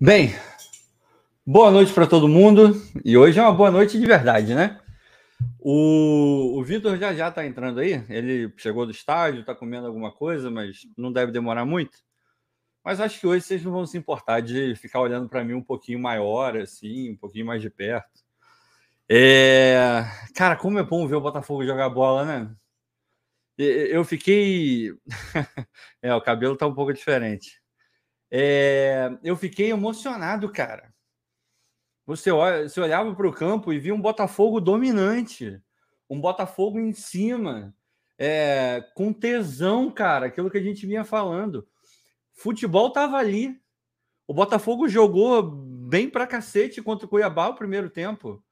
Bem, boa noite para todo mundo. E hoje é uma boa noite de verdade, né? O, o Vitor já já está entrando aí. Ele chegou do estádio, está comendo alguma coisa, mas não deve demorar muito. Mas acho que hoje vocês não vão se importar de ficar olhando para mim um pouquinho maior, assim, um pouquinho mais de perto. É... Cara, como é bom ver o Botafogo jogar bola, né? Eu fiquei. é, o cabelo tá um pouco diferente. É, eu fiquei emocionado, cara. Você, você olhava para o campo e via um Botafogo dominante, um Botafogo em cima, é, com tesão, cara, aquilo que a gente vinha falando. Futebol tava ali. O Botafogo jogou bem pra cacete contra o Cuiabá o primeiro tempo.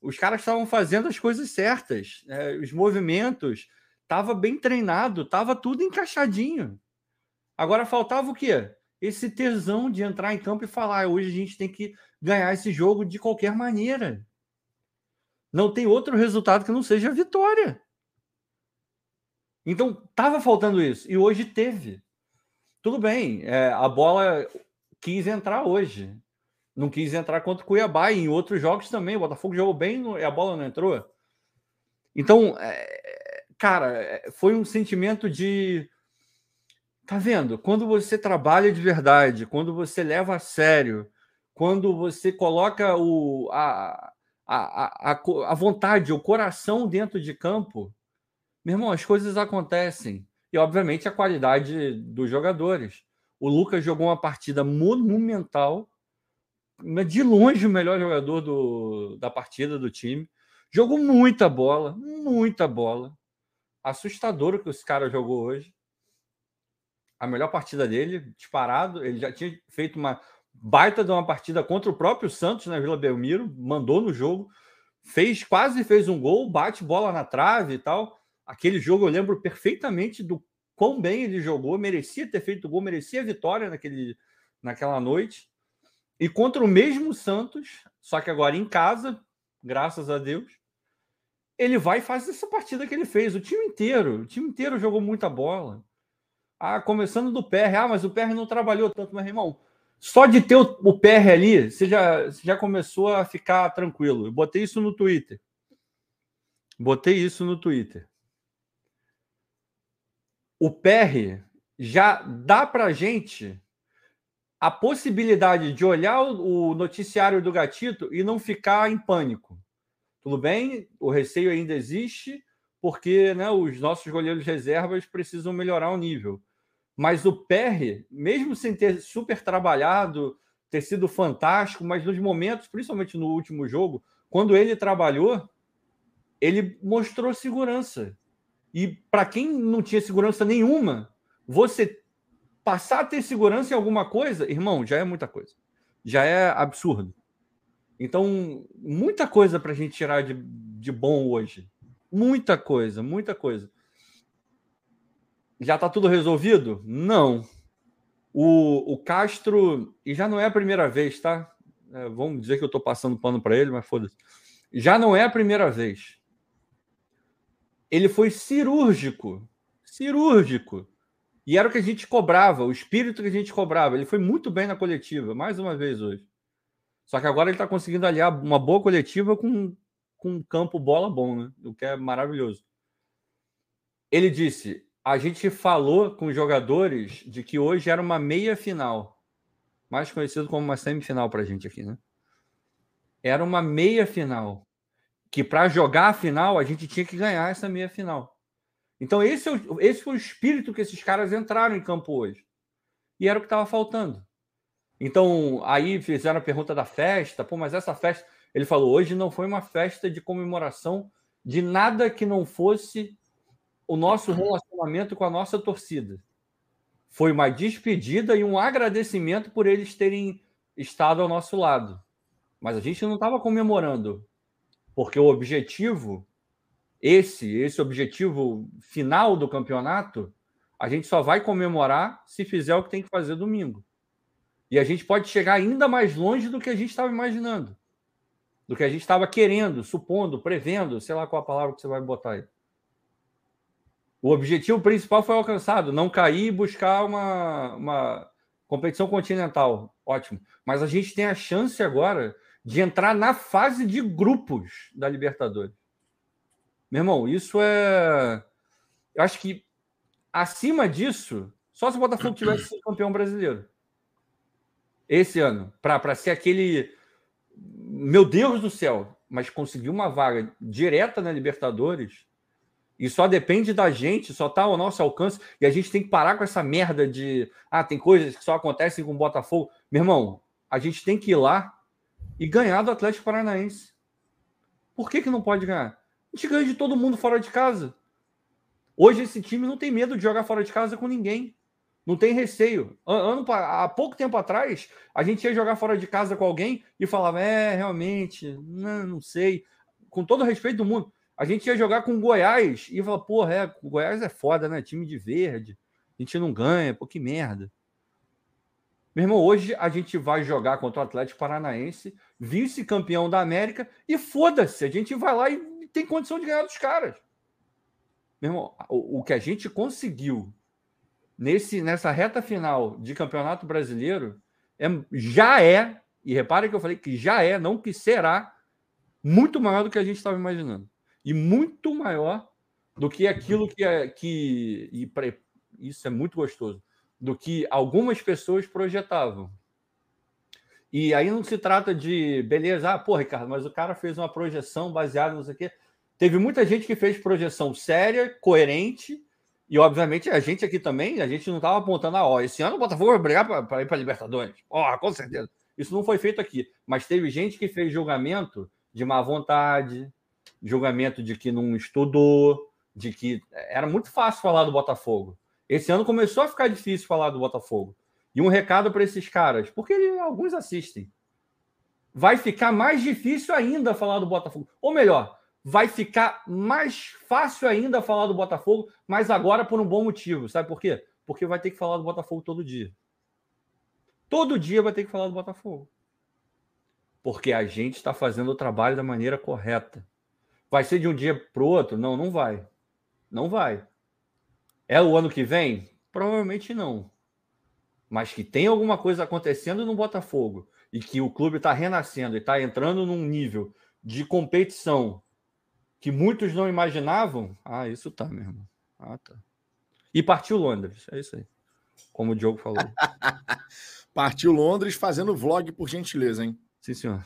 Os caras estavam fazendo as coisas certas, é, os movimentos, tava bem treinado, tava tudo encaixadinho. Agora faltava o quê? Esse tesão de entrar em campo e falar: hoje a gente tem que ganhar esse jogo de qualquer maneira. Não tem outro resultado que não seja vitória. Então, estava faltando isso. E hoje teve. Tudo bem, é, a bola quis entrar hoje. Não quis entrar contra o Cuiabá. E em outros jogos também. O Botafogo jogou bem e a bola não entrou. Então, é, cara, é, foi um sentimento de Tá vendo? Quando você trabalha de verdade, quando você leva a sério, quando você coloca o, a, a, a, a vontade, o coração dentro de campo, meu irmão, as coisas acontecem. E, obviamente, a qualidade dos jogadores. O Lucas jogou uma partida monumental, de longe o melhor jogador do, da partida do time. Jogou muita bola, muita bola. Assustador o que esse cara jogou hoje a melhor partida dele, disparado. Ele já tinha feito uma baita de uma partida contra o próprio Santos na Vila Belmiro, mandou no jogo, fez quase fez um gol, bate bola na trave e tal. Aquele jogo eu lembro perfeitamente do quão bem ele jogou, merecia ter feito gol, merecia vitória naquele, naquela noite. E contra o mesmo Santos, só que agora em casa, graças a Deus, ele vai e faz essa partida que ele fez. O time inteiro, o time inteiro jogou muita bola. Ah, começando do PR. Ah, mas o PR não trabalhou tanto, meu irmão. Só de ter o, o PR ali, você já, você já começou a ficar tranquilo. Eu botei isso no Twitter. Botei isso no Twitter. O PR já dá para gente a possibilidade de olhar o, o noticiário do Gatito e não ficar em pânico. Tudo bem, o receio ainda existe, porque né, os nossos goleiros reservas precisam melhorar o nível. Mas o PR, mesmo sem ter super trabalhado, ter sido fantástico, mas nos momentos, principalmente no último jogo, quando ele trabalhou, ele mostrou segurança. E para quem não tinha segurança nenhuma, você passar a ter segurança em alguma coisa, irmão, já é muita coisa. Já é absurdo. Então, muita coisa para a gente tirar de, de bom hoje. Muita coisa, muita coisa. Já está tudo resolvido? Não. O, o Castro, e já não é a primeira vez, tá? É, vamos dizer que eu estou passando pano para ele, mas foda-se. Já não é a primeira vez. Ele foi cirúrgico. Cirúrgico. E era o que a gente cobrava, o espírito que a gente cobrava. Ele foi muito bem na coletiva, mais uma vez hoje. Só que agora ele está conseguindo aliar uma boa coletiva com com um campo bola bom, né? O que é maravilhoso. Ele disse: a gente falou com os jogadores de que hoje era uma meia final, mais conhecido como uma semifinal para a gente aqui, né? Era uma meia final, que para jogar a final a gente tinha que ganhar essa meia final. Então esse, é esse foi o espírito que esses caras entraram em campo hoje. E era o que estava faltando. Então, aí fizeram a pergunta da festa, pô, mas essa festa. Ele falou: hoje não foi uma festa de comemoração de nada que não fosse o nosso relacionamento com a nossa torcida. Foi uma despedida e um agradecimento por eles terem estado ao nosso lado. Mas a gente não estava comemorando, porque o objetivo, esse, esse objetivo final do campeonato, a gente só vai comemorar se fizer o que tem que fazer domingo. E a gente pode chegar ainda mais longe do que a gente estava imaginando do que a gente estava querendo, supondo, prevendo, sei lá qual a palavra que você vai botar aí. O objetivo principal foi alcançado, não cair e buscar uma, uma competição continental. ótimo. Mas a gente tem a chance agora de entrar na fase de grupos da Libertadores. Meu irmão, isso é. Eu acho que acima disso, só se o Botafogo tivesse sido campeão brasileiro esse ano, para ser aquele. Meu Deus do céu, mas conseguir uma vaga direta na Libertadores e só depende da gente, só está ao nosso alcance. E a gente tem que parar com essa merda de. Ah, tem coisas que só acontecem com o Botafogo. Meu irmão, a gente tem que ir lá e ganhar do Atlético Paranaense. Por que, que não pode ganhar? A gente ganha de todo mundo fora de casa. Hoje esse time não tem medo de jogar fora de casa com ninguém. Não tem receio. Ano, há pouco tempo atrás, a gente ia jogar fora de casa com alguém e falava: é, realmente, não, não sei. Com todo o respeito do mundo. A gente ia jogar com o Goiás e falar: porra, é, o Goiás é foda, né? Time de verde. A gente não ganha, pô, que merda. Meu irmão, hoje a gente vai jogar contra o Atlético Paranaense, vice-campeão da América, e foda-se, a gente vai lá e tem condição de ganhar dos caras. Meu irmão, o, o que a gente conseguiu nesse, nessa reta final de Campeonato Brasileiro é, já é, e repare que eu falei que já é, não que será, muito maior do que a gente estava imaginando. E muito maior do que aquilo que é. Que, e pra, isso é muito gostoso. Do que algumas pessoas projetavam. E aí não se trata de, beleza, ah, pô, Ricardo, mas o cara fez uma projeção baseada no quê. Teve muita gente que fez projeção séria, coerente, e, obviamente, a gente aqui também, a gente não estava apontando, ah, ó, esse ano o Botafogo vai brigar para ir para Libertadores. Ó, com certeza. Isso não foi feito aqui. Mas teve gente que fez julgamento de má vontade, julgamento de que não estudou, de que era muito fácil falar do Botafogo. Esse ano começou a ficar difícil falar do Botafogo. E um recado para esses caras, porque alguns assistem. Vai ficar mais difícil ainda falar do Botafogo. Ou melhor, vai ficar mais fácil ainda falar do Botafogo, mas agora por um bom motivo. Sabe por quê? Porque vai ter que falar do Botafogo todo dia. Todo dia vai ter que falar do Botafogo. Porque a gente está fazendo o trabalho da maneira correta. Vai ser de um dia para o outro? Não, não vai. Não vai. É o ano que vem? Provavelmente não. Mas que tem alguma coisa acontecendo no Botafogo e que o clube está renascendo e está entrando num nível de competição que muitos não imaginavam. Ah, isso tá, meu irmão. Ah, tá. E partiu Londres, é isso aí. Como o Diogo falou. partiu Londres fazendo vlog, por gentileza, hein? Sim, senhor.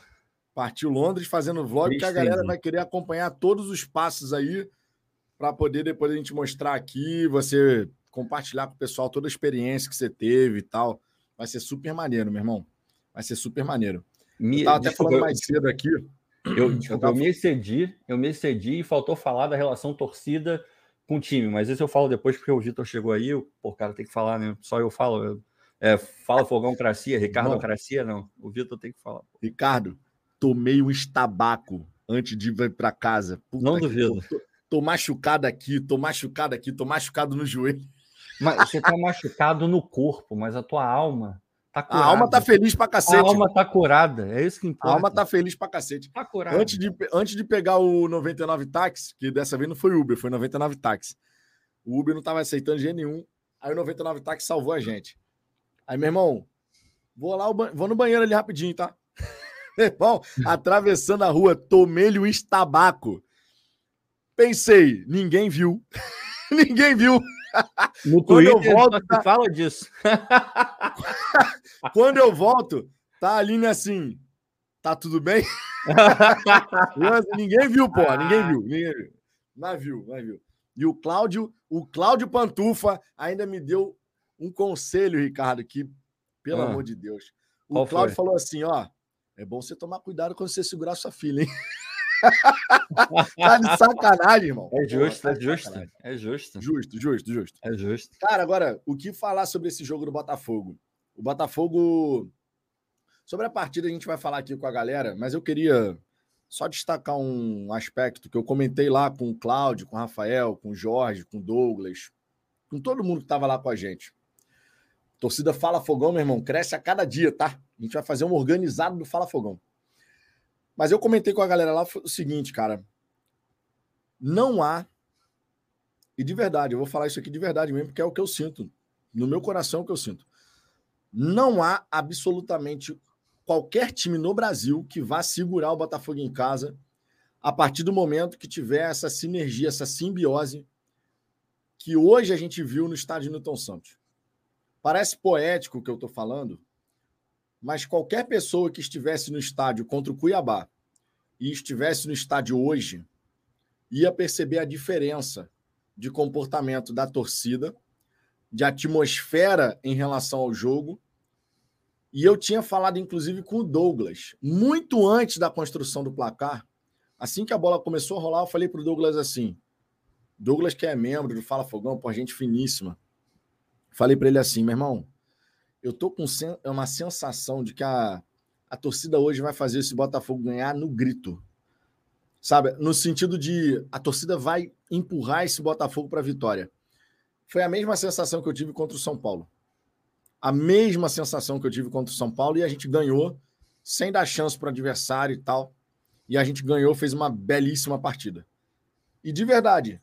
Partiu Londres fazendo vlog, que a galera vai querer acompanhar todos os passos aí para poder depois a gente mostrar aqui, você compartilhar com o pessoal toda a experiência que você teve e tal. Vai ser super maneiro, meu irmão. Vai ser super maneiro. Me, eu tava até falando mais cedo aqui. Eu, eu, eu me excedi, eu me excedi e faltou falar da relação torcida com o time, mas isso eu falo depois porque o Vitor chegou aí, o pô, cara tem que falar, né? Só eu falo. Eu, é, fala Fogão Cracia, Ricardo não. Cracia, não. O Vitor tem que falar. Ricardo, tomei um estabaco antes de ir para casa. Puta não duvido. Tô, tô, machucado aqui, tô machucado aqui, tô machucado no joelho. Mas você tá machucado no corpo, mas a tua alma Tá a alma tá feliz pra cacete. A alma tá curada, é isso que importa. A alma tá feliz pra cacete. Tá curada. Antes de, antes de pegar o 99 táxi, que dessa vez não foi Uber, foi 99 táxi. O Uber não tava aceitando jeito nenhum. Aí o 99 táxi salvou a gente. Aí, meu irmão, vou lá, vou no banheiro ali rapidinho, tá? Meu irmão, atravessando a rua, tomei-lhe um estabaco. Pensei, ninguém viu. ninguém viu. No Twitter eu volto, tá... fala disso. Quando eu volto, tá a Aline assim, tá tudo bem? ninguém viu, pô, ninguém viu, ninguém viu. Mas viu, mas viu. E o Cláudio, o Cláudio Pantufa ainda me deu um conselho, Ricardo, que, pelo ah. amor de Deus. O Cláudio foi? falou assim: ó, é bom você tomar cuidado quando você segurar sua filha, hein? tá de sacanagem, irmão. É justo, Pô, tá é justo. É justo. Justo, justo, justo. É justo. Cara, agora, o que falar sobre esse jogo do Botafogo? O Botafogo. Sobre a partida, a gente vai falar aqui com a galera, mas eu queria só destacar um aspecto que eu comentei lá com o Cláudio, com o Rafael, com o Jorge, com o Douglas, com todo mundo que estava lá com a gente. torcida Fala Fogão, meu irmão, cresce a cada dia, tá? A gente vai fazer um organizado do Fala Fogão. Mas eu comentei com a galera lá o seguinte, cara. Não há. E de verdade, eu vou falar isso aqui de verdade mesmo, porque é o que eu sinto. No meu coração é o que eu sinto. não há absolutamente qualquer time no Brasil que vá segurar o Botafogo em casa a partir do momento que tiver essa sinergia, essa simbiose que hoje a gente viu no estádio Newton Santos. Parece poético o que eu estou falando, mas qualquer pessoa que estivesse no estádio contra o Cuiabá e estivesse no estádio hoje ia perceber a diferença de comportamento da torcida, de atmosfera em relação ao jogo. E eu tinha falado, inclusive, com o Douglas, muito antes da construção do placar. Assim que a bola começou a rolar, eu falei para o Douglas assim: Douglas, que é membro do Fala Fogão, por gente finíssima. Falei para ele assim, meu irmão, eu tô com uma sensação de que a, a torcida hoje vai fazer esse Botafogo ganhar no grito. Sabe? No sentido de a torcida vai empurrar esse Botafogo para a vitória. Foi a mesma sensação que eu tive contra o São Paulo. A mesma sensação que eu tive contra o São Paulo e a gente ganhou sem dar chance para o adversário e tal. E a gente ganhou, fez uma belíssima partida. E de verdade,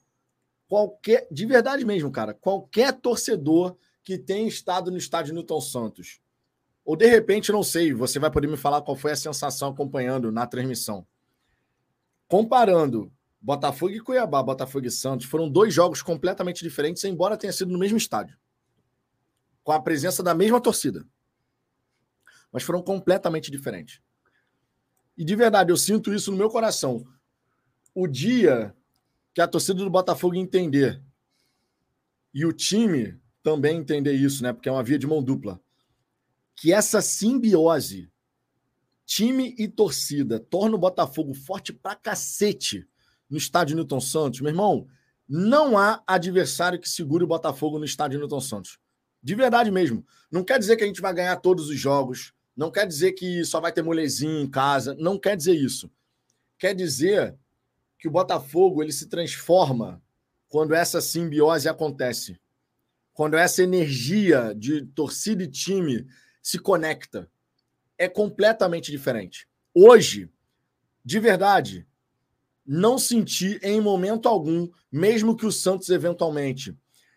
qualquer, de verdade mesmo, cara, qualquer torcedor que tenha estado no estádio Newton Santos, ou de repente, não sei, você vai poder me falar qual foi a sensação acompanhando na transmissão. Comparando Botafogo e Cuiabá, Botafogo e Santos, foram dois jogos completamente diferentes, embora tenha sido no mesmo estádio, com a presença da mesma torcida. Mas foram completamente diferentes. E de verdade, eu sinto isso no meu coração. O dia que a torcida do Botafogo entender e o time também entender isso, né? Porque é uma via de mão dupla. Que essa simbiose, time e torcida, torna o Botafogo forte pra cacete no estádio Newton Santos. Meu irmão, não há adversário que segure o Botafogo no estádio Newton Santos. De verdade mesmo. Não quer dizer que a gente vai ganhar todos os jogos. Não quer dizer que só vai ter molezinho em casa. Não quer dizer isso. Quer dizer que o Botafogo ele se transforma quando essa simbiose acontece. Quando essa energia de torcida e time se conecta. É completamente diferente. Hoje, de verdade, não senti em momento algum, mesmo que o Santos eventualmente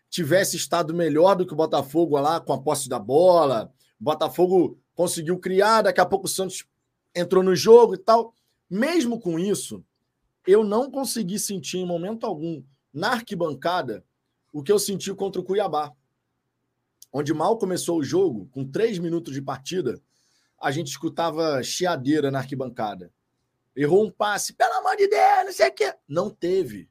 tivesse estado melhor do que o Botafogo lá com a posse da bola, o Botafogo conseguiu criar, daqui a pouco o Santos entrou no jogo e tal. Mesmo com isso, eu não consegui sentir em momento algum na arquibancada o que eu senti contra o Cuiabá. Onde mal começou o jogo, com três minutos de partida, a gente escutava chiadeira na arquibancada. Errou um passe, pelo amor de Deus, não sei o quê. Não teve.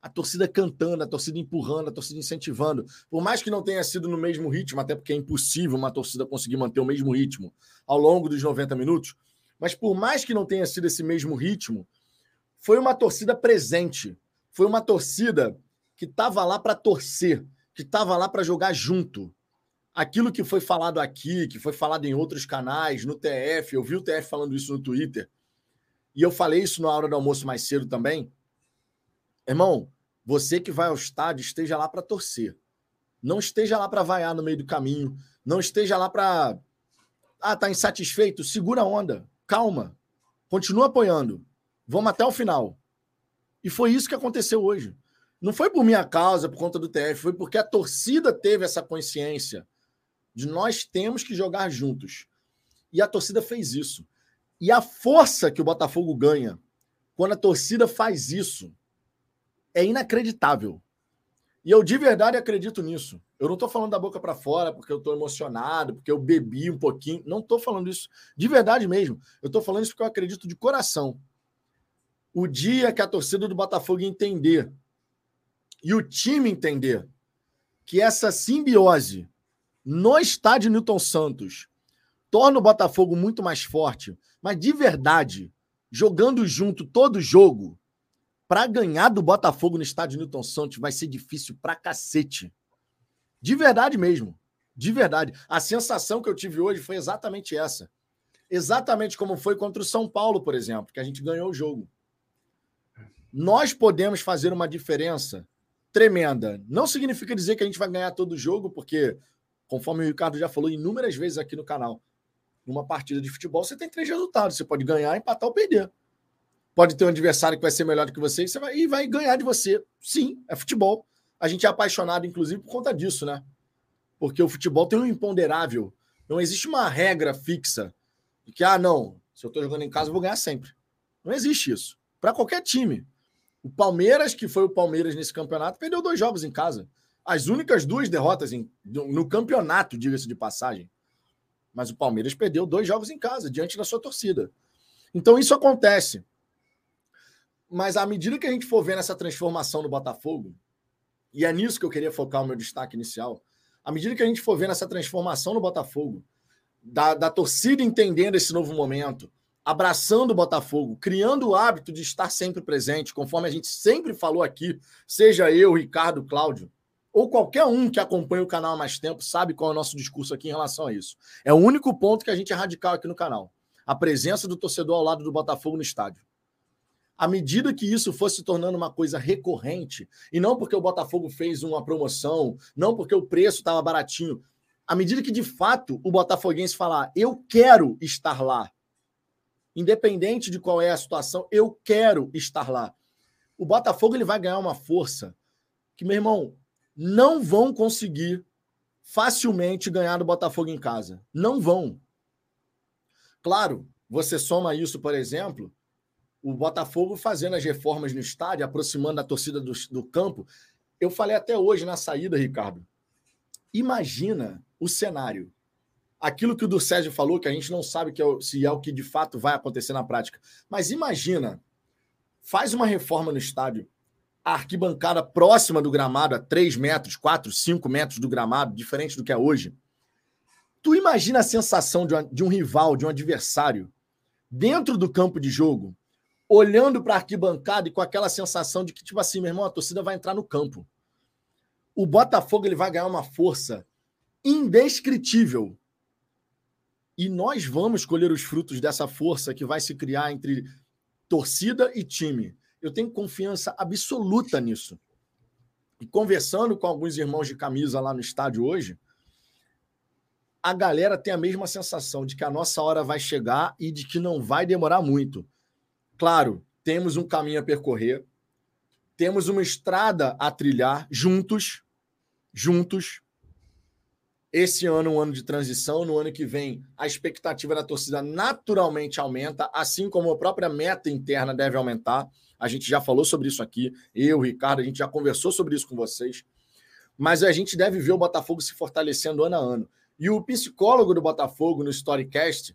A torcida cantando, a torcida empurrando, a torcida incentivando. Por mais que não tenha sido no mesmo ritmo, até porque é impossível uma torcida conseguir manter o mesmo ritmo ao longo dos 90 minutos, mas por mais que não tenha sido esse mesmo ritmo, foi uma torcida presente, foi uma torcida que estava lá para torcer, que estava lá para jogar junto. Aquilo que foi falado aqui, que foi falado em outros canais, no TF, eu vi o TF falando isso no Twitter, e eu falei isso na hora do almoço mais cedo também. Irmão, você que vai ao estádio, esteja lá para torcer. Não esteja lá para vaiar no meio do caminho. Não esteja lá para. Ah, tá insatisfeito? Segura a onda. Calma. Continua apoiando. Vamos até o final. E foi isso que aconteceu hoje. Não foi por minha causa, por conta do TF, foi porque a torcida teve essa consciência de nós temos que jogar juntos. E a torcida fez isso. E a força que o Botafogo ganha quando a torcida faz isso é inacreditável. E eu de verdade acredito nisso. Eu não estou falando da boca para fora porque eu estou emocionado, porque eu bebi um pouquinho. Não estou falando isso de verdade mesmo. Eu estou falando isso porque eu acredito de coração o dia que a torcida do Botafogo entender e o time entender que essa simbiose no estádio Newton Santos torna o Botafogo muito mais forte, mas de verdade, jogando junto todo jogo, para ganhar do Botafogo no estádio Newton Santos vai ser difícil pra cacete. De verdade mesmo. De verdade. A sensação que eu tive hoje foi exatamente essa. Exatamente como foi contra o São Paulo, por exemplo, que a gente ganhou o jogo nós podemos fazer uma diferença tremenda. Não significa dizer que a gente vai ganhar todo jogo, porque, conforme o Ricardo já falou inúmeras vezes aqui no canal, numa partida de futebol você tem três resultados: você pode ganhar, empatar ou perder. Pode ter um adversário que vai ser melhor do que você e, você vai, e vai ganhar de você. Sim, é futebol. A gente é apaixonado, inclusive, por conta disso, né? Porque o futebol tem um imponderável Não existe uma regra fixa de que, ah, não, se eu estou jogando em casa, eu vou ganhar sempre. Não existe isso. Para qualquer time. O Palmeiras, que foi o Palmeiras nesse campeonato, perdeu dois jogos em casa. As únicas duas derrotas em, no campeonato, diga-se de passagem. Mas o Palmeiras perdeu dois jogos em casa, diante da sua torcida. Então isso acontece. Mas à medida que a gente for vendo essa transformação no Botafogo, e é nisso que eu queria focar o meu destaque inicial, à medida que a gente for vendo essa transformação no Botafogo, da, da torcida entendendo esse novo momento, abraçando o Botafogo, criando o hábito de estar sempre presente, conforme a gente sempre falou aqui, seja eu, Ricardo, Cláudio, ou qualquer um que acompanha o canal há mais tempo, sabe qual é o nosso discurso aqui em relação a isso. É o único ponto que a gente é radical aqui no canal. A presença do torcedor ao lado do Botafogo no estádio. À medida que isso fosse se tornando uma coisa recorrente, e não porque o Botafogo fez uma promoção, não porque o preço estava baratinho, à medida que de fato o botafoguense falar, eu quero estar lá, independente de qual é a situação, eu quero estar lá. O Botafogo ele vai ganhar uma força que, meu irmão, não vão conseguir facilmente ganhar do Botafogo em casa. Não vão. Claro, você soma isso, por exemplo, o Botafogo fazendo as reformas no estádio, aproximando a torcida do, do campo. Eu falei até hoje na saída, Ricardo. Imagina o cenário aquilo que o do Sérgio falou, que a gente não sabe é, se é o que de fato vai acontecer na prática. Mas imagina, faz uma reforma no estádio, a arquibancada próxima do gramado, a 3 metros, 4, 5 metros do gramado, diferente do que é hoje. Tu imagina a sensação de, uma, de um rival, de um adversário, dentro do campo de jogo, olhando para a arquibancada e com aquela sensação de que, tipo assim, meu irmão, a torcida vai entrar no campo. O Botafogo ele vai ganhar uma força indescritível e nós vamos colher os frutos dessa força que vai se criar entre torcida e time. Eu tenho confiança absoluta nisso. E conversando com alguns irmãos de camisa lá no estádio hoje, a galera tem a mesma sensação de que a nossa hora vai chegar e de que não vai demorar muito. Claro, temos um caminho a percorrer, temos uma estrada a trilhar juntos, juntos, esse ano, um ano de transição, no ano que vem, a expectativa da torcida naturalmente aumenta, assim como a própria meta interna deve aumentar. A gente já falou sobre isso aqui, eu, Ricardo, a gente já conversou sobre isso com vocês. Mas a gente deve ver o Botafogo se fortalecendo ano a ano. E o psicólogo do Botafogo no Storycast,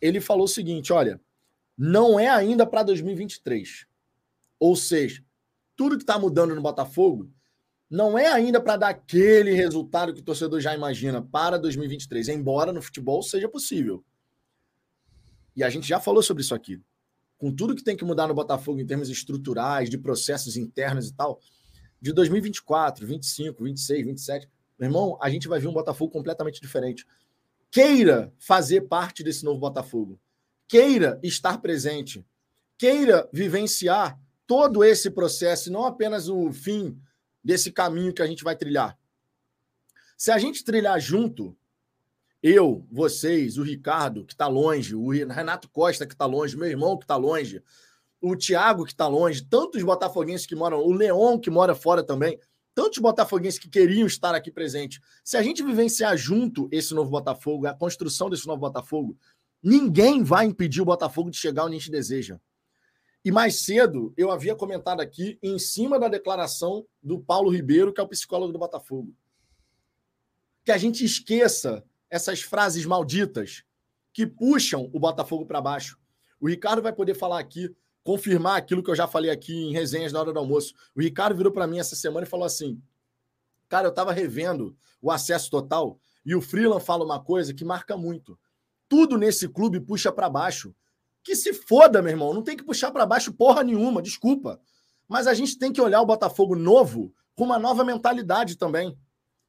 ele falou o seguinte: olha, não é ainda para 2023. Ou seja, tudo que está mudando no Botafogo não é ainda para dar aquele resultado que o torcedor já imagina para 2023, embora no futebol seja possível. E a gente já falou sobre isso aqui. Com tudo que tem que mudar no Botafogo em termos estruturais, de processos internos e tal, de 2024, 25, 26, 27, meu irmão, a gente vai ver um Botafogo completamente diferente. Queira fazer parte desse novo Botafogo. Queira estar presente. Queira vivenciar todo esse processo, não apenas o fim desse caminho que a gente vai trilhar. Se a gente trilhar junto, eu, vocês, o Ricardo, que está longe, o Renato Costa, que está longe, meu irmão, que está longe, o Thiago, que está longe, tantos botafoguenses que moram, o Leon, que mora fora também, tantos botafoguenses que queriam estar aqui presente. Se a gente vivenciar junto esse novo Botafogo, a construção desse novo Botafogo, ninguém vai impedir o Botafogo de chegar onde a gente deseja. E mais cedo, eu havia comentado aqui, em cima da declaração do Paulo Ribeiro, que é o psicólogo do Botafogo. Que a gente esqueça essas frases malditas que puxam o Botafogo para baixo. O Ricardo vai poder falar aqui, confirmar aquilo que eu já falei aqui em resenhas na hora do almoço. O Ricardo virou para mim essa semana e falou assim: Cara, eu estava revendo o acesso total e o Freeland fala uma coisa que marca muito. Tudo nesse clube puxa para baixo. Que se foda, meu irmão. Não tem que puxar para baixo porra nenhuma, desculpa. Mas a gente tem que olhar o Botafogo novo com uma nova mentalidade também.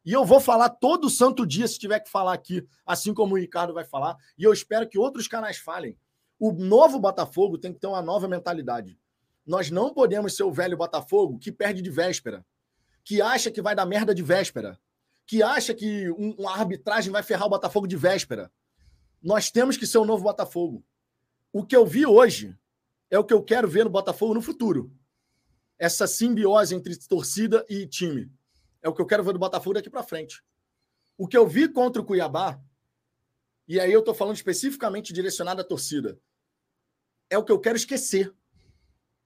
E eu vou falar todo santo dia, se tiver que falar aqui, assim como o Ricardo vai falar. E eu espero que outros canais falem. O novo Botafogo tem que ter uma nova mentalidade. Nós não podemos ser o velho Botafogo que perde de véspera, que acha que vai dar merda de véspera, que acha que um, uma arbitragem vai ferrar o Botafogo de véspera. Nós temos que ser o novo Botafogo. O que eu vi hoje é o que eu quero ver no Botafogo no futuro. Essa simbiose entre torcida e time. É o que eu quero ver no Botafogo daqui para frente. O que eu vi contra o Cuiabá e aí eu estou falando especificamente direcionado à torcida, é o que eu quero esquecer.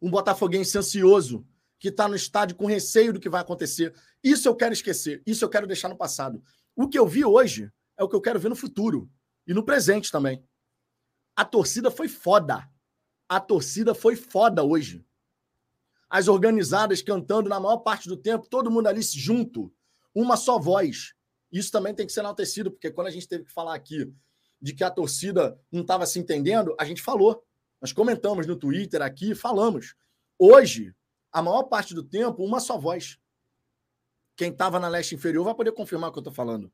Um botafoguense ansioso que está no estádio com receio do que vai acontecer. Isso eu quero esquecer, isso eu quero deixar no passado. O que eu vi hoje é o que eu quero ver no futuro e no presente também. A torcida foi foda. A torcida foi foda hoje. As organizadas cantando na maior parte do tempo, todo mundo ali junto, uma só voz. Isso também tem que ser enaltecido, porque quando a gente teve que falar aqui de que a torcida não estava se entendendo, a gente falou. Nós comentamos no Twitter aqui, falamos. Hoje, a maior parte do tempo, uma só voz. Quem estava na leste inferior vai poder confirmar o que eu estou falando.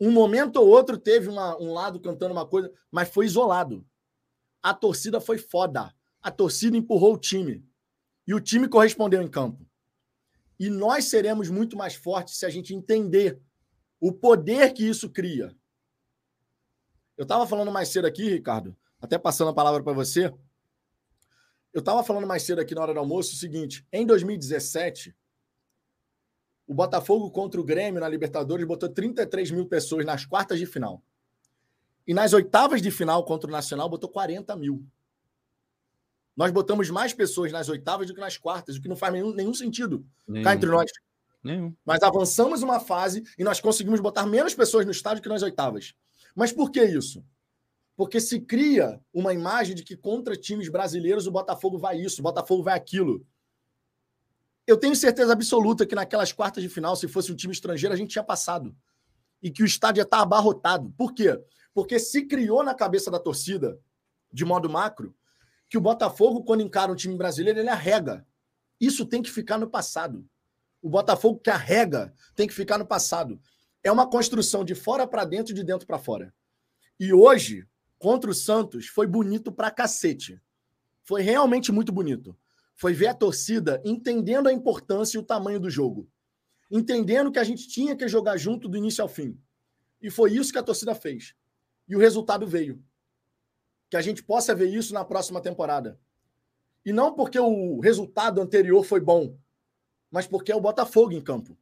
Um momento ou outro teve uma, um lado cantando uma coisa, mas foi isolado. A torcida foi foda. A torcida empurrou o time. E o time correspondeu em campo. E nós seremos muito mais fortes se a gente entender o poder que isso cria. Eu estava falando mais cedo aqui, Ricardo, até passando a palavra para você. Eu estava falando mais cedo aqui na hora do almoço o seguinte: em 2017, o Botafogo contra o Grêmio na Libertadores botou 33 mil pessoas nas quartas de final. E nas oitavas de final contra o Nacional botou 40 mil. Nós botamos mais pessoas nas oitavas do que nas quartas, o que não faz nenhum, nenhum sentido nenhum. cá entre nós. Nenhum. Mas avançamos uma fase e nós conseguimos botar menos pessoas no estádio que nas oitavas. Mas por que isso? Porque se cria uma imagem de que contra times brasileiros o Botafogo vai isso, o Botafogo vai aquilo. Eu tenho certeza absoluta que naquelas quartas de final, se fosse um time estrangeiro, a gente tinha passado. E que o estádio ia estar abarrotado. Por quê? Porque se criou na cabeça da torcida, de modo macro, que o Botafogo, quando encara um time brasileiro, ele arrega. Isso tem que ficar no passado. O Botafogo que arrega tem que ficar no passado. É uma construção de fora para dentro e de dentro para fora. E hoje, contra o Santos, foi bonito pra cacete. Foi realmente muito bonito. Foi ver a torcida entendendo a importância e o tamanho do jogo. Entendendo que a gente tinha que jogar junto do início ao fim. E foi isso que a torcida fez. E o resultado veio que a gente possa ver isso na próxima temporada. E não porque o resultado anterior foi bom, mas porque é o Botafogo em campo,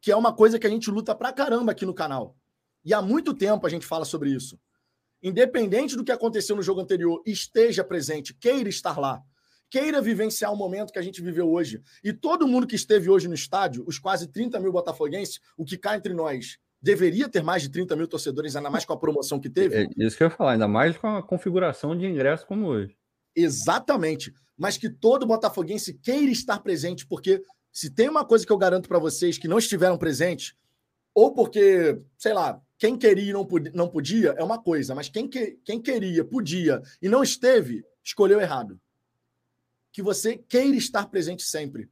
que é uma coisa que a gente luta pra caramba aqui no canal. E há muito tempo a gente fala sobre isso. Independente do que aconteceu no jogo anterior, esteja presente, queira estar lá, queira vivenciar o momento que a gente viveu hoje. E todo mundo que esteve hoje no estádio, os quase 30 mil botafoguenses, o que cá entre nós, deveria ter mais de 30 mil torcedores, ainda mais com a promoção que teve. É isso que eu ia falar, ainda mais com a configuração de ingresso como hoje. Exatamente. Mas que todo botafoguense queira estar presente, porque se tem uma coisa que eu garanto para vocês que não estiveram presentes, ou porque, sei lá, quem queria e não podia, não podia é uma coisa, mas quem, que, quem queria, podia e não esteve, escolheu errado. Que você queira estar presente sempre.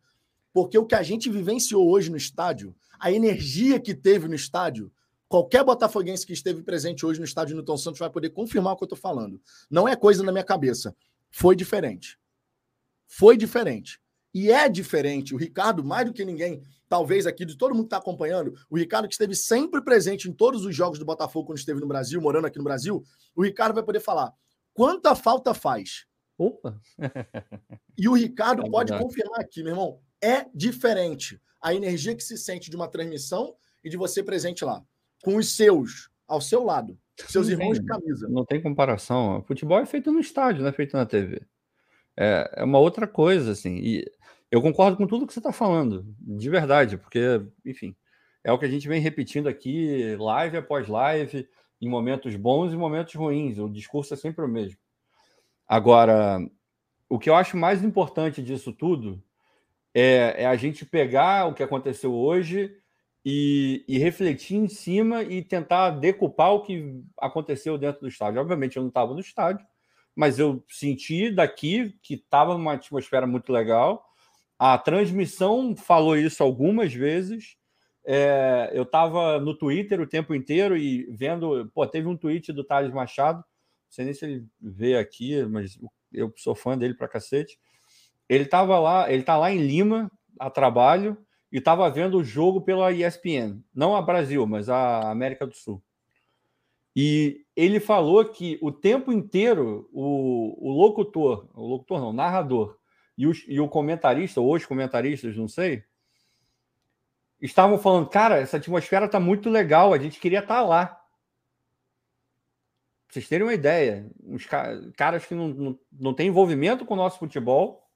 Porque o que a gente vivenciou hoje no estádio a energia que teve no estádio, qualquer botafoguense que esteve presente hoje no estádio Newton Santos vai poder confirmar o que eu estou falando. Não é coisa na minha cabeça. Foi diferente. Foi diferente. E é diferente. O Ricardo, mais do que ninguém, talvez aqui, de todo mundo que está acompanhando, o Ricardo que esteve sempre presente em todos os jogos do Botafogo quando esteve no Brasil, morando aqui no Brasil, o Ricardo vai poder falar quanta falta faz. Opa! e o Ricardo é pode confirmar aqui, meu irmão, é diferente a energia que se sente de uma transmissão e de você presente lá, com os seus ao seu lado, seus irmãos de camisa. Não tem comparação. O futebol é feito no estádio, não é feito na TV. É, é uma outra coisa, assim. E eu concordo com tudo que você está falando, de verdade, porque, enfim, é o que a gente vem repetindo aqui, live após live, em momentos bons e momentos ruins. O discurso é sempre o mesmo. Agora, o que eu acho mais importante disso tudo é, é a gente pegar o que aconteceu hoje e, e, refletir em cima e tentar decupar o que aconteceu dentro do estádio. Obviamente, eu não estava no estádio, mas eu senti daqui que estava numa atmosfera muito legal. A transmissão falou isso algumas vezes. É, eu estava no Twitter o tempo inteiro e vendo. Pô, teve um tweet do Thales Machado, sei nem se ele vê aqui, mas eu sou fã dele pra cacete ele estava lá, ele está lá em Lima a trabalho e estava vendo o jogo pela ESPN, não a Brasil, mas a América do Sul. E ele falou que o tempo inteiro o, o locutor, o locutor não, o narrador e o, e o comentarista, ou os comentaristas, não sei, estavam falando, cara, essa atmosfera está muito legal, a gente queria estar tá lá. Vocês terem uma ideia, os caras que não, não, não têm envolvimento com o nosso futebol,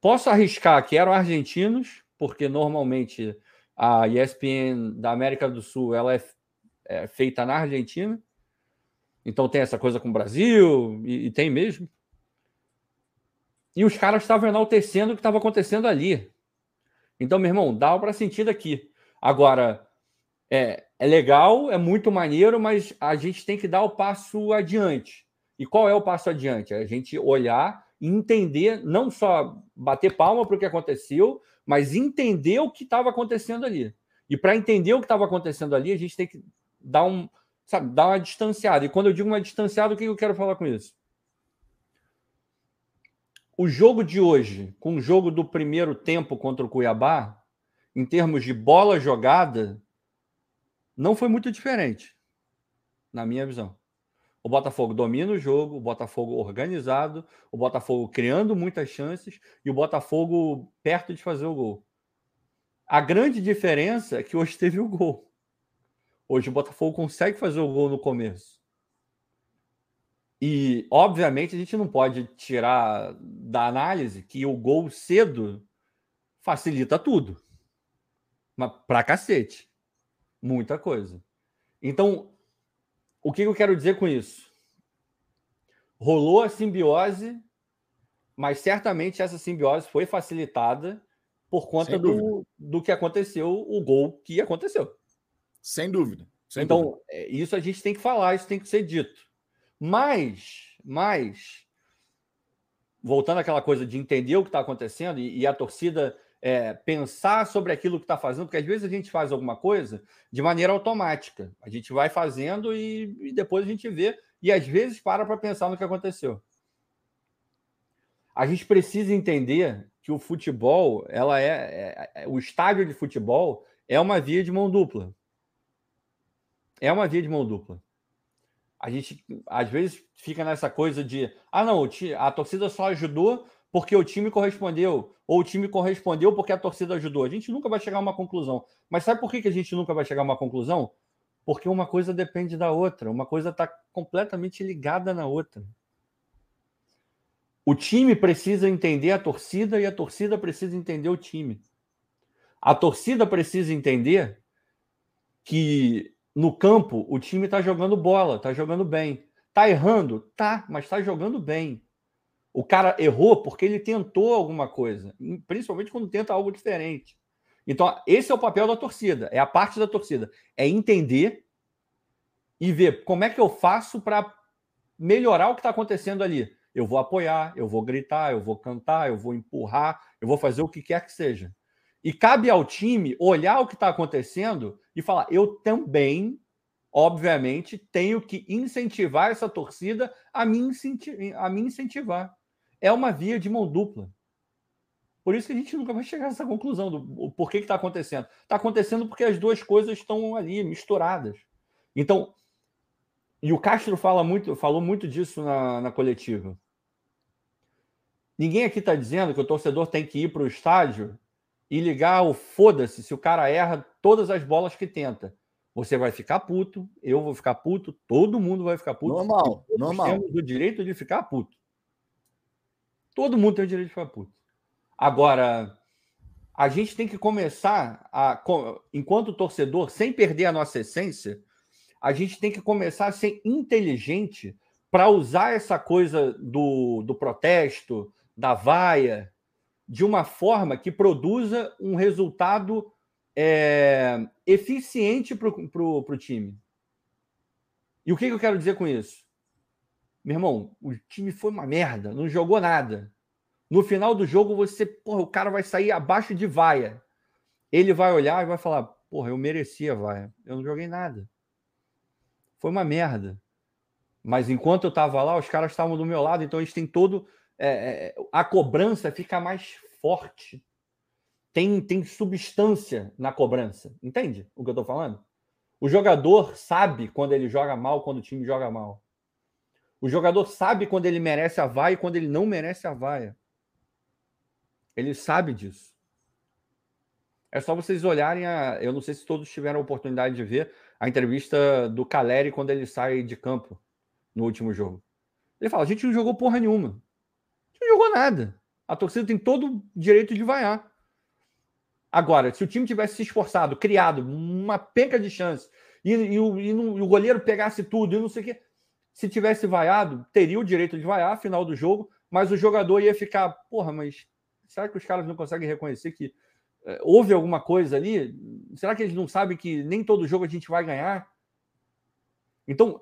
posso arriscar que eram argentinos, porque normalmente a ESPN da América do Sul ela é, é feita na Argentina. Então tem essa coisa com o Brasil, e, e tem mesmo. E os caras estavam enaltecendo o que estava acontecendo ali. Então, meu irmão, dá para sentir daqui. Agora, é, é legal, é muito maneiro, mas a gente tem que dar o passo adiante. E qual é o passo adiante? É a gente olhar e entender, não só bater palma para o que aconteceu, mas entender o que estava acontecendo ali. E para entender o que estava acontecendo ali, a gente tem que dar um, sabe, dar uma distanciada. E quando eu digo uma distanciada, o que eu quero falar com isso? O jogo de hoje, com o jogo do primeiro tempo contra o Cuiabá, em termos de bola jogada, não foi muito diferente, na minha visão. O Botafogo domina o jogo, o Botafogo organizado, o Botafogo criando muitas chances e o Botafogo perto de fazer o gol. A grande diferença é que hoje teve o gol. Hoje o Botafogo consegue fazer o gol no começo. E, obviamente, a gente não pode tirar da análise que o gol cedo facilita tudo. Mas pra cacete. Muita coisa. Então, o que eu quero dizer com isso? Rolou a simbiose, mas certamente essa simbiose foi facilitada por conta do, do que aconteceu, o gol que aconteceu. Sem dúvida. Sem então, dúvida. É, isso a gente tem que falar, isso tem que ser dito. Mas, mas, voltando àquela coisa de entender o que está acontecendo e, e, a torcida é, pensar sobre aquilo que está fazendo, porque às vezes a gente faz alguma coisa de maneira automática. A gente vai fazendo e, e depois a gente vê, e às vezes para para pensar no que aconteceu. A gente precisa entender que o futebol, ela é, é, é o estádio de futebol é uma via de mão dupla. É uma via de mão dupla. A gente às vezes fica nessa coisa de, ah, não, a torcida só ajudou porque o time correspondeu, ou o time correspondeu porque a torcida ajudou. A gente nunca vai chegar a uma conclusão. Mas sabe por que a gente nunca vai chegar a uma conclusão? Porque uma coisa depende da outra, uma coisa está completamente ligada na outra. O time precisa entender a torcida e a torcida precisa entender o time. A torcida precisa entender que no campo o time está jogando bola, está jogando bem. Está errando? Tá, mas está jogando bem. O cara errou porque ele tentou alguma coisa, principalmente quando tenta algo diferente. Então, esse é o papel da torcida, é a parte da torcida, é entender e ver como é que eu faço para melhorar o que está acontecendo ali. Eu vou apoiar, eu vou gritar, eu vou cantar, eu vou empurrar, eu vou fazer o que quer que seja. E cabe ao time olhar o que está acontecendo e falar: eu também obviamente, tenho que incentivar essa torcida a me. A me incentivar é uma via de mão dupla. Por isso que a gente nunca vai chegar a essa conclusão do porquê que está acontecendo. Está acontecendo porque as duas coisas estão ali misturadas. Então, e o Castro fala muito, falou muito disso na, na coletiva. Ninguém aqui está dizendo que o torcedor tem que ir para o estádio e ligar o foda-se se o cara erra todas as bolas que tenta. Você vai ficar puto, eu vou ficar puto, todo mundo vai ficar puto. Normal, normal. Temos o direito de ficar puto. Todo mundo tem o direito de ficar puto. Agora, a gente tem que começar a, enquanto torcedor, sem perder a nossa essência, a gente tem que começar a ser inteligente para usar essa coisa do, do protesto, da vaia, de uma forma que produza um resultado é, eficiente para o time. E o que, que eu quero dizer com isso? Meu irmão, o time foi uma merda, não jogou nada. No final do jogo, você, porra, o cara vai sair abaixo de vaia. Ele vai olhar e vai falar: porra, eu merecia vaia. Eu não joguei nada. Foi uma merda. Mas enquanto eu tava lá, os caras estavam do meu lado, então eles têm todo. É, é, a cobrança fica mais forte. Tem, tem substância na cobrança. Entende o que eu tô falando? O jogador sabe quando ele joga mal, quando o time joga mal. O jogador sabe quando ele merece a vaia e quando ele não merece a vaia. Ele sabe disso. É só vocês olharem a. Eu não sei se todos tiveram a oportunidade de ver a entrevista do Caleri quando ele sai de campo no último jogo. Ele fala: a gente não jogou porra nenhuma. A gente não jogou nada. A torcida tem todo o direito de vaiar. Agora, se o time tivesse se esforçado, criado uma penca de chance, e, e, o, e, e o goleiro pegasse tudo, e não sei o quê, se tivesse vaiado, teria o direito de vaiar, final do jogo, mas o jogador ia ficar, porra, mas será que os caras não conseguem reconhecer que é, houve alguma coisa ali? Será que eles não sabem que nem todo jogo a gente vai ganhar? Então,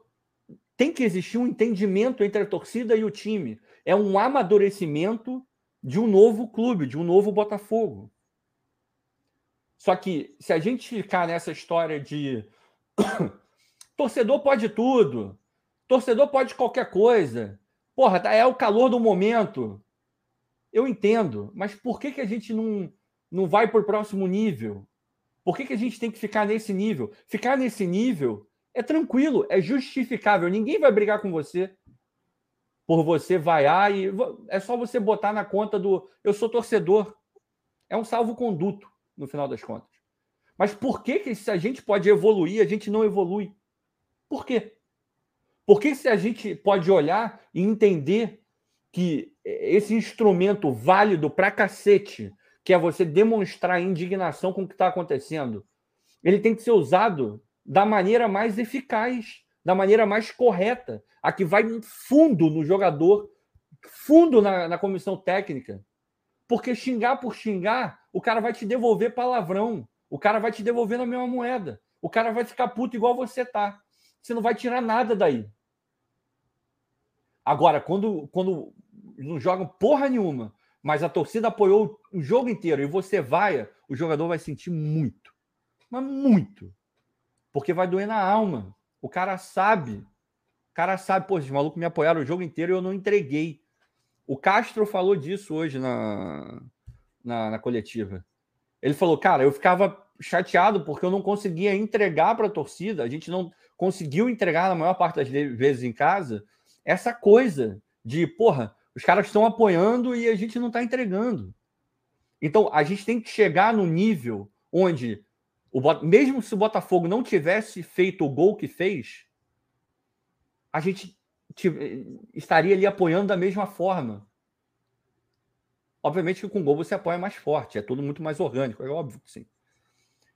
tem que existir um entendimento entre a torcida e o time. É um amadurecimento de um novo clube, de um novo Botafogo. Só que se a gente ficar nessa história de torcedor pode tudo, torcedor pode qualquer coisa, porra, tá, é o calor do momento. Eu entendo, mas por que, que a gente não, não vai para o próximo nível? Por que, que a gente tem que ficar nesse nível? Ficar nesse nível é tranquilo, é justificável. Ninguém vai brigar com você por você vaiar e é só você botar na conta do eu sou torcedor. É um salvo-conduto no final das contas. Mas por que, que se a gente pode evoluir, a gente não evolui? Por quê? Porque se a gente pode olhar e entender que esse instrumento válido para cacete, que é você demonstrar indignação com o que está acontecendo, ele tem que ser usado da maneira mais eficaz, da maneira mais correta, a que vai fundo no jogador, fundo na, na comissão técnica. Porque xingar por xingar, o cara vai te devolver palavrão, o cara vai te devolver na mesma moeda, o cara vai ficar puto igual você tá. Você não vai tirar nada daí. Agora, quando, quando não jogam porra nenhuma, mas a torcida apoiou o jogo inteiro e você vai, o jogador vai sentir muito. Mas muito. Porque vai doer na alma. O cara sabe. O cara sabe, pô, os malucos me apoiaram o jogo inteiro e eu não entreguei. O Castro falou disso hoje na, na, na coletiva. Ele falou, cara, eu ficava chateado porque eu não conseguia entregar para a torcida, a gente não conseguiu entregar na maior parte das vezes em casa essa coisa de, porra, os caras estão apoiando e a gente não está entregando. Então, a gente tem que chegar no nível onde o, mesmo se o Botafogo não tivesse feito o gol que fez, a gente estaria ali apoiando da mesma forma. Obviamente que com gol você apoia mais forte, é tudo muito mais orgânico, é óbvio que sim.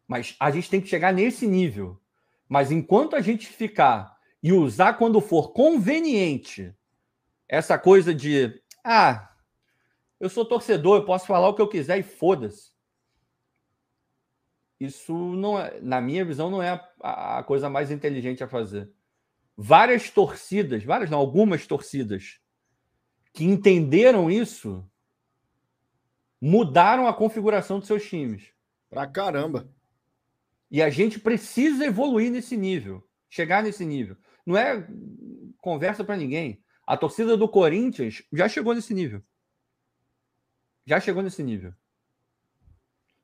Mas a gente tem que chegar nesse nível. Mas enquanto a gente ficar e usar quando for conveniente essa coisa de ah, eu sou torcedor, eu posso falar o que eu quiser e foda-se isso não é, na minha visão, não é a, a, coisa mais inteligente a fazer. Várias torcidas, várias não, algumas torcidas que entenderam isso mudaram a configuração dos seus times. Pra caramba. E a gente precisa evoluir nesse nível, chegar nesse nível. Não é conversa para ninguém. A torcida do Corinthians já chegou nesse nível. Já chegou nesse nível.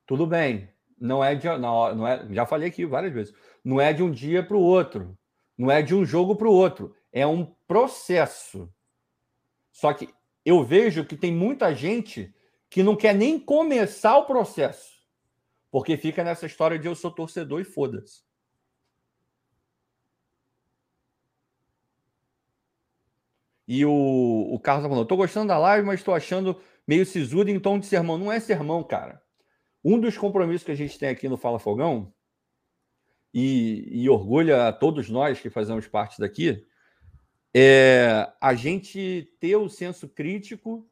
Tudo bem não é de não, não é, já falei aqui várias vezes, não é de um dia para o outro, não é de um jogo para o outro, é um processo. Só que eu vejo que tem muita gente que não quer nem começar o processo, porque fica nessa história de eu sou torcedor e foda-se. E o, o Carlos tá falando, tô gostando da live, mas estou achando meio sisudo em tom de sermão. Não é sermão, cara. Um dos compromissos que a gente tem aqui no Fala Fogão, e, e orgulha a todos nós que fazemos parte daqui, é a gente ter o senso crítico,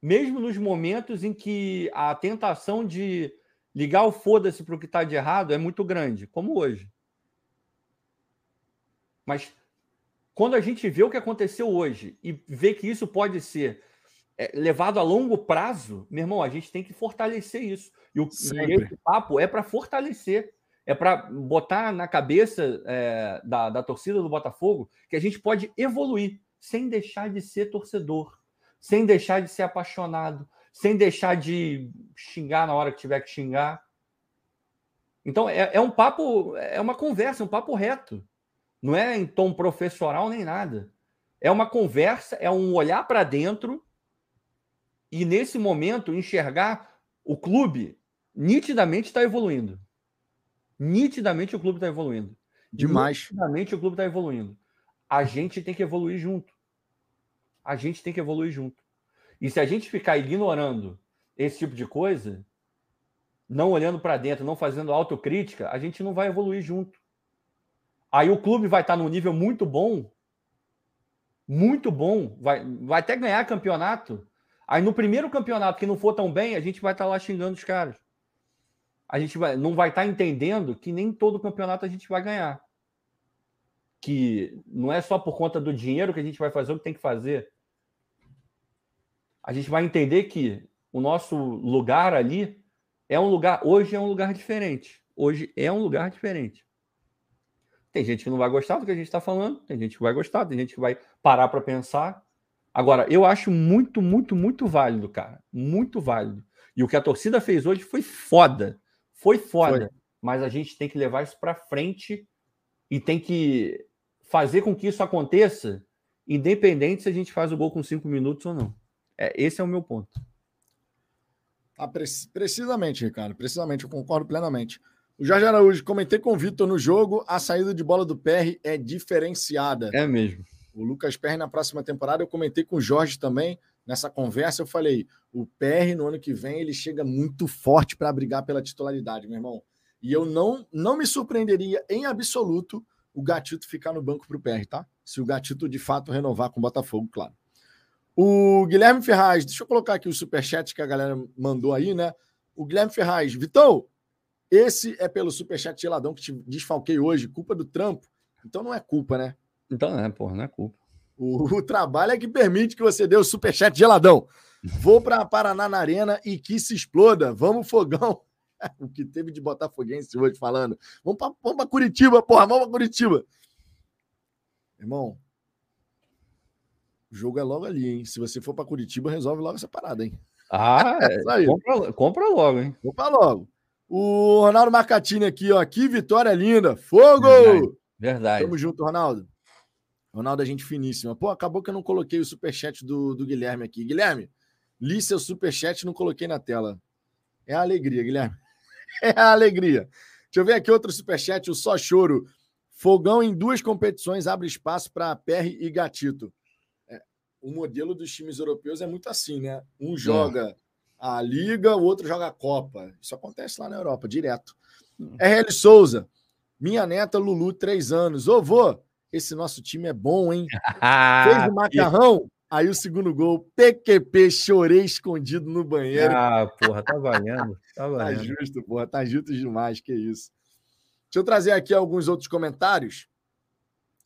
mesmo nos momentos em que a tentação de ligar o foda-se para o que está de errado é muito grande, como hoje. Mas quando a gente vê o que aconteceu hoje e vê que isso pode ser é, levado a longo prazo, meu irmão, a gente tem que fortalecer isso. E o esse papo é para fortalecer, é para botar na cabeça é, da, da torcida do Botafogo que a gente pode evoluir sem deixar de ser torcedor, sem deixar de ser apaixonado, sem deixar de xingar na hora que tiver que xingar. Então, é, é um papo, é uma conversa, um papo reto. Não é em tom professoral nem nada. É uma conversa, é um olhar para dentro e nesse momento enxergar o clube nitidamente está evoluindo. Nitidamente o clube está evoluindo. Demais. Realmente o clube está evoluindo. A gente tem que evoluir junto. A gente tem que evoluir junto. E se a gente ficar ignorando esse tipo de coisa, não olhando para dentro, não fazendo autocrítica, a gente não vai evoluir junto. Aí o clube vai estar num nível muito bom, muito bom, vai, vai até ganhar campeonato. Aí no primeiro campeonato que não for tão bem, a gente vai estar lá xingando os caras. A gente vai, não vai estar entendendo que nem todo campeonato a gente vai ganhar. Que não é só por conta do dinheiro que a gente vai fazer o que tem que fazer. A gente vai entender que o nosso lugar ali é um lugar, hoje é um lugar diferente. Hoje é um lugar diferente. Tem gente que não vai gostar do que a gente está falando, tem gente que vai gostar, tem gente que vai parar para pensar. Agora, eu acho muito, muito, muito válido, cara. Muito válido. E o que a torcida fez hoje foi foda. Foi foda. Foi. Mas a gente tem que levar isso para frente e tem que fazer com que isso aconteça, independente se a gente faz o gol com cinco minutos ou não. É, esse é o meu ponto. Ah, precisamente, Ricardo. Precisamente, eu concordo plenamente. O Jorge Araújo, comentei com o Vitor no jogo, a saída de bola do PR é diferenciada. É mesmo. O Lucas PR na próxima temporada, eu comentei com o Jorge também, nessa conversa, eu falei, o PR no ano que vem, ele chega muito forte para brigar pela titularidade, meu irmão. E eu não, não me surpreenderia em absoluto o Gatito ficar no banco para o PR, tá? Se o Gatito de fato renovar com o Botafogo, claro. O Guilherme Ferraz, deixa eu colocar aqui o superchat que a galera mandou aí, né? O Guilherme Ferraz, Vitão, esse é pelo superchat geladão que te desfalquei hoje, culpa do trampo. Então não é culpa, né? Então é, porra, não é culpa. O, o trabalho é que permite que você dê o superchat geladão. Vou para Paraná na Arena e que se exploda. Vamos, fogão. o que teve de Botafoguense hoje falando. Vamos para Curitiba, porra, vamos para Curitiba. Irmão, o jogo é logo ali, hein? Se você for para Curitiba, resolve logo essa parada, hein? Ah, é. compra, compra logo, hein? Compra logo. O Ronaldo Marcatini aqui, ó. Que vitória linda. Fogo! Verdade. Verdade. Tamo junto, Ronaldo. Ronaldo é gente finíssima. Pô, acabou que eu não coloquei o superchat do, do Guilherme aqui. Guilherme, li seu superchat e não coloquei na tela. É a alegria, Guilherme. É a alegria. Deixa eu ver aqui outro superchat, o Só Choro. Fogão em duas competições abre espaço para Perry e Gatito. É, o modelo dos times europeus é muito assim, né? Um joga é a Liga, o outro joga a Copa. Isso acontece lá na Europa, direto. Hum. RL Souza, minha neta Lulu, três anos. Ô, vô, esse nosso time é bom, hein? Fez o macarrão, aí o segundo gol, PQP, chorei escondido no banheiro. Ah, porra, tá valendo. Tá, tá valendo. tá justo, porra, tá justo demais, que isso. Deixa eu trazer aqui alguns outros comentários,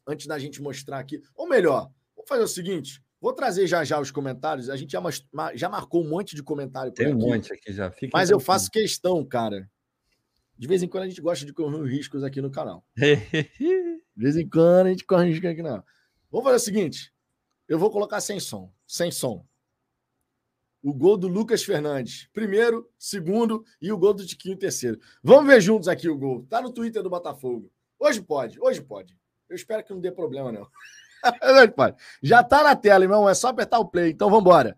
antes da gente mostrar aqui. Ou melhor, vamos fazer o seguinte, Vou trazer já já os comentários. A gente já, já marcou um monte de comentário. Tem um aqui, monte aqui já. Mas eu faço questão, cara. De vez em quando a gente gosta de correr riscos aqui no canal. de vez em quando a gente corre riscos aqui não. Vamos fazer o seguinte. Eu vou colocar sem som. Sem som. O gol do Lucas Fernandes. Primeiro, segundo e o gol do Tiquinho terceiro. Vamos ver juntos aqui o gol. Tá no Twitter do Botafogo. Hoje pode, hoje pode. Eu espero que não dê problema, não. Já tá na tela, irmão. É só apertar o play. Então vamos embora.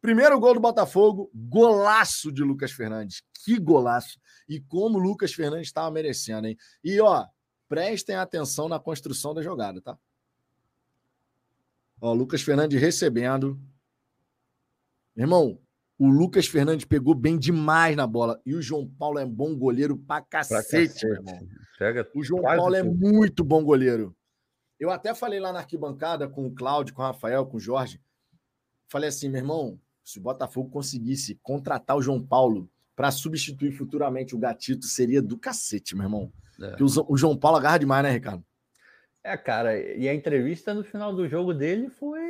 Primeiro gol do Botafogo, golaço de Lucas Fernandes. Que golaço. E como o Lucas Fernandes estava merecendo, hein? E ó, prestem atenção na construção da jogada, tá? Ó, Lucas Fernandes recebendo. Irmão, o Lucas Fernandes pegou bem demais na bola. E o João Paulo é bom goleiro pra cacete, pra cacete. irmão. Pega o João Paulo é muito bom goleiro. Eu até falei lá na arquibancada com o Cláudio, com o Rafael, com o Jorge. Falei assim, meu irmão, se o Botafogo conseguisse contratar o João Paulo para substituir futuramente o Gatito, seria do cacete, meu irmão. É. O, o João Paulo agarra demais, né, Ricardo? É, cara, e a entrevista no final do jogo dele foi.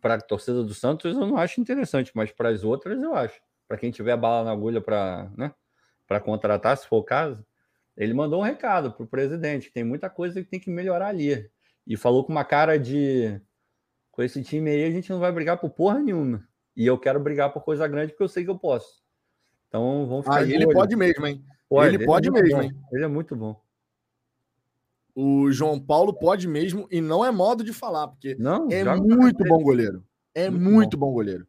Para a torcida do Santos, eu não acho interessante, mas para as outras, eu acho. Para quem tiver bala na agulha para né, contratar, se for o caso, ele mandou um recado para o presidente, que tem muita coisa que tem que melhorar ali. E falou com uma cara de. Com esse time aí, a gente não vai brigar por porra nenhuma. E eu quero brigar por coisa grande porque eu sei que eu posso. Então vamos ficar. Ah, ele olho. pode mesmo, hein? Pode, ele, ele pode é mesmo, bom. hein? Ele é muito bom. O João Paulo pode mesmo, e não é modo de falar, porque não, é muito bom goleiro. É muito, muito bom. bom. goleiro.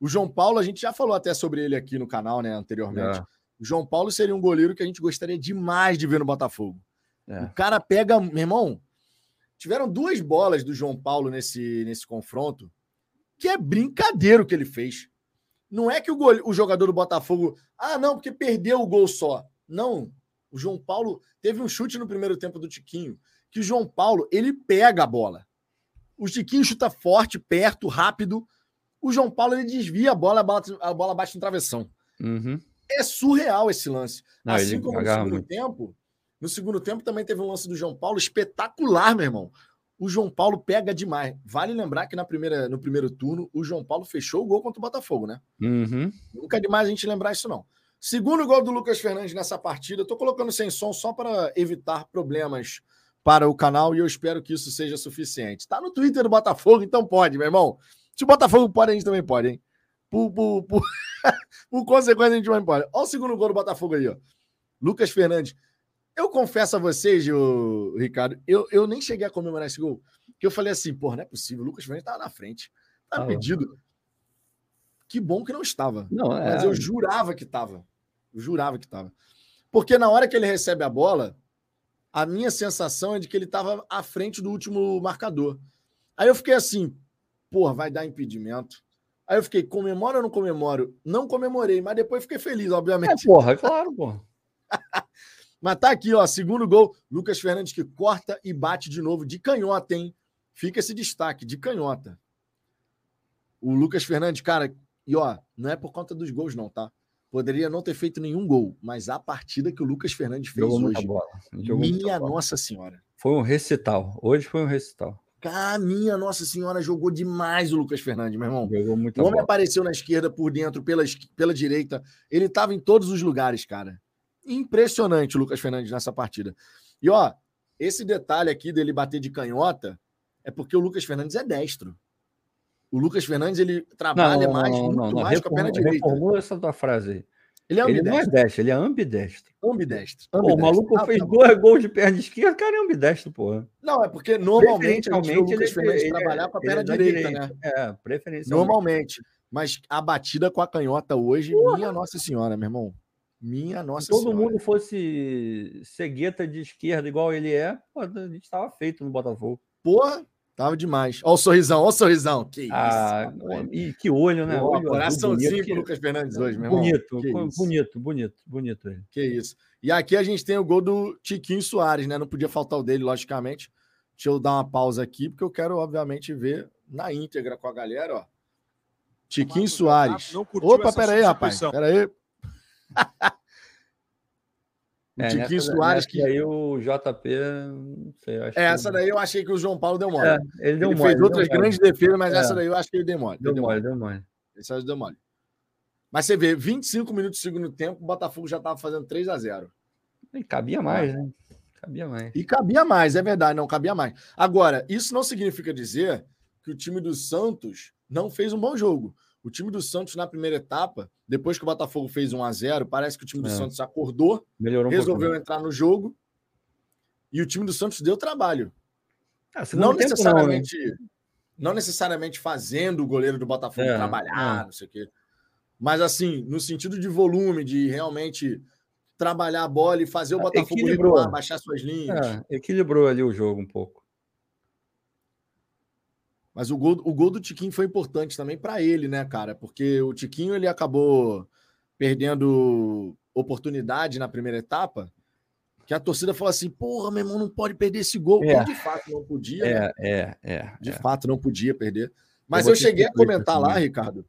O João Paulo, a gente já falou até sobre ele aqui no canal, né, anteriormente. O João Paulo seria um goleiro que a gente gostaria demais de ver no Botafogo. É. O cara pega, meu irmão, tiveram duas bolas do João Paulo nesse, nesse confronto, que é brincadeira o que ele fez. Não é que o, gol, o jogador do Botafogo, ah, não, porque perdeu o gol só. Não, o João Paulo teve um chute no primeiro tempo do Tiquinho, que o João Paulo, ele pega a bola. O Tiquinho chuta forte, perto, rápido. O João Paulo, ele desvia a bola, a bola, a bola bate no travessão. Uhum. É surreal esse lance. Não, assim como no segundo muito. tempo, no segundo tempo também teve um lance do João Paulo espetacular, meu irmão. O João Paulo pega demais. Vale lembrar que na primeira, no primeiro turno, o João Paulo fechou o gol contra o Botafogo, né? Uhum. Nunca é demais a gente lembrar isso, não. Segundo gol do Lucas Fernandes nessa partida. Estou colocando sem som só para evitar problemas para o canal e eu espero que isso seja suficiente. Está no Twitter do Botafogo, então pode, meu irmão. Se o Botafogo pode, a gente também pode, hein? Por, por, por... por consequência, a gente vai embora. Olha o segundo gol do Botafogo aí, ó. Lucas Fernandes. Eu confesso a vocês, o Ricardo, eu, eu nem cheguei a comemorar esse gol. Que eu falei assim, porra, não é possível. O Lucas Fernandes estava na frente. Estava ah, pedido. Que bom que não estava. Não, é... Mas eu jurava que estava. Eu jurava que estava. Porque na hora que ele recebe a bola, a minha sensação é de que ele estava à frente do último marcador. Aí eu fiquei assim, porra, vai dar impedimento. Aí eu fiquei, comemora ou não comemoro? Não comemorei, mas depois fiquei feliz, obviamente. É, porra, é claro, porra. mas tá aqui, ó, segundo gol, Lucas Fernandes que corta e bate de novo de canhota, hein? Fica esse destaque, de canhota. O Lucas Fernandes, cara, e ó, não é por conta dos gols não, tá? Poderia não ter feito nenhum gol, mas a partida que o Lucas Fernandes fez Jogou hoje. Bola. minha Nossa Senhora. Foi um recital. Hoje foi um recital. Cara, minha Nossa Senhora jogou demais o Lucas Fernandes, meu irmão. Jogou muito O homem bola. apareceu na esquerda, por dentro, pela, pela direita. Ele estava em todos os lugares, cara. Impressionante o Lucas Fernandes nessa partida. E ó, esse detalhe aqui dele bater de canhota é porque o Lucas Fernandes é destro. O Lucas Fernandes ele trabalha não, mais, não, muito não, mais com a perna direita. Reformula essa tua frase aí. Ele, é ele não é destro, ele é ambidestro. Ambidestro. ambidestro. Pô, o maluco ah, fez tá dois gols de perna esquerda, cara é ambidestro, porra. Não, é porque normalmente o Lucas ele, Fernandes ele, trabalhar com a perna é direita, direita, né? É, preferencialmente. Normalmente. Mas a batida com a canhota hoje, porra. minha Nossa Senhora, meu irmão. Minha Nossa Se todo Senhora. mundo fosse cegueta de esquerda igual ele é, pô, a gente estava feito no Botafogo. Porra, Tava demais. Olha o sorrisão, olha o sorrisão. Que isso. Ah, e que olho, né? Olho coraçãozinho pro Lucas Fernandes hoje, meu irmão. Bonito, bonito, bonito, bonito ele. Que isso. E aqui a gente tem o gol do Tiquinho Soares, né? Não podia faltar o dele, logicamente. Deixa eu dar uma pausa aqui, porque eu quero, obviamente, ver na íntegra com a galera, ó. Tiquinho Soares. Opa, pera aí, rapaz. Pera aí. O é, Tiquinho nessa, Soares. Que aí o JP. Não sei, é, essa daí eu achei que o João Paulo deu mole. É, ele deu ele mole. Fez outras grandes defesas, mas é. essa daí eu acho que ele deu mole. Deu, deu mole, deu mole. Essa deu mole. Mas você vê, 25 minutos do segundo tempo, o Botafogo já estava fazendo 3 a 0 E cabia mais, né? Cabia mais. E cabia mais, é verdade, não cabia mais. Agora, isso não significa dizer que o time do Santos não fez um bom jogo. O time do Santos, na primeira etapa, depois que o Botafogo fez 1 a 0 parece que o time do é. Santos acordou, Melhorou um resolveu pouco, entrar no jogo e o time do Santos deu trabalho. Ah, não necessariamente não, né? não necessariamente fazendo o goleiro do Botafogo é, trabalhar, é. não sei o quê. Mas assim, no sentido de volume, de realmente trabalhar a bola e fazer o ah, Botafogo equilibrou. baixar suas linhas. É, equilibrou ali o jogo um pouco. Mas o gol, o gol do Tiquinho foi importante também para ele, né, cara? Porque o Tiquinho ele acabou perdendo oportunidade na primeira etapa, que a torcida falou assim: porra, meu irmão, não pode perder esse gol. É. de fato não podia. É, né? é, é. De é. fato não podia perder. Mas eu, eu cheguei a comentar lá, Ricardo.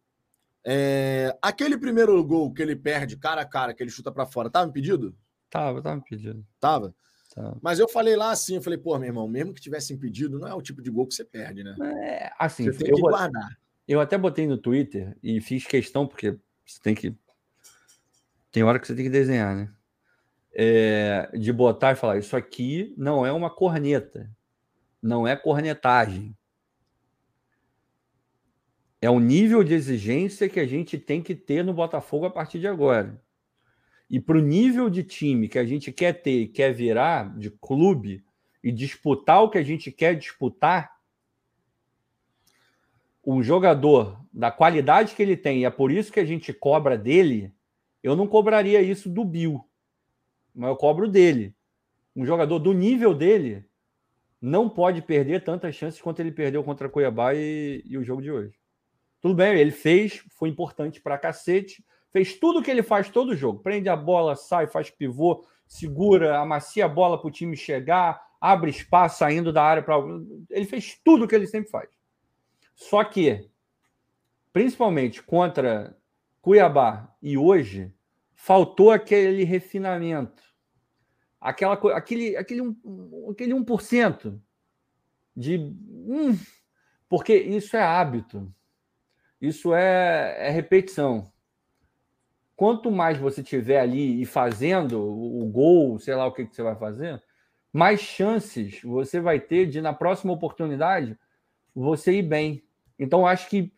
É, aquele primeiro gol que ele perde cara a cara, que ele chuta para fora, tava impedido? Tava, tava impedido. Tava. Tá. Mas eu falei lá assim, eu falei, pô, meu irmão, mesmo que tivesse impedido, não é o tipo de gol que você perde, né? É, assim, você tem eu que guardar. Eu até botei no Twitter e fiz questão, porque você tem que. Tem hora que você tem que desenhar, né? É, de botar e falar: Isso aqui não é uma corneta, não é cornetagem. É o nível de exigência que a gente tem que ter no Botafogo a partir de agora. E para o nível de time que a gente quer ter, quer virar de clube e disputar o que a gente quer disputar, um jogador da qualidade que ele tem, e é por isso que a gente cobra dele, eu não cobraria isso do Bill, mas eu cobro dele. Um jogador do nível dele não pode perder tantas chances quanto ele perdeu contra Cuiabá e, e o jogo de hoje. Tudo bem, ele fez, foi importante para cacete, fez tudo que ele faz todo jogo. Prende a bola, sai, faz pivô, segura, amacia a bola para o time chegar, abre espaço saindo da área para. Ele fez tudo que ele sempre faz. Só que, principalmente contra Cuiabá e hoje, faltou aquele refinamento. Aquela, aquele, aquele, um, aquele 1% de. Hum, porque isso é hábito. Isso é, é repetição quanto mais você tiver ali e fazendo o gol, sei lá o que, que você vai fazer, mais chances você vai ter de, na próxima oportunidade, você ir bem. Então, acho que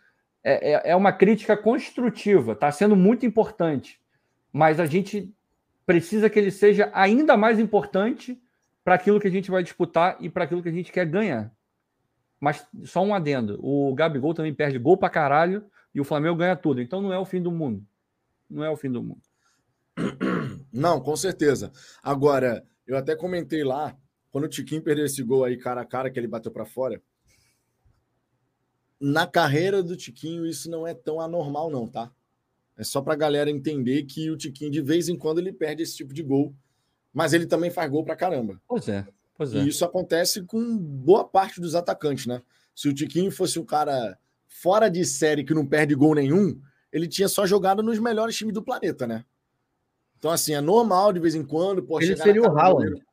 é, é, é uma crítica construtiva, está sendo muito importante, mas a gente precisa que ele seja ainda mais importante para aquilo que a gente vai disputar e para aquilo que a gente quer ganhar. Mas só um adendo: o Gabigol também perde gol para caralho e o Flamengo ganha tudo. Então não é o fim do mundo não é o fim do mundo. Não, com certeza. Agora, eu até comentei lá, quando o Tiquinho perdeu esse gol aí cara a cara que ele bateu para fora, na carreira do Tiquinho isso não é tão anormal não, tá? É só para a galera entender que o Tiquinho de vez em quando ele perde esse tipo de gol, mas ele também faz gol para caramba. Pois é, pois é. E isso acontece com boa parte dos atacantes, né? Se o Tiquinho fosse um cara fora de série que não perde gol nenhum, ele tinha só jogado nos melhores times do planeta, né? Então, assim, é normal de vez em quando. Pô, ele seria o Haaland.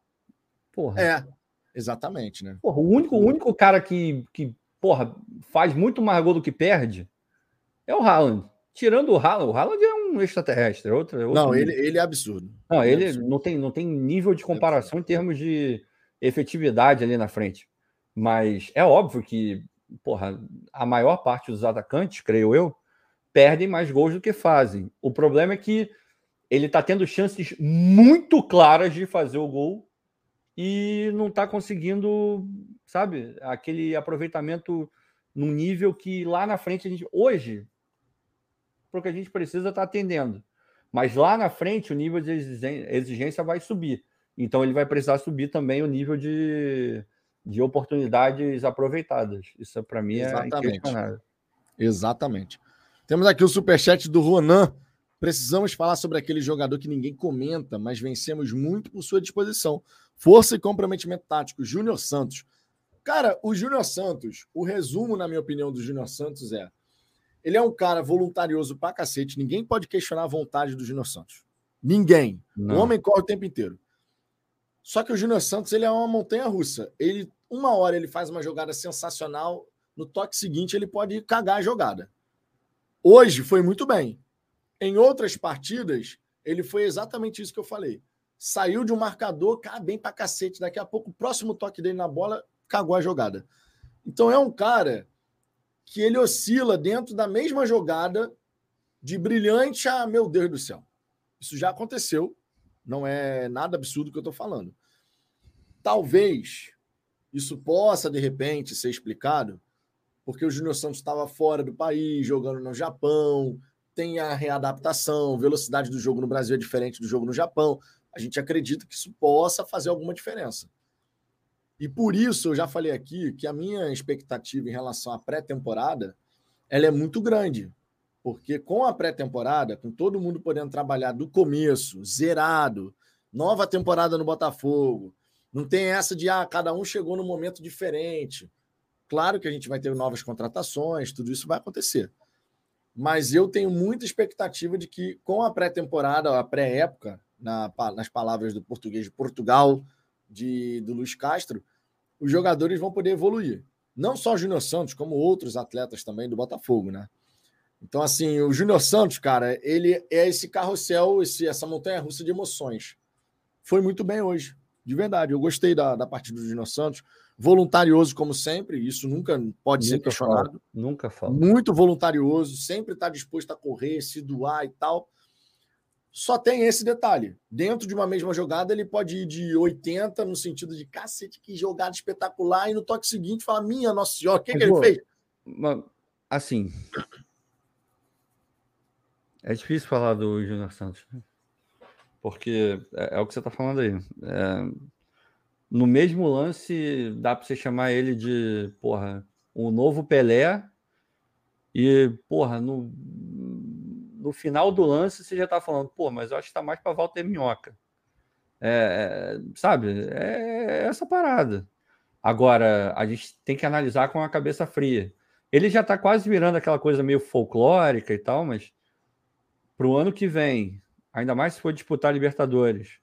Porra. É, exatamente, né? Porra, o único, o único cara que, que, porra, faz muito mais gol do que perde é o Haaland. Tirando o Haaland, o Haaland é um extraterrestre. É outro, é outro não, ele, ele é absurdo. Não, ele, é absurdo. Não, tem, não tem nível de comparação em termos de efetividade ali na frente. Mas é óbvio que, porra, a maior parte dos atacantes, creio eu, perdem mais gols do que fazem. O problema é que ele está tendo chances muito claras de fazer o gol e não está conseguindo, sabe, aquele aproveitamento num nível que lá na frente a gente. Hoje, porque a gente precisa estar tá atendendo. Mas lá na frente o nível de exigência vai subir. Então ele vai precisar subir também o nível de, de oportunidades aproveitadas. Isso para mim é Exatamente. Exatamente. Temos aqui o superchat do Ronan. Precisamos falar sobre aquele jogador que ninguém comenta, mas vencemos muito por sua disposição. Força e comprometimento tático. Júnior Santos. Cara, o Júnior Santos, o resumo, na minha opinião, do Júnior Santos é: ele é um cara voluntarioso pra cacete. Ninguém pode questionar a vontade do Júnior Santos. Ninguém. Não. O homem corre o tempo inteiro. Só que o Júnior Santos, ele é uma montanha russa. Ele, uma hora ele faz uma jogada sensacional, no toque seguinte ele pode cagar a jogada. Hoje foi muito bem. Em outras partidas, ele foi exatamente isso que eu falei. Saiu de um marcador, cara, bem pra cacete. Daqui a pouco, o próximo toque dele na bola, cagou a jogada. Então é um cara que ele oscila dentro da mesma jogada de brilhante a meu Deus do céu. Isso já aconteceu. Não é nada absurdo que eu estou falando. Talvez isso possa, de repente, ser explicado porque o Júnior Santos estava fora do país, jogando no Japão, tem a readaptação, velocidade do jogo no Brasil é diferente do jogo no Japão. A gente acredita que isso possa fazer alguma diferença. E por isso eu já falei aqui que a minha expectativa em relação à pré-temporada ela é muito grande. Porque com a pré-temporada, com todo mundo podendo trabalhar do começo, zerado, nova temporada no Botafogo, não tem essa de ah, cada um chegou num momento diferente. Claro que a gente vai ter novas contratações, tudo isso vai acontecer. Mas eu tenho muita expectativa de que, com a pré-temporada, a pré-época, na, nas palavras do português de Portugal, de, do Luiz Castro, os jogadores vão poder evoluir. Não só o Júnior Santos, como outros atletas também do Botafogo, né? Então, assim, o Júnior Santos, cara, ele é esse carrossel, esse, essa montanha russa de emoções. Foi muito bem hoje, de verdade. Eu gostei da, da partida do Júnior Santos voluntarioso como sempre, isso nunca pode nunca ser questionado. Falo, nunca falo. Muito voluntarioso, sempre está disposto a correr, se doar e tal. Só tem esse detalhe. Dentro de uma mesma jogada, ele pode ir de 80 no sentido de cacete, que jogada espetacular, e no toque seguinte fala: Minha Nossa Senhora, o que, que ele fez? Assim. É difícil falar do Júnior Santos, né? porque é, é, o que você está falando aí. É, no mesmo lance, dá para você chamar ele de, porra, um novo Pelé. E, porra, no, no final do lance você já tá falando, pô, mas eu acho que tá mais para Walter Minhoca. É, é, sabe? É, é essa parada. Agora, a gente tem que analisar com a cabeça fria. Ele já está quase virando aquela coisa meio folclórica e tal, mas para o ano que vem, ainda mais se for disputar Libertadores,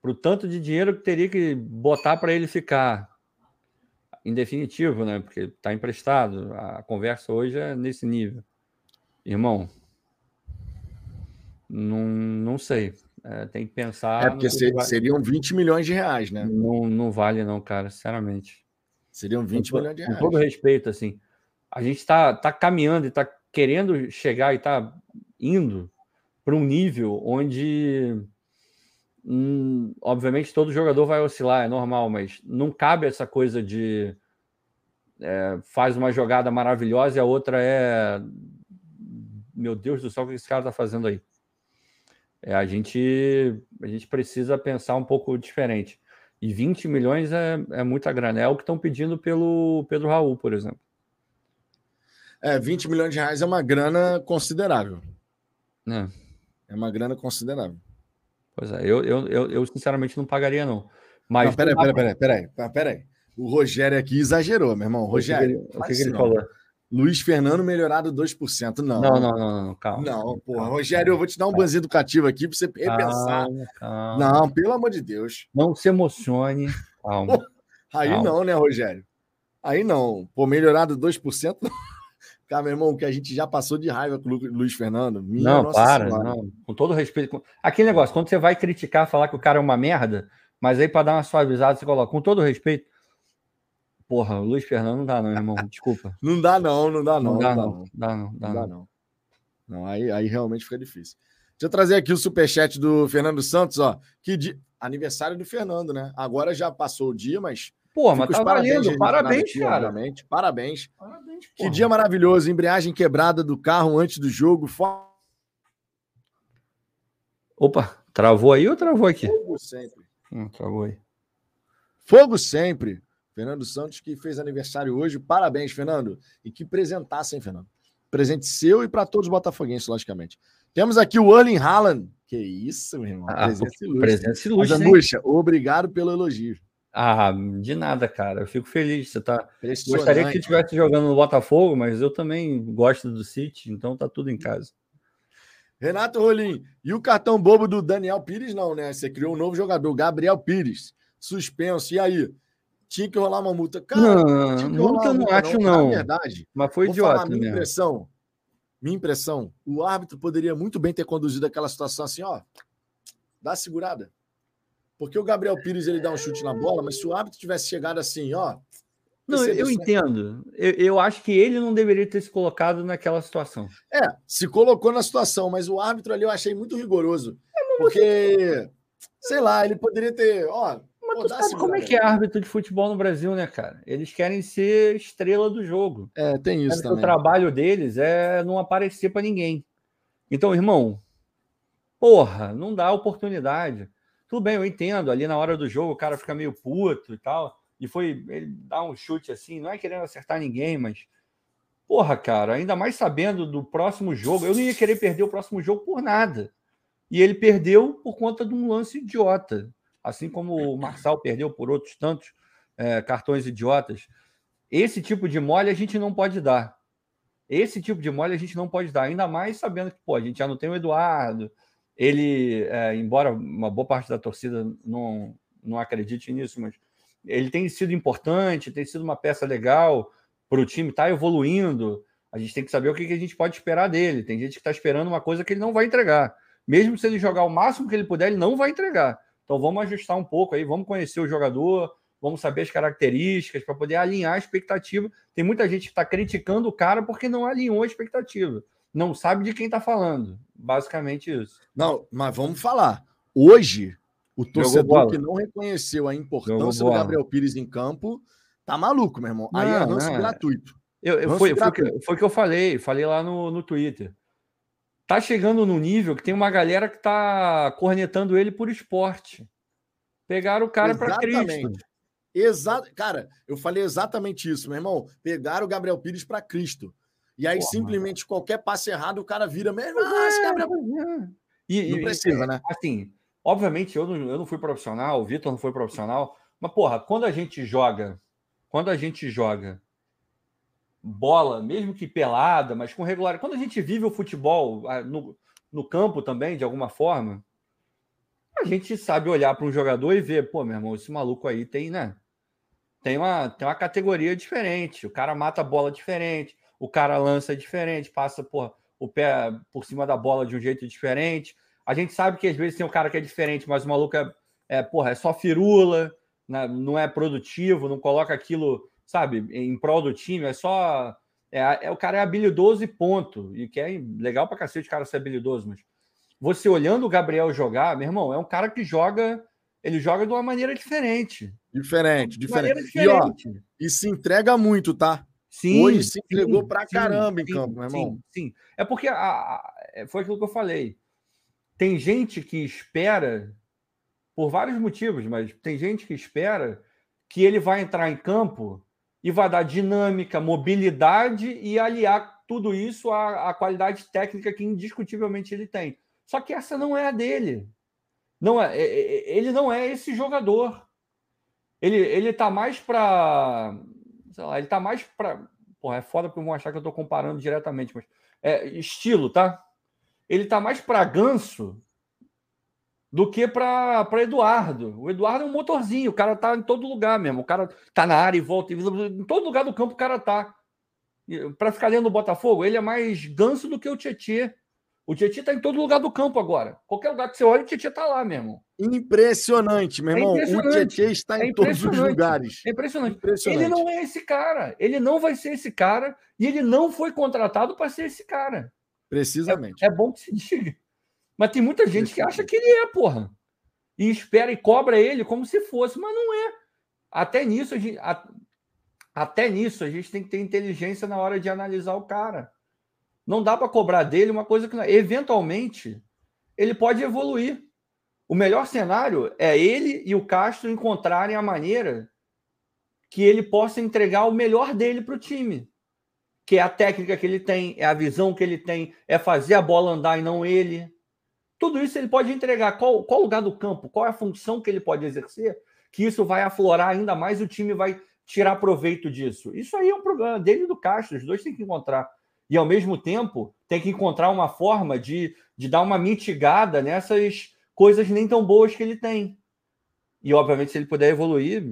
para o tanto de dinheiro que teria que botar para ele ficar, em definitivo, né? Porque está emprestado. A conversa hoje é nesse nível. Irmão, não, não sei. É, tem que pensar. É porque ser, seriam 20 milhões de reais, né? Não, não vale, não, cara, sinceramente. Seriam 20 com, milhões de reais. Com todo respeito, assim. A gente está tá caminhando e está querendo chegar e está indo para um nível onde, hum, obviamente, todo jogador vai oscilar, é normal, mas não cabe essa coisa de é, faz uma jogada maravilhosa e a outra é. Meu Deus do céu, o que esse cara está fazendo aí? É, a, gente, a gente precisa pensar um pouco diferente. E 20 milhões é, é muita grana. É o que estão pedindo pelo Pedro Raul, por exemplo. É, 20 milhões de reais é uma grana considerável. É, é uma grana considerável. Pois é, eu, eu, eu, eu sinceramente não pagaria, não. Mas. Não, peraí, peraí, peraí, peraí, peraí. O Rogério aqui exagerou, meu irmão. Rogério. O que, que, que ele falou? Luiz Fernando melhorado 2%. Não. Não, não, não, não calma. Não, porra. Calma, Rogério, eu vou te dar um banzinho educativo aqui para você repensar. Calma, calma. Não, pelo amor de Deus. Não se emocione. Calma. Aí calma. não, né, Rogério? Aí não. Pô, melhorado 2%. Cara, meu irmão, que a gente já passou de raiva com o Luiz Fernando. Minha não, para. Não. Com todo respeito. Aquele negócio, quando você vai criticar, falar que o cara é uma merda, mas aí para dar uma suavizada, você coloca, com todo respeito, Porra, o Luiz Fernando não dá, não, irmão. Desculpa. não dá, não, não dá, não. Não dá, não. não. Dá, não, dá, não. Dá, não. não. aí, aí realmente fica difícil. Deixa eu trazer aqui o superchat do Fernando Santos, ó. Que di... Aniversário do Fernando, né? Agora já passou o dia, mas. Pô, mas tá valendo. Parabéns, cara. Obviamente. Parabéns. Parabéns que dia maravilhoso. Embreagem quebrada do carro antes do jogo. Opa, travou aí ou travou aqui? Fogo sempre. Hum, travou aí. Fogo sempre. Fernando Santos, que fez aniversário hoje. Parabéns, Fernando. E que presentasse, hein, Fernando? Presente seu e para todos os botafoguenses, logicamente. Temos aqui o Erling Haaland. Que isso, meu irmão. Ah, presença ilustre. Presença ilustre. Obrigado pelo elogio. Ah, de nada, cara. Eu fico feliz. Você tá. Gostaria que ele estivesse jogando no Botafogo, mas eu também gosto do City, então tá tudo em casa. Renato Rolim, e o cartão bobo do Daniel Pires, não, né? Você criou um novo jogador, Gabriel Pires, suspenso. E aí? tinha que rolar uma multa. Cara, não, multa eu não acho, não. Verdade, mas foi idiota. Falar, minha impressão, minha impressão, o árbitro poderia muito bem ter conduzido aquela situação assim, ó, dá segurada. Porque o Gabriel Pires ele dá um chute na bola, mas se o árbitro tivesse chegado assim, ó. Não, eu entendo. Eu, eu, acho que ele não deveria ter se colocado naquela situação. É, se colocou na situação, mas o árbitro ali eu achei muito rigoroso. Porque, sei lá, ele poderia ter, ó, mas tu sabe como é que é árbitro de futebol no Brasil, né, cara? Eles querem ser estrela do jogo. É, tem isso também. O trabalho deles é não aparecer para ninguém. Então, irmão, porra, não dá oportunidade. Tudo bem, eu entendo. Ali na hora do jogo o cara fica meio puto e tal. E foi ele dá um chute assim, não é querendo acertar ninguém, mas porra, cara, ainda mais sabendo do próximo jogo, eu não ia querer perder o próximo jogo por nada. E ele perdeu por conta de um lance idiota assim como o Marçal perdeu por outros tantos é, cartões idiotas. Esse tipo de mole a gente não pode dar. Esse tipo de mole a gente não pode dar, ainda mais sabendo que pô, a gente já não tem o Eduardo. Ele, é, embora uma boa parte da torcida não, não acredite nisso, mas ele tem sido importante, tem sido uma peça legal para o time, está evoluindo. A gente tem que saber o que, que a gente pode esperar dele. Tem gente que está esperando uma coisa que ele não vai entregar. Mesmo se ele jogar o máximo que ele puder, ele não vai entregar. Então vamos ajustar um pouco aí, vamos conhecer o jogador, vamos saber as características para poder alinhar a expectativa. Tem muita gente que está criticando o cara porque não alinhou a expectativa. Não sabe de quem está falando. Basicamente isso. Não, mas vamos falar. Hoje, o torcedor que não reconheceu a importância do Gabriel Pires em campo tá maluco, meu irmão. Não, Aí é lance gratuito. Eu, eu, foi, foi, o que eu falei, falei lá no, no Twitter tá chegando no nível que tem uma galera que tá cornetando ele por esporte. Pegaram o cara para Cristo. Exato. Cara, eu falei exatamente isso, meu irmão. Pegaram o Gabriel Pires para Cristo. E aí, Porra, simplesmente, mano. qualquer passe errado, o cara vira mesmo. Ah, esse Gabriel. É. E, não precisa, né? Assim, obviamente, eu não, eu não fui profissional, o Vitor não foi profissional, mas, porra, quando a gente joga, quando a gente joga bola, mesmo que pelada, mas com regularidade, quando a gente vive o futebol ah, no, no campo também, de alguma forma, a gente sabe olhar para um jogador e ver, pô, meu irmão, esse maluco aí tem, né? Tem uma, tem uma categoria diferente. O cara mata a bola diferente, o cara lança diferente, passa porra, o pé por cima da bola de um jeito diferente. A gente sabe que às vezes tem um cara que é diferente, mas o maluco é, é porra, é só firula, né? não é produtivo, não coloca aquilo, sabe, em prol do time, é só. É, é, o cara é habilidoso e ponto. E que é legal pra cacete o cara ser habilidoso, mas você olhando o Gabriel jogar, meu irmão, é um cara que joga, ele joga de uma maneira diferente. Diferente, diferente. diferente. E, ó, e se entrega muito, tá? Sim. Hoje se entregou sim, pra sim, caramba em campo, meu irmão. Sim, sim. É porque a, a, é, foi aquilo que eu falei. Tem gente que espera, por vários motivos, mas tem gente que espera que ele vai entrar em campo e vai dar dinâmica, mobilidade e aliar tudo isso à, à qualidade técnica que indiscutivelmente ele tem. Só que essa não é a dele. Não é, é, é ele não é esse jogador. Ele, ele tá mais para. Sei lá, ele tá mais para. Porra, é foda porque vão achar que eu tô comparando diretamente, mas. É, estilo, tá? Ele tá mais para ganso do que para Eduardo. O Eduardo é um motorzinho, o cara tá em todo lugar mesmo. O cara tá na área e volta. Em todo lugar do campo o cara tá. Para ficar dentro do Botafogo, ele é mais ganso do que o Tietê. O Tietchan está em todo lugar do campo agora. Qualquer lugar que você olha, o Tietchan está lá, mesmo. Impressionante, meu é irmão. É impressionante. O Tietchan está em é todos os lugares. É impressionante. impressionante. Ele não é esse cara. Ele não vai ser esse cara e ele não foi contratado para ser esse cara. Precisamente. É, é, bom que se diga. Mas tem muita gente que acha que ele é, porra. E espera e cobra ele como se fosse, mas não é. Até nisso, a gente, a, até nisso, a gente tem que ter inteligência na hora de analisar o cara. Não dá para cobrar dele uma coisa que, eventualmente, ele pode evoluir. O melhor cenário é ele e o Castro encontrarem a maneira que ele possa entregar o melhor dele para o time. Que é a técnica que ele tem, é a visão que ele tem, é fazer a bola andar e não ele. Tudo isso ele pode entregar. Qual, qual lugar do campo, qual é a função que ele pode exercer, que isso vai aflorar ainda mais, o time vai tirar proveito disso. Isso aí é um problema dele e do Castro, os dois têm que encontrar e, ao mesmo tempo, tem que encontrar uma forma de, de dar uma mitigada nessas coisas nem tão boas que ele tem. E, obviamente, se ele puder evoluir,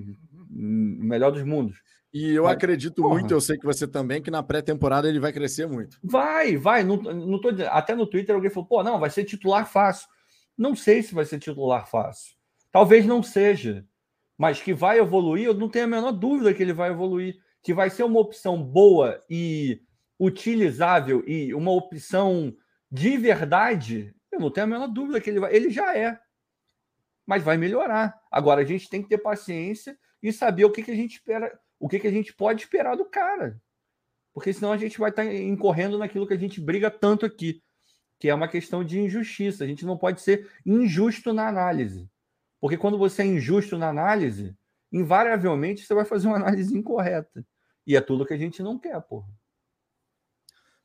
melhor dos mundos. E eu Mas, acredito porra. muito, eu sei que você também, que na pré-temporada ele vai crescer muito. Vai, vai. Não, não tô, até no Twitter alguém falou, pô, não, vai ser titular fácil. Não sei se vai ser titular fácil. Talvez não seja. Mas que vai evoluir, eu não tenho a menor dúvida que ele vai evoluir. Que vai ser uma opção boa e utilizável e uma opção de verdade, eu não tenho a menor dúvida que ele vai. Ele já é. Mas vai melhorar. Agora a gente tem que ter paciência e saber o que, que a gente espera, o que, que a gente pode esperar do cara. Porque senão a gente vai estar tá incorrendo naquilo que a gente briga tanto aqui, que é uma questão de injustiça. A gente não pode ser injusto na análise. Porque quando você é injusto na análise, invariavelmente você vai fazer uma análise incorreta. E é tudo que a gente não quer, porra.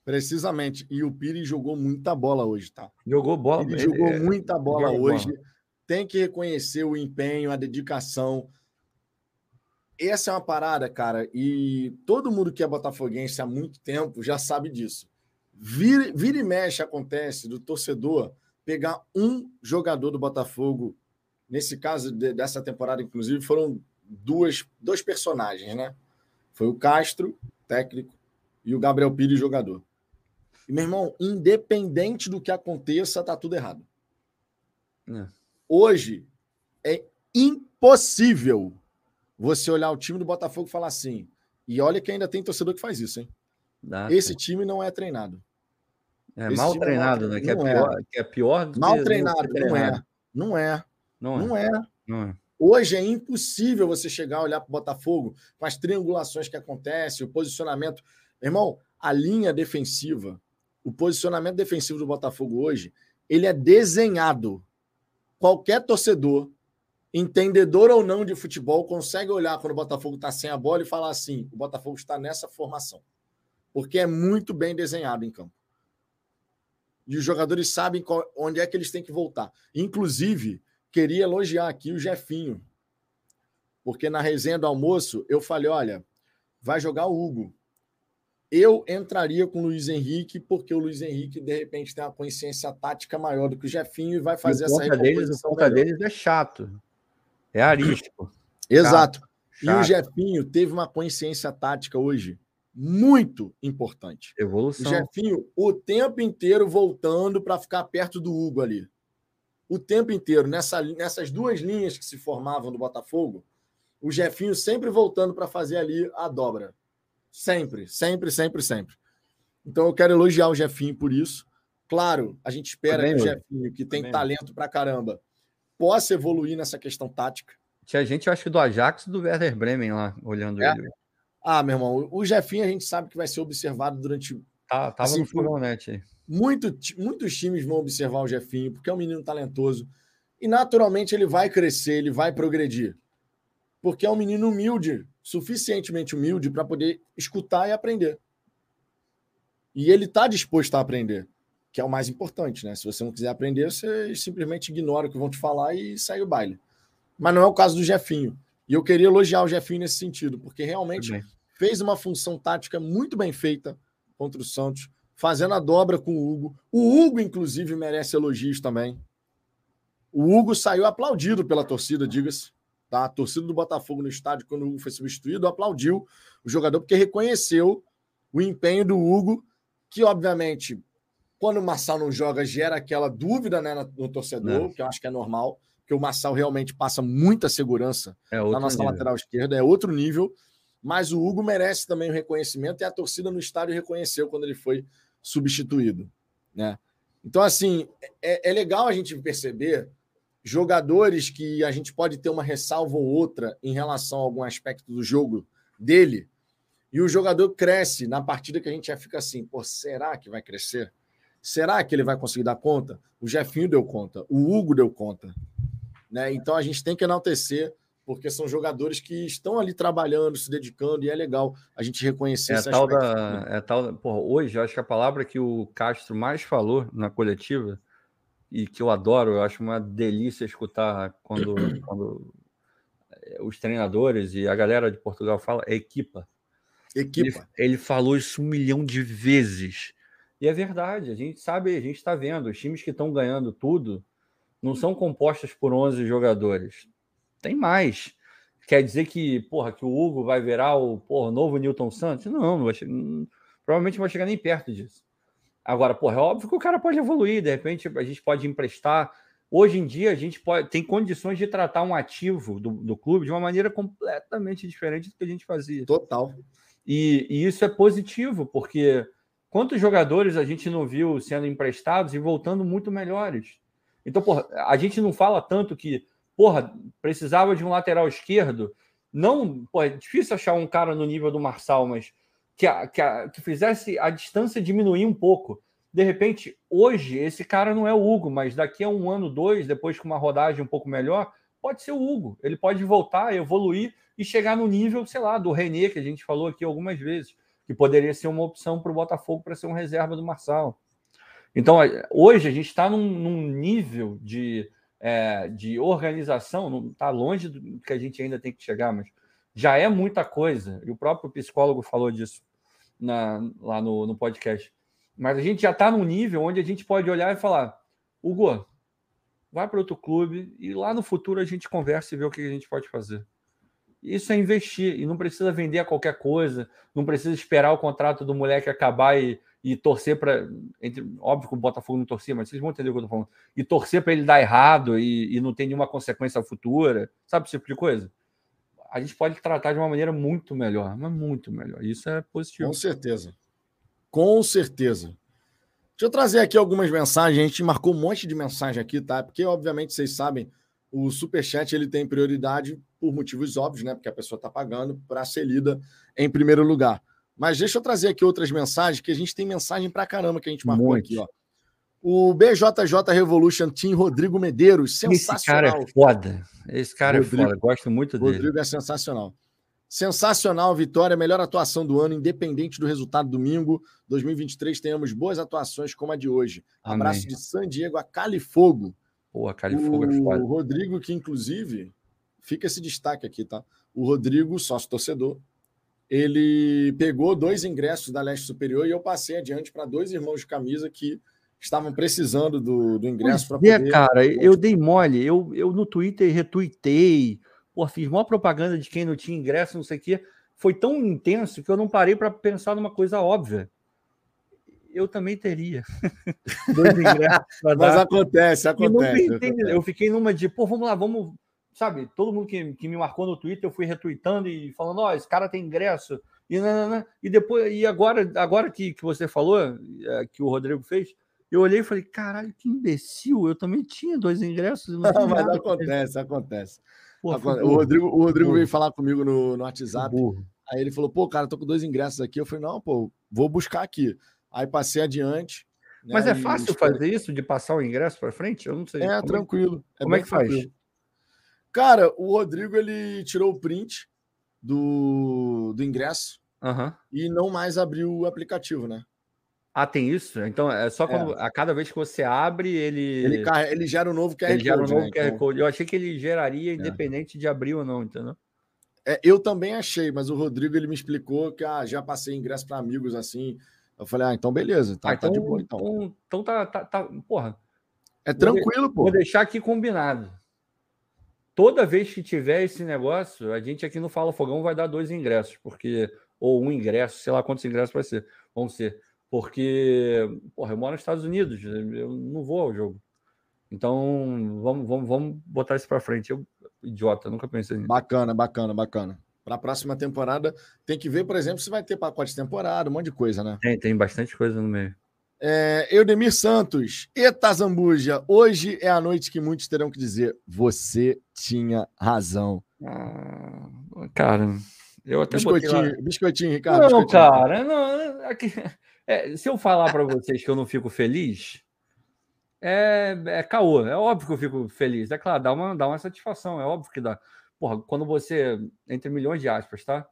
Precisamente. E o Pires jogou muita bola hoje, tá? Jogou bola. Ele jogou é, muita bola hoje. Bola. Tem que reconhecer o empenho, a dedicação. Essa é uma parada, cara. E todo mundo que é botafoguense há muito tempo já sabe disso. Vira, vira e mexe acontece do torcedor pegar um jogador do Botafogo. Nesse caso de, dessa temporada, inclusive, foram duas, dois personagens, né? Foi o Castro, técnico, e o Gabriel Pires, jogador. E, meu irmão, independente do que aconteça, tá tudo errado. É. Hoje é impossível você olhar o time do Botafogo e falar assim. E olha que ainda tem torcedor que faz isso, hein? Dá, Esse time não é treinado. É Esse mal é treinado, né? Que é, pior, é. que é pior Mal treinado, não é. Não é. Não é. Não é. Não é. Hoje é impossível você chegar, olhar para o Botafogo com as triangulações que acontecem, o posicionamento. Irmão, a linha defensiva o posicionamento defensivo do Botafogo hoje, ele é desenhado. Qualquer torcedor entendedor ou não de futebol, consegue olhar quando o Botafogo está sem a bola e falar assim: o Botafogo está nessa formação. Porque é muito bem desenhado em campo. E os jogadores sabem qual, onde é que eles têm que voltar. Inclusive, queria elogiar aqui o Jefinho. Porque na resenha do almoço eu falei: olha, vai jogar o Hugo. Eu entraria com o Luiz Henrique, porque o Luiz Henrique, de repente, tem uma consciência tática maior do que o Jefinho e vai fazer e essa recomposição. Deles, o deles é chato. É arístico. Exato. Chato, chato. E o Jefinho teve uma consciência tática hoje muito importante. Evolução. O Jefinho o tempo inteiro voltando para ficar perto do Hugo ali. O tempo inteiro, nessa, nessas duas linhas que se formavam do Botafogo, o Jefinho sempre voltando para fazer ali a dobra. Sempre, sempre, sempre, sempre. Então eu quero elogiar o Jefinho por isso. Claro, a gente espera Também, que o Jefinho, que tem talento para caramba, possa evoluir nessa questão tática. Tinha gente, eu acho, do Ajax e do Werder Bremen lá, olhando é. ele. Ah, meu irmão, o Jefinho a gente sabe que vai ser observado durante. Tá, tava assim, no Fogonete muito, muitos times vão observar o Jefinho, porque é um menino talentoso. E naturalmente ele vai crescer, ele vai progredir. Porque é um menino humilde, suficientemente humilde para poder escutar e aprender. E ele está disposto a aprender que é o mais importante, né? Se você não quiser aprender, você simplesmente ignora o que vão te falar e segue o baile. Mas não é o caso do Jefinho. E eu queria elogiar o Jefinho nesse sentido, porque realmente fez uma função tática muito bem feita contra o Santos, fazendo a dobra com o Hugo. O Hugo, inclusive, merece elogios também. O Hugo saiu aplaudido pela torcida, diga-se. Tá? A torcida do Botafogo no estádio, quando o Hugo foi substituído, aplaudiu o jogador, porque reconheceu o empenho do Hugo, que, obviamente, quando o Marçal não joga, gera aquela dúvida né, no torcedor, é. que eu acho que é normal, porque o Marçal realmente passa muita segurança é na nossa nível. lateral esquerda, é outro nível. Mas o Hugo merece também o reconhecimento e a torcida no estádio reconheceu quando ele foi substituído. Né? Então, assim, é, é legal a gente perceber jogadores que a gente pode ter uma ressalva ou outra em relação a algum aspecto do jogo dele, e o jogador cresce na partida que a gente já fica assim, pô, será que vai crescer? Será que ele vai conseguir dar conta? O Jefinho deu conta, o Hugo deu conta. Né? Então a gente tem que enaltecer, porque são jogadores que estão ali trabalhando, se dedicando, e é legal a gente reconhecer é esse tal da, É tal porra, hoje, acho que a palavra que o Castro mais falou na coletiva, e que eu adoro, eu acho uma delícia escutar quando, quando eh, os treinadores e a galera de Portugal fala, é equipa. Equipa. Ele, ele falou isso um milhão de vezes. E é verdade, a gente sabe, a gente está vendo, os times que estão ganhando tudo não são compostos por 11 jogadores. Tem mais. Quer dizer que, porra, que o Hugo vai virar o porra, novo Newton Santos? Não, não vai chegar, provavelmente não vai chegar nem perto disso. Agora, porra, é óbvio que o cara pode evoluir, de repente a gente pode emprestar. Hoje em dia, a gente pode, tem condições de tratar um ativo do, do clube de uma maneira completamente diferente do que a gente fazia. Total. E, e isso é positivo, porque Quantos jogadores a gente não viu sendo emprestados e voltando muito melhores? Então, porra, a gente não fala tanto que, porra, precisava de um lateral esquerdo. Não, porra, é difícil achar um cara no nível do Marçal, mas que, a, que, a, que fizesse a distância diminuir um pouco. De repente, hoje, esse cara não é o Hugo, mas daqui a um ano, dois, depois com uma rodagem um pouco melhor, pode ser o Hugo. Ele pode voltar, evoluir e chegar no nível, sei lá, do René, que a gente falou aqui algumas vezes que poderia ser uma opção para o Botafogo para ser um reserva do Marçal. Então, hoje a gente está num, num, nível de, é, de organização, não está longe do que a gente ainda tem que chegar, mas já é muita coisa. E o próprio psicólogo falou disso na, lá no, no podcast. Mas a gente já está num nível onde a gente pode olhar e falar: Hugo, vai para outro clube e lá no futuro a gente conversa e vê o que a gente pode fazer. Isso é investir e não precisa vender a qualquer coisa, não precisa esperar o contrato do moleque acabar e, e torcer para. Óbvio que o Botafogo não torcia, mas vocês vão entender o que eu tô falando. E torcer para ele dar errado e, e não ter nenhuma consequência futura, sabe esse tipo de coisa? A gente pode tratar de uma maneira muito melhor, mas muito melhor. Isso é positivo. Com certeza. Com certeza. Deixa eu trazer aqui algumas mensagens. A gente marcou um monte de mensagem aqui, tá? Porque, obviamente, vocês sabem, o Superchat ele tem prioridade por motivos óbvios, né? Porque a pessoa está pagando para ser lida em primeiro lugar. Mas deixa eu trazer aqui outras mensagens, que a gente tem mensagem para caramba que a gente marcou Muito. aqui, ó. O BJJ Revolution Team Rodrigo Medeiros, sensacional. Esse cara é foda. Esse cara Rodrigo, é foda, gosto muito dele. Rodrigo é sensacional. Sensacional vitória, melhor atuação do ano, independente do resultado domingo. 2023 tenhamos boas atuações como a de hoje. Amém. Abraço de San Diego a Califogo. Pô, a Califogo é foda. O Rodrigo, que inclusive, fica esse destaque aqui, tá? O Rodrigo, sócio torcedor, ele pegou dois ingressos da Leste Superior e eu passei adiante para dois irmãos de camisa que estavam precisando do, do ingresso para poder. É, cara, eu dei mole. Eu, eu no Twitter retuitei, pô, fiz maior propaganda de quem não tinha ingresso, não sei o quê. Foi tão intenso que eu não parei para pensar numa coisa óbvia. Eu também teria. Dois ingressos Mas acontece, acontece. Eu fiquei numa de, pô, vamos lá, vamos. Sabe, todo mundo que, que me marcou no Twitter, eu fui retweetando e falando, ó, oh, esse cara tem ingresso. E, e depois, e agora, agora que, que você falou, é, que o Rodrigo fez, eu olhei e falei, caralho, que imbecil, eu também tinha dois ingressos. Não, não mas acontece, acontece. Pô, o Rodrigo, o Rodrigo veio falar comigo no, no WhatsApp. Aí ele falou, pô, cara, tô com dois ingressos aqui. Eu falei, não, pô, vou buscar aqui. Aí passei adiante. Né, mas é fácil fazer isso, de passar o ingresso para frente? Eu não sei. É, como é tranquilo. É, como é que tranquilo. faz? Cara, o Rodrigo, ele tirou o print do, do ingresso uhum. e não mais abriu o aplicativo, né? Ah, tem isso? Então é só quando é. a cada vez que você abre, ele. Ele, ele gera um novo QR ele Code. Gera um novo né? QR então Code. Eu achei que ele geraria é. independente é. de abrir ou não, entendeu? É, eu também achei, mas o Rodrigo ele me explicou que ah, já passei ingresso para amigos assim. Eu falei, ah, então beleza, tá, ah, então, tá de boa então. Então, então tá, tá, tá, porra. É tranquilo, vou pô. Vou deixar aqui combinado. Toda vez que tiver esse negócio, a gente aqui no Fala Fogão vai dar dois ingressos, porque ou um ingresso, sei lá quantos ingressos vai ser, vão ser porque, porra, eu moro nos Estados Unidos, eu não vou ao jogo. Então, vamos, vamos, vamos botar isso para frente. Eu, idiota, nunca pensei nisso. Bacana, bacana, bacana. Para a próxima temporada, tem que ver, por exemplo, se vai ter pacote de temporada, um monte de coisa, né? Tem, tem bastante coisa no meio. É, Eudemir Santos, Eta Zambuja, hoje é a noite que muitos terão que dizer: você tinha razão. Ah, cara, eu até biscoitinho, biscoitinho, Ricardo. Não, biscoitinho. cara, não. Aqui, é, se eu falar para vocês que eu não fico feliz, é, é caô. É óbvio que eu fico feliz. É claro, dá uma, dá uma satisfação. É óbvio que dá. Porra, quando você, entre milhões de aspas, tá?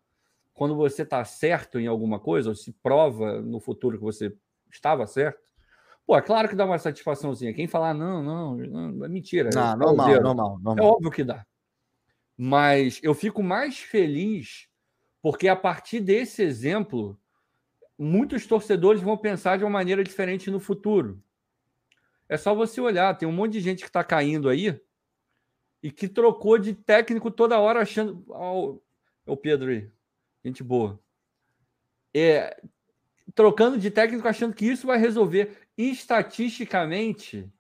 Quando você tá certo em alguma coisa, ou se prova no futuro que você estava certo, pô, é claro que dá uma satisfaçãozinha. Quem falar, não, não, não é mentira. Não, é normal, normal, normal. É óbvio que dá. Mas eu fico mais feliz porque a partir desse exemplo muitos torcedores vão pensar de uma maneira diferente no futuro. É só você olhar, tem um monte de gente que está caindo aí e que trocou de técnico toda hora achando. Oh, o Pedro aí, gente boa. É, trocando de técnico achando que isso vai resolver. Estatisticamente,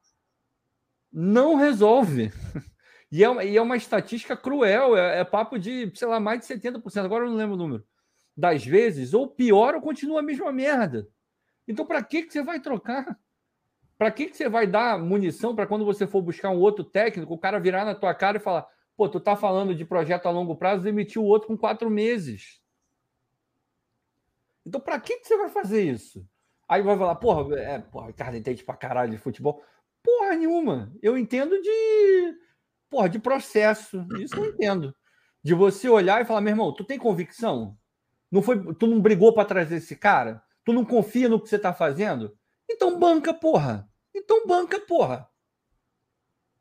não resolve. E é uma, e é uma estatística cruel, é, é papo de, sei lá, mais de 70%. Agora eu não lembro o número das vezes, ou pior, ou continua a mesma merda. Então, para que, que você vai trocar? Para que, que você vai dar munição para quando você for buscar um outro técnico, o cara virar na tua cara e falar: pô, tu tá falando de projeto a longo prazo, demitiu o outro com quatro meses. Então, para que, que você vai fazer isso? Aí vai falar: porra, é, porra, Ricardo entende pra caralho de futebol. Porra nenhuma. Eu entendo de. Porra, de processo. Isso eu entendo. De você olhar e falar: meu irmão, tu tem convicção? Não foi, tu não brigou para trazer esse cara? Tu não confia no que você está fazendo? Então banca, porra. Então banca, porra.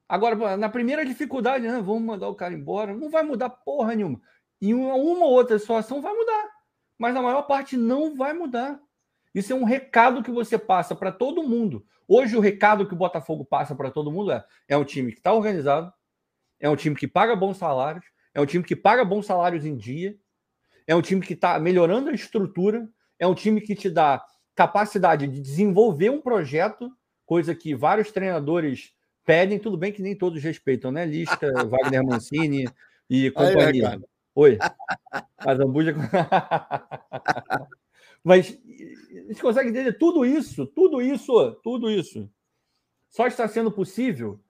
Agora, na primeira dificuldade, né, vamos mandar o cara embora, não vai mudar porra nenhuma. Em uma, uma outra situação vai mudar, mas na maior parte não vai mudar. Isso é um recado que você passa para todo mundo. Hoje, o recado que o Botafogo passa para todo mundo é: é um time que está organizado, é um time que paga bons salários, é um time que paga bons salários em dia, é um time que está melhorando a estrutura, é um time que te dá capacidade de desenvolver um projeto, coisa que vários treinadores pedem, tudo bem que nem todos respeitam, né? Lisca, Wagner Mancini e companhia. Aí, Oi. A Zambuja. Mas a gente consegue entender tudo isso, tudo isso, tudo isso. Só está sendo possível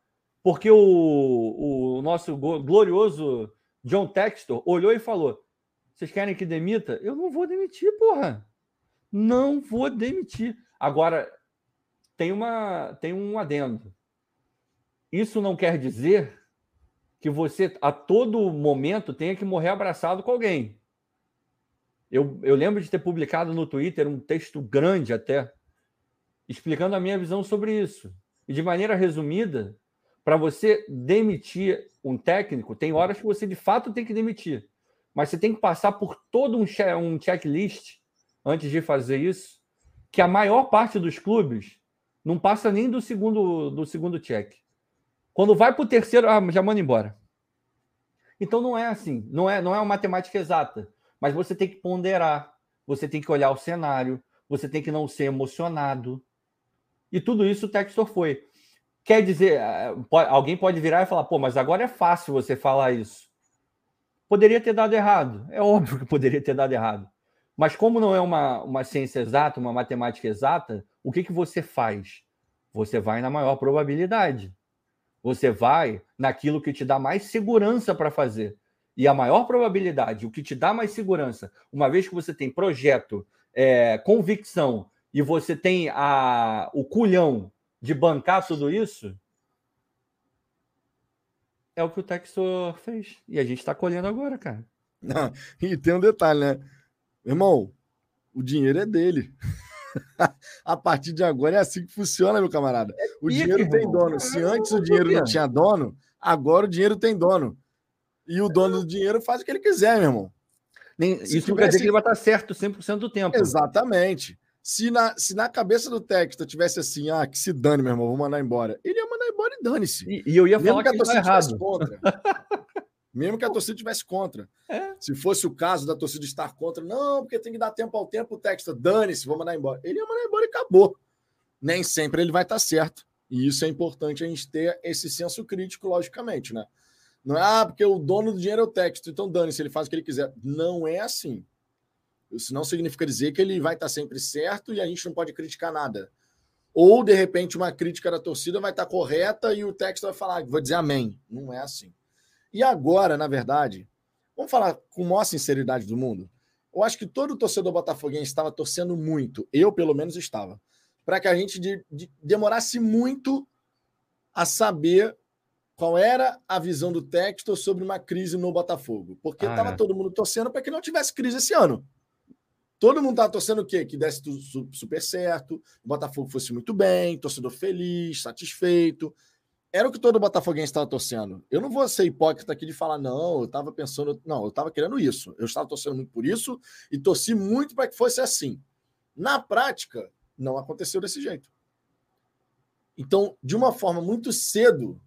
porque o, o nosso glorioso John Textor olhou e falou: vocês querem que demita? Eu não vou demitir, porra. Não vou demitir. Agora, tem, uma, tem um adendo. Isso não quer dizer que você, a todo momento, tenha que morrer abraçado com alguém. Eu, eu lembro de ter publicado no Twitter um texto grande até, explicando a minha visão sobre isso. E de maneira resumida, para você demitir um técnico, tem horas que você de fato tem que demitir. Mas você tem que passar por todo um, um checklist antes de fazer isso, que a maior parte dos clubes não passa nem do segundo, do segundo check. Quando vai para o terceiro, ah, já manda embora. Então não é assim, não é, não é uma matemática exata, mas você tem que ponderar, você tem que olhar o cenário, você tem que não ser emocionado. E tudo isso o Textor foi. Quer dizer, eh, alguém pode virar e falar, pô, mas agora é fácil você falar isso. Poderia ter dado errado. É óbvio que poderia ter dado errado. Mas como não é uma, uma ciência exata, uma matemática exata, o que, que você faz? Você vai na maior probabilidade. Você vai naquilo que te dá mais segurança para fazer. E a maior probabilidade, o que te dá mais segurança, uma vez que você tem projeto, é, convicção e você tem a, o culhão de bancar tudo isso, é o que o Textor fez. E a gente está colhendo agora, cara. Não, e tem um detalhe, né? Irmão, o dinheiro é dele. a partir de agora é assim que funciona, meu camarada. O dinheiro tem dono. Se antes o dinheiro não tinha dono, agora o dinheiro tem dono. E o dono do dinheiro faz o que ele quiser, meu irmão. Nem, isso não quer dizer que ele vai estar certo 100% do tempo. Exatamente. Se na, se na cabeça do texto tivesse assim, ah, que se dane, meu irmão, vou mandar embora. Ele ia mandar embora e dane-se. E, e, eu ia Mesmo falar que, que a torcida errado. contra. Mesmo que a torcida tivesse contra. É. Se fosse o caso da torcida estar contra, não, porque tem que dar tempo ao tempo, o texto, dane-se, vou mandar embora. Ele ia mandar embora e acabou. Nem sempre ele vai estar certo. E isso é importante a gente ter esse senso crítico, logicamente, né? Não é, ah, porque o dono do dinheiro é o texto, então dane-se, ele faz o que ele quiser. Não é assim. Isso não significa dizer que ele vai estar sempre certo e a gente não pode criticar nada. Ou, de repente, uma crítica da torcida vai estar correta e o texto vai falar, vou dizer amém. Não é assim. E agora, na verdade, vamos falar com a maior sinceridade do mundo. Eu acho que todo torcedor botafoguense estava torcendo muito, eu pelo menos estava, para que a gente de, de, demorasse muito a saber qual era a visão do texto sobre uma crise no Botafogo. Porque estava ah, é. todo mundo torcendo para que não tivesse crise esse ano. Todo mundo estava torcendo o quê? Que desse tudo super certo, o Botafogo fosse muito bem, torcedor feliz, satisfeito. Era o que todo botafoguense estava torcendo. Eu não vou ser hipócrita aqui de falar, não, eu estava pensando. Não, eu estava querendo isso. Eu estava torcendo muito por isso e torci muito para que fosse assim. Na prática, não aconteceu desse jeito. Então, de uma forma muito cedo,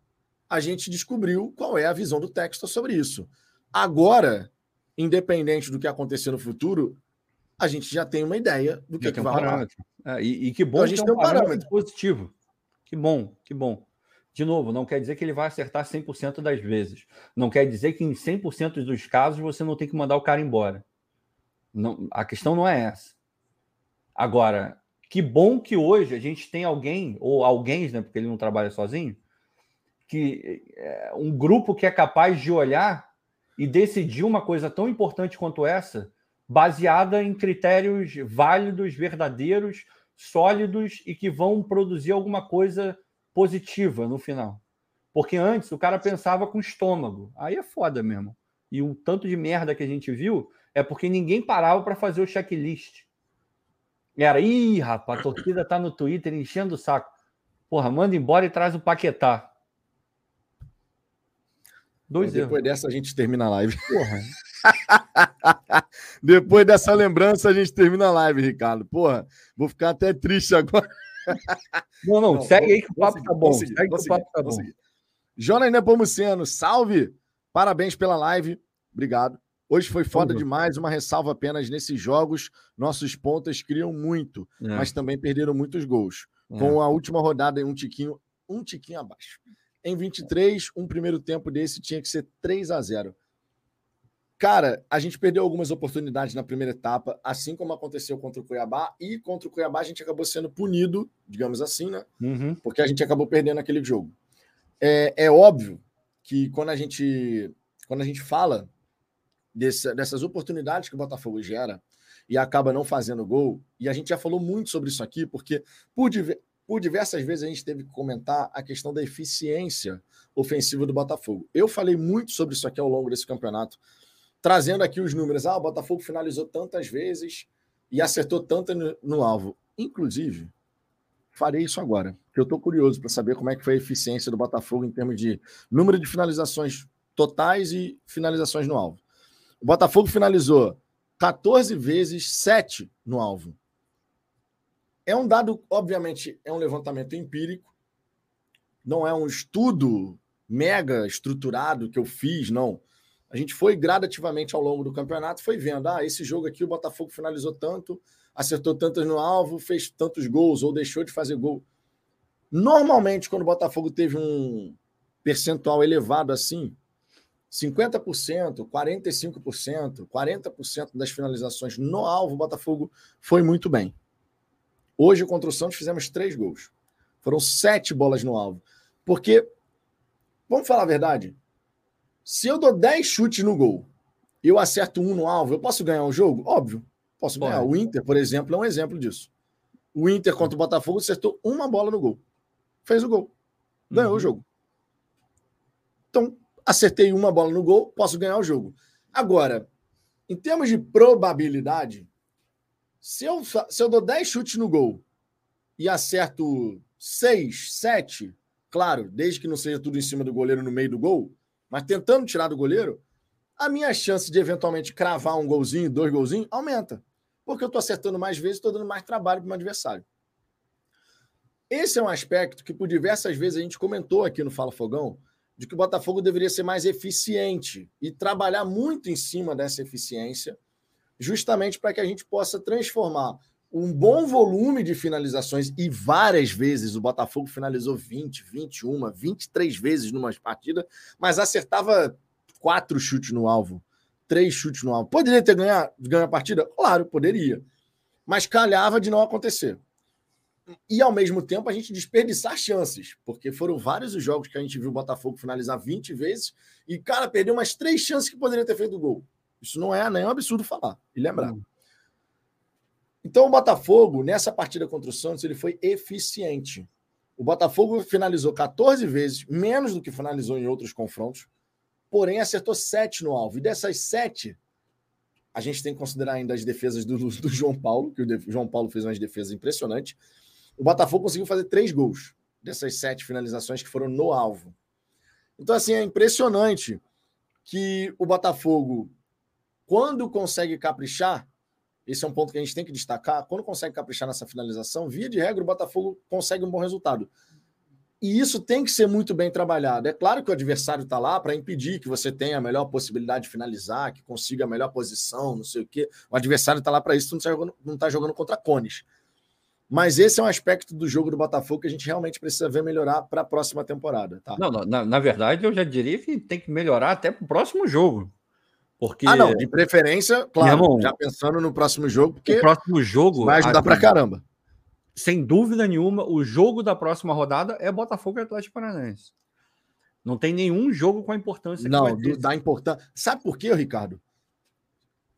a gente descobriu qual é a visão do texto sobre isso. Agora, independente do que acontecer no futuro, a gente já tem uma ideia do que, é que vai rolar. É, e, e, que bom então, a gente tem um parâmetro. parâmetro positivo. Que bom, que bom. De novo, não quer dizer que ele vai acertar 100% das vezes. Não quer dizer que em 100% dos casos você não tem que mandar o cara embora. Não, a questão não é essa. Agora, que bom que hoje a gente tem alguém, ou alguém, né, porque ele não trabalha sozinho, que é um grupo que é capaz de olhar e decidir uma coisa tão importante quanto essa baseada em critérios válidos, verdadeiros, sólidos e que vão produzir alguma coisa positiva no final. Porque antes o cara pensava com estômago. Aí é foda mesmo. E o tanto de merda que a gente viu é porque ninguém parava para fazer o checklist. Era, ih, rapaz, a torcida tá no Twitter enchendo o saco. Porra, manda embora e traz o Paquetá. Dois Depois erros. dessa a gente termina a live. Porra. Depois dessa lembrança, a gente termina a live, Ricardo. Porra, vou ficar até triste agora. Não, não, não segue aí que o papo seguir, tá bom. Seguir, segue que o papo tá bom. Jonas Nepomuceno, salve! Parabéns pela live. Obrigado. Hoje foi foda demais, uma ressalva apenas nesses jogos. Nossos pontas criam muito, é. mas também perderam muitos gols. É. Com a última rodada em um tiquinho, um tiquinho abaixo. Em 23, um primeiro tempo desse tinha que ser 3 a 0. Cara, a gente perdeu algumas oportunidades na primeira etapa, assim como aconteceu contra o Cuiabá, e contra o Cuiabá a gente acabou sendo punido, digamos assim, né? Uhum. Porque a gente acabou perdendo aquele jogo. É, é óbvio que quando a gente, quando a gente fala dessas oportunidades que o Botafogo gera e acaba não fazendo gol, e a gente já falou muito sobre isso aqui, porque por, por diversas vezes a gente teve que comentar a questão da eficiência ofensiva do Botafogo. Eu falei muito sobre isso aqui ao longo desse campeonato, trazendo aqui os números. Ah, o Botafogo finalizou tantas vezes e acertou tanto no, no alvo. Inclusive, farei isso agora, porque eu estou curioso para saber como é que foi a eficiência do Botafogo em termos de número de finalizações totais e finalizações no alvo. O Botafogo finalizou 14 vezes 7 no alvo. É um dado, obviamente, é um levantamento empírico, não é um estudo mega estruturado que eu fiz, não. A gente foi gradativamente ao longo do campeonato, foi vendo, ah, esse jogo aqui o Botafogo finalizou tanto, acertou tantas no alvo, fez tantos gols ou deixou de fazer gol. Normalmente, quando o Botafogo teve um percentual elevado assim, 50%, 45%, 40% das finalizações no alvo, o Botafogo foi muito bem. Hoje, contra o Santos, fizemos três gols. Foram sete bolas no alvo. Porque, vamos falar a verdade, se eu dou 10 chutes no gol e eu acerto um no alvo, eu posso ganhar o jogo? Óbvio, posso ganhar. O Inter, por exemplo, é um exemplo disso. O Inter contra o Botafogo acertou uma bola no gol. Fez o gol. Ganhou uhum. o jogo. Então, acertei uma bola no gol, posso ganhar o jogo. Agora, em termos de probabilidade, se eu, se eu dou 10 chutes no gol e acerto 6, 7, claro, desde que não seja tudo em cima do goleiro no meio do gol, mas tentando tirar do goleiro, a minha chance de eventualmente cravar um golzinho, dois golzinhos, aumenta. Porque eu estou acertando mais vezes, estou dando mais trabalho para o meu adversário. Esse é um aspecto que por diversas vezes a gente comentou aqui no Fala Fogão, de que o Botafogo deveria ser mais eficiente e trabalhar muito em cima dessa eficiência, justamente para que a gente possa transformar um bom volume de finalizações e várias vezes o Botafogo finalizou 20, 21, 23 vezes numa partida, mas acertava quatro chutes no alvo, três chutes no alvo. Poderia ter ganhado, ganho a partida? Claro, poderia. Mas calhava de não acontecer. E ao mesmo tempo a gente desperdiçar chances, porque foram vários os jogos que a gente viu o Botafogo finalizar 20 vezes e, cara, perdeu umas três chances que poderia ter feito o gol. Isso não é nem um absurdo falar e lembrar. Hum. Então, o Botafogo, nessa partida contra o Santos, ele foi eficiente. O Botafogo finalizou 14 vezes, menos do que finalizou em outros confrontos, porém acertou 7 no alvo. E dessas 7, a gente tem que considerar ainda as defesas do, do João Paulo, que o João Paulo fez umas defesas impressionantes. O Botafogo conseguiu fazer três gols dessas sete finalizações que foram no alvo. Então, assim, é impressionante que o Botafogo, quando consegue caprichar, esse é um ponto que a gente tem que destacar. Quando consegue caprichar nessa finalização, via de regra, o Botafogo consegue um bom resultado. E isso tem que ser muito bem trabalhado. É claro que o adversário está lá para impedir que você tenha a melhor possibilidade de finalizar, que consiga a melhor posição, não sei o quê. O adversário está lá para isso, tu não está tá jogando contra cones. Mas esse é um aspecto do jogo do Botafogo que a gente realmente precisa ver melhorar para a próxima temporada. Tá? Não, na, na, verdade, eu já diria que tem que melhorar até para o próximo jogo. Porque... Ah, não, de preferência, claro, irmão, já pensando no próximo jogo, porque o próximo jogo vai ajudar para caramba. Sem dúvida nenhuma, o jogo da próxima rodada é Botafogo e Atlético Paranaense. Não tem nenhum jogo com a importância Não, dá importância. Sabe por quê, Ricardo?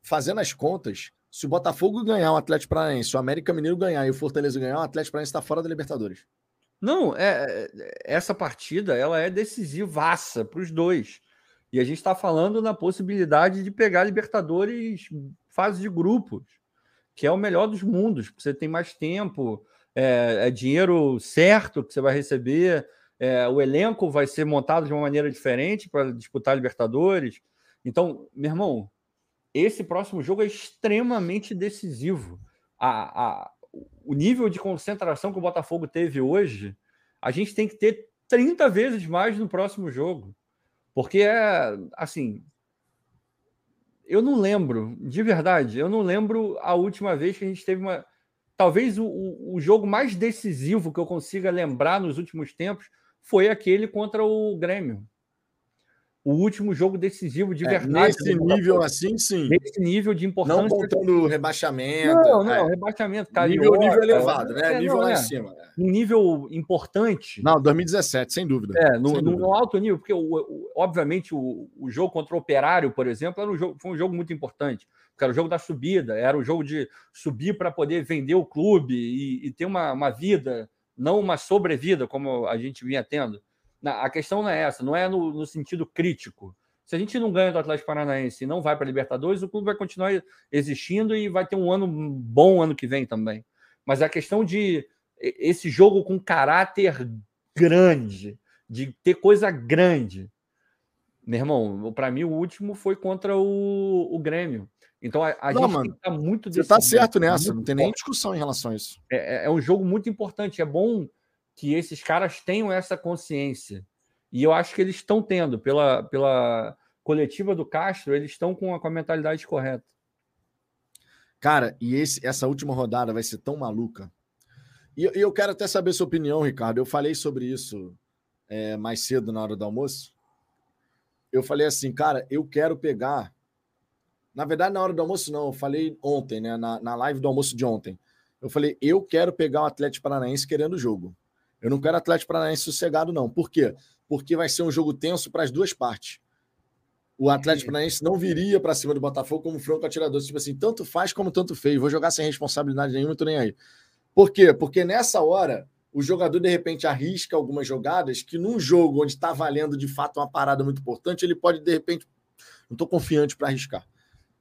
Fazendo as contas, se o Botafogo ganhar o Atlético Paranaense, o América Mineiro ganhar e o Fortaleza ganhar, o Atlético Paranaense está fora da Libertadores. Não, é, é, essa partida ela é decisivaça para os dois. E a gente está falando na possibilidade de pegar Libertadores fase de grupos, que é o melhor dos mundos, porque você tem mais tempo, é, é dinheiro certo que você vai receber, é, o elenco vai ser montado de uma maneira diferente para disputar Libertadores. Então, meu irmão, esse próximo jogo é extremamente decisivo. A, a, o nível de concentração que o Botafogo teve hoje, a gente tem que ter 30 vezes mais no próximo jogo. Porque é assim. Eu não lembro, de verdade, eu não lembro a última vez que a gente teve uma. Talvez o, o jogo mais decisivo que eu consiga lembrar nos últimos tempos foi aquele contra o Grêmio o último jogo decisivo de é, verdade. Nesse nível assim, sim. Nesse nível de importância. Não contando rebaixamento. Não, não, é. rebaixamento. Carioca, nível, nível elevado, né? É, nível lá em é. cima. Um nível importante. Não, 2017, sem dúvida. É, no, no, no alto nível, porque, o, o, obviamente, o, o jogo contra o Operário, por exemplo, era um jogo, foi um jogo muito importante. Porque era o jogo da subida, era o jogo de subir para poder vender o clube e, e ter uma, uma vida não uma sobrevida como a gente vinha tendo. A questão não é essa, não é no, no sentido crítico. Se a gente não ganha do Atlético Paranaense e não vai para a Libertadores, o clube vai continuar existindo e vai ter um ano bom ano que vem também. Mas a questão de esse jogo com caráter grande, de ter coisa grande. Meu irmão, para mim o último foi contra o, o Grêmio. Então a, a não, gente mano, tá muito Você está certo nessa, não tem nem discussão em relação a isso. É, é, é um jogo muito importante. É bom que esses caras tenham essa consciência. E eu acho que eles estão tendo, pela, pela coletiva do Castro, eles estão com a, com a mentalidade correta. Cara, e esse, essa última rodada vai ser tão maluca. E, e eu quero até saber sua opinião, Ricardo. Eu falei sobre isso é, mais cedo na hora do almoço. Eu falei assim, cara, eu quero pegar. Na verdade, na hora do almoço, não. Eu falei ontem, né? Na, na live do almoço de ontem. Eu falei, eu quero pegar o Atlético Paranaense querendo o jogo. Eu não quero Atlético Paranaense sossegado, não. Por quê? Porque vai ser um jogo tenso para as duas partes. O Atlético Paranaense não viria para cima do Botafogo como franco atirador. Tipo assim, tanto faz como tanto fez. Vou jogar sem responsabilidade nenhuma, tô nem aí. Por quê? Porque nessa hora, o jogador de repente arrisca algumas jogadas que num jogo onde está valendo de fato uma parada muito importante, ele pode de repente. Não estou confiante para arriscar.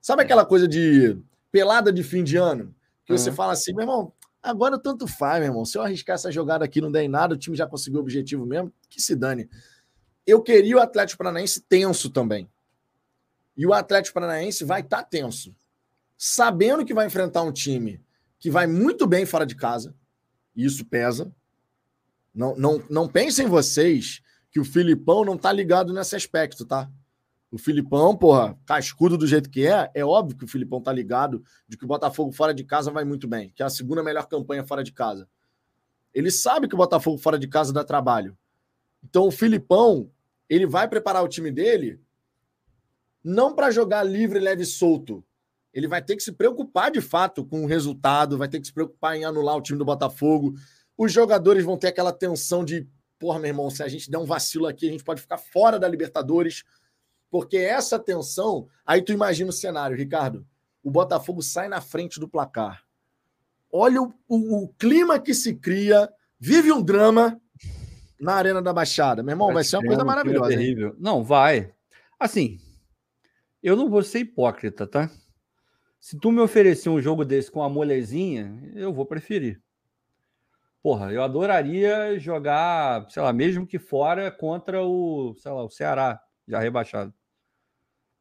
Sabe aquela coisa de pelada de fim de ano? Que você uhum. fala assim, meu irmão, Agora tanto faz, meu irmão. Se eu arriscar essa jogada aqui não der em nada, o time já conseguiu o objetivo mesmo, que se dane. Eu queria o Atlético Paranaense tenso também. E o Atlético Paranaense vai estar tá tenso. Sabendo que vai enfrentar um time que vai muito bem fora de casa. E isso pesa. Não, não, não pensem vocês que o Filipão não tá ligado nesse aspecto, tá? O Filipão, porra, cascudo do jeito que é, é óbvio que o Filipão tá ligado de que o Botafogo fora de casa vai muito bem, que é a segunda melhor campanha fora de casa. Ele sabe que o Botafogo fora de casa dá trabalho. Então o Filipão, ele vai preparar o time dele não para jogar livre, leve e solto. Ele vai ter que se preocupar de fato com o resultado, vai ter que se preocupar em anular o time do Botafogo. Os jogadores vão ter aquela tensão de, porra, meu irmão, se a gente der um vacilo aqui, a gente pode ficar fora da Libertadores porque essa tensão. Aí tu imagina o cenário, Ricardo. O Botafogo sai na frente do placar. Olha o, o, o clima que se cria, vive um drama na Arena da Baixada. Meu irmão, vai, vai ser uma coisa maravilhosa. Terrível. Hein? Não, vai. Assim, eu não vou ser hipócrita, tá? Se tu me oferecer um jogo desse com a molezinha, eu vou preferir. Porra, eu adoraria jogar, sei lá, mesmo que fora contra o, sei lá, o Ceará, já rebaixado.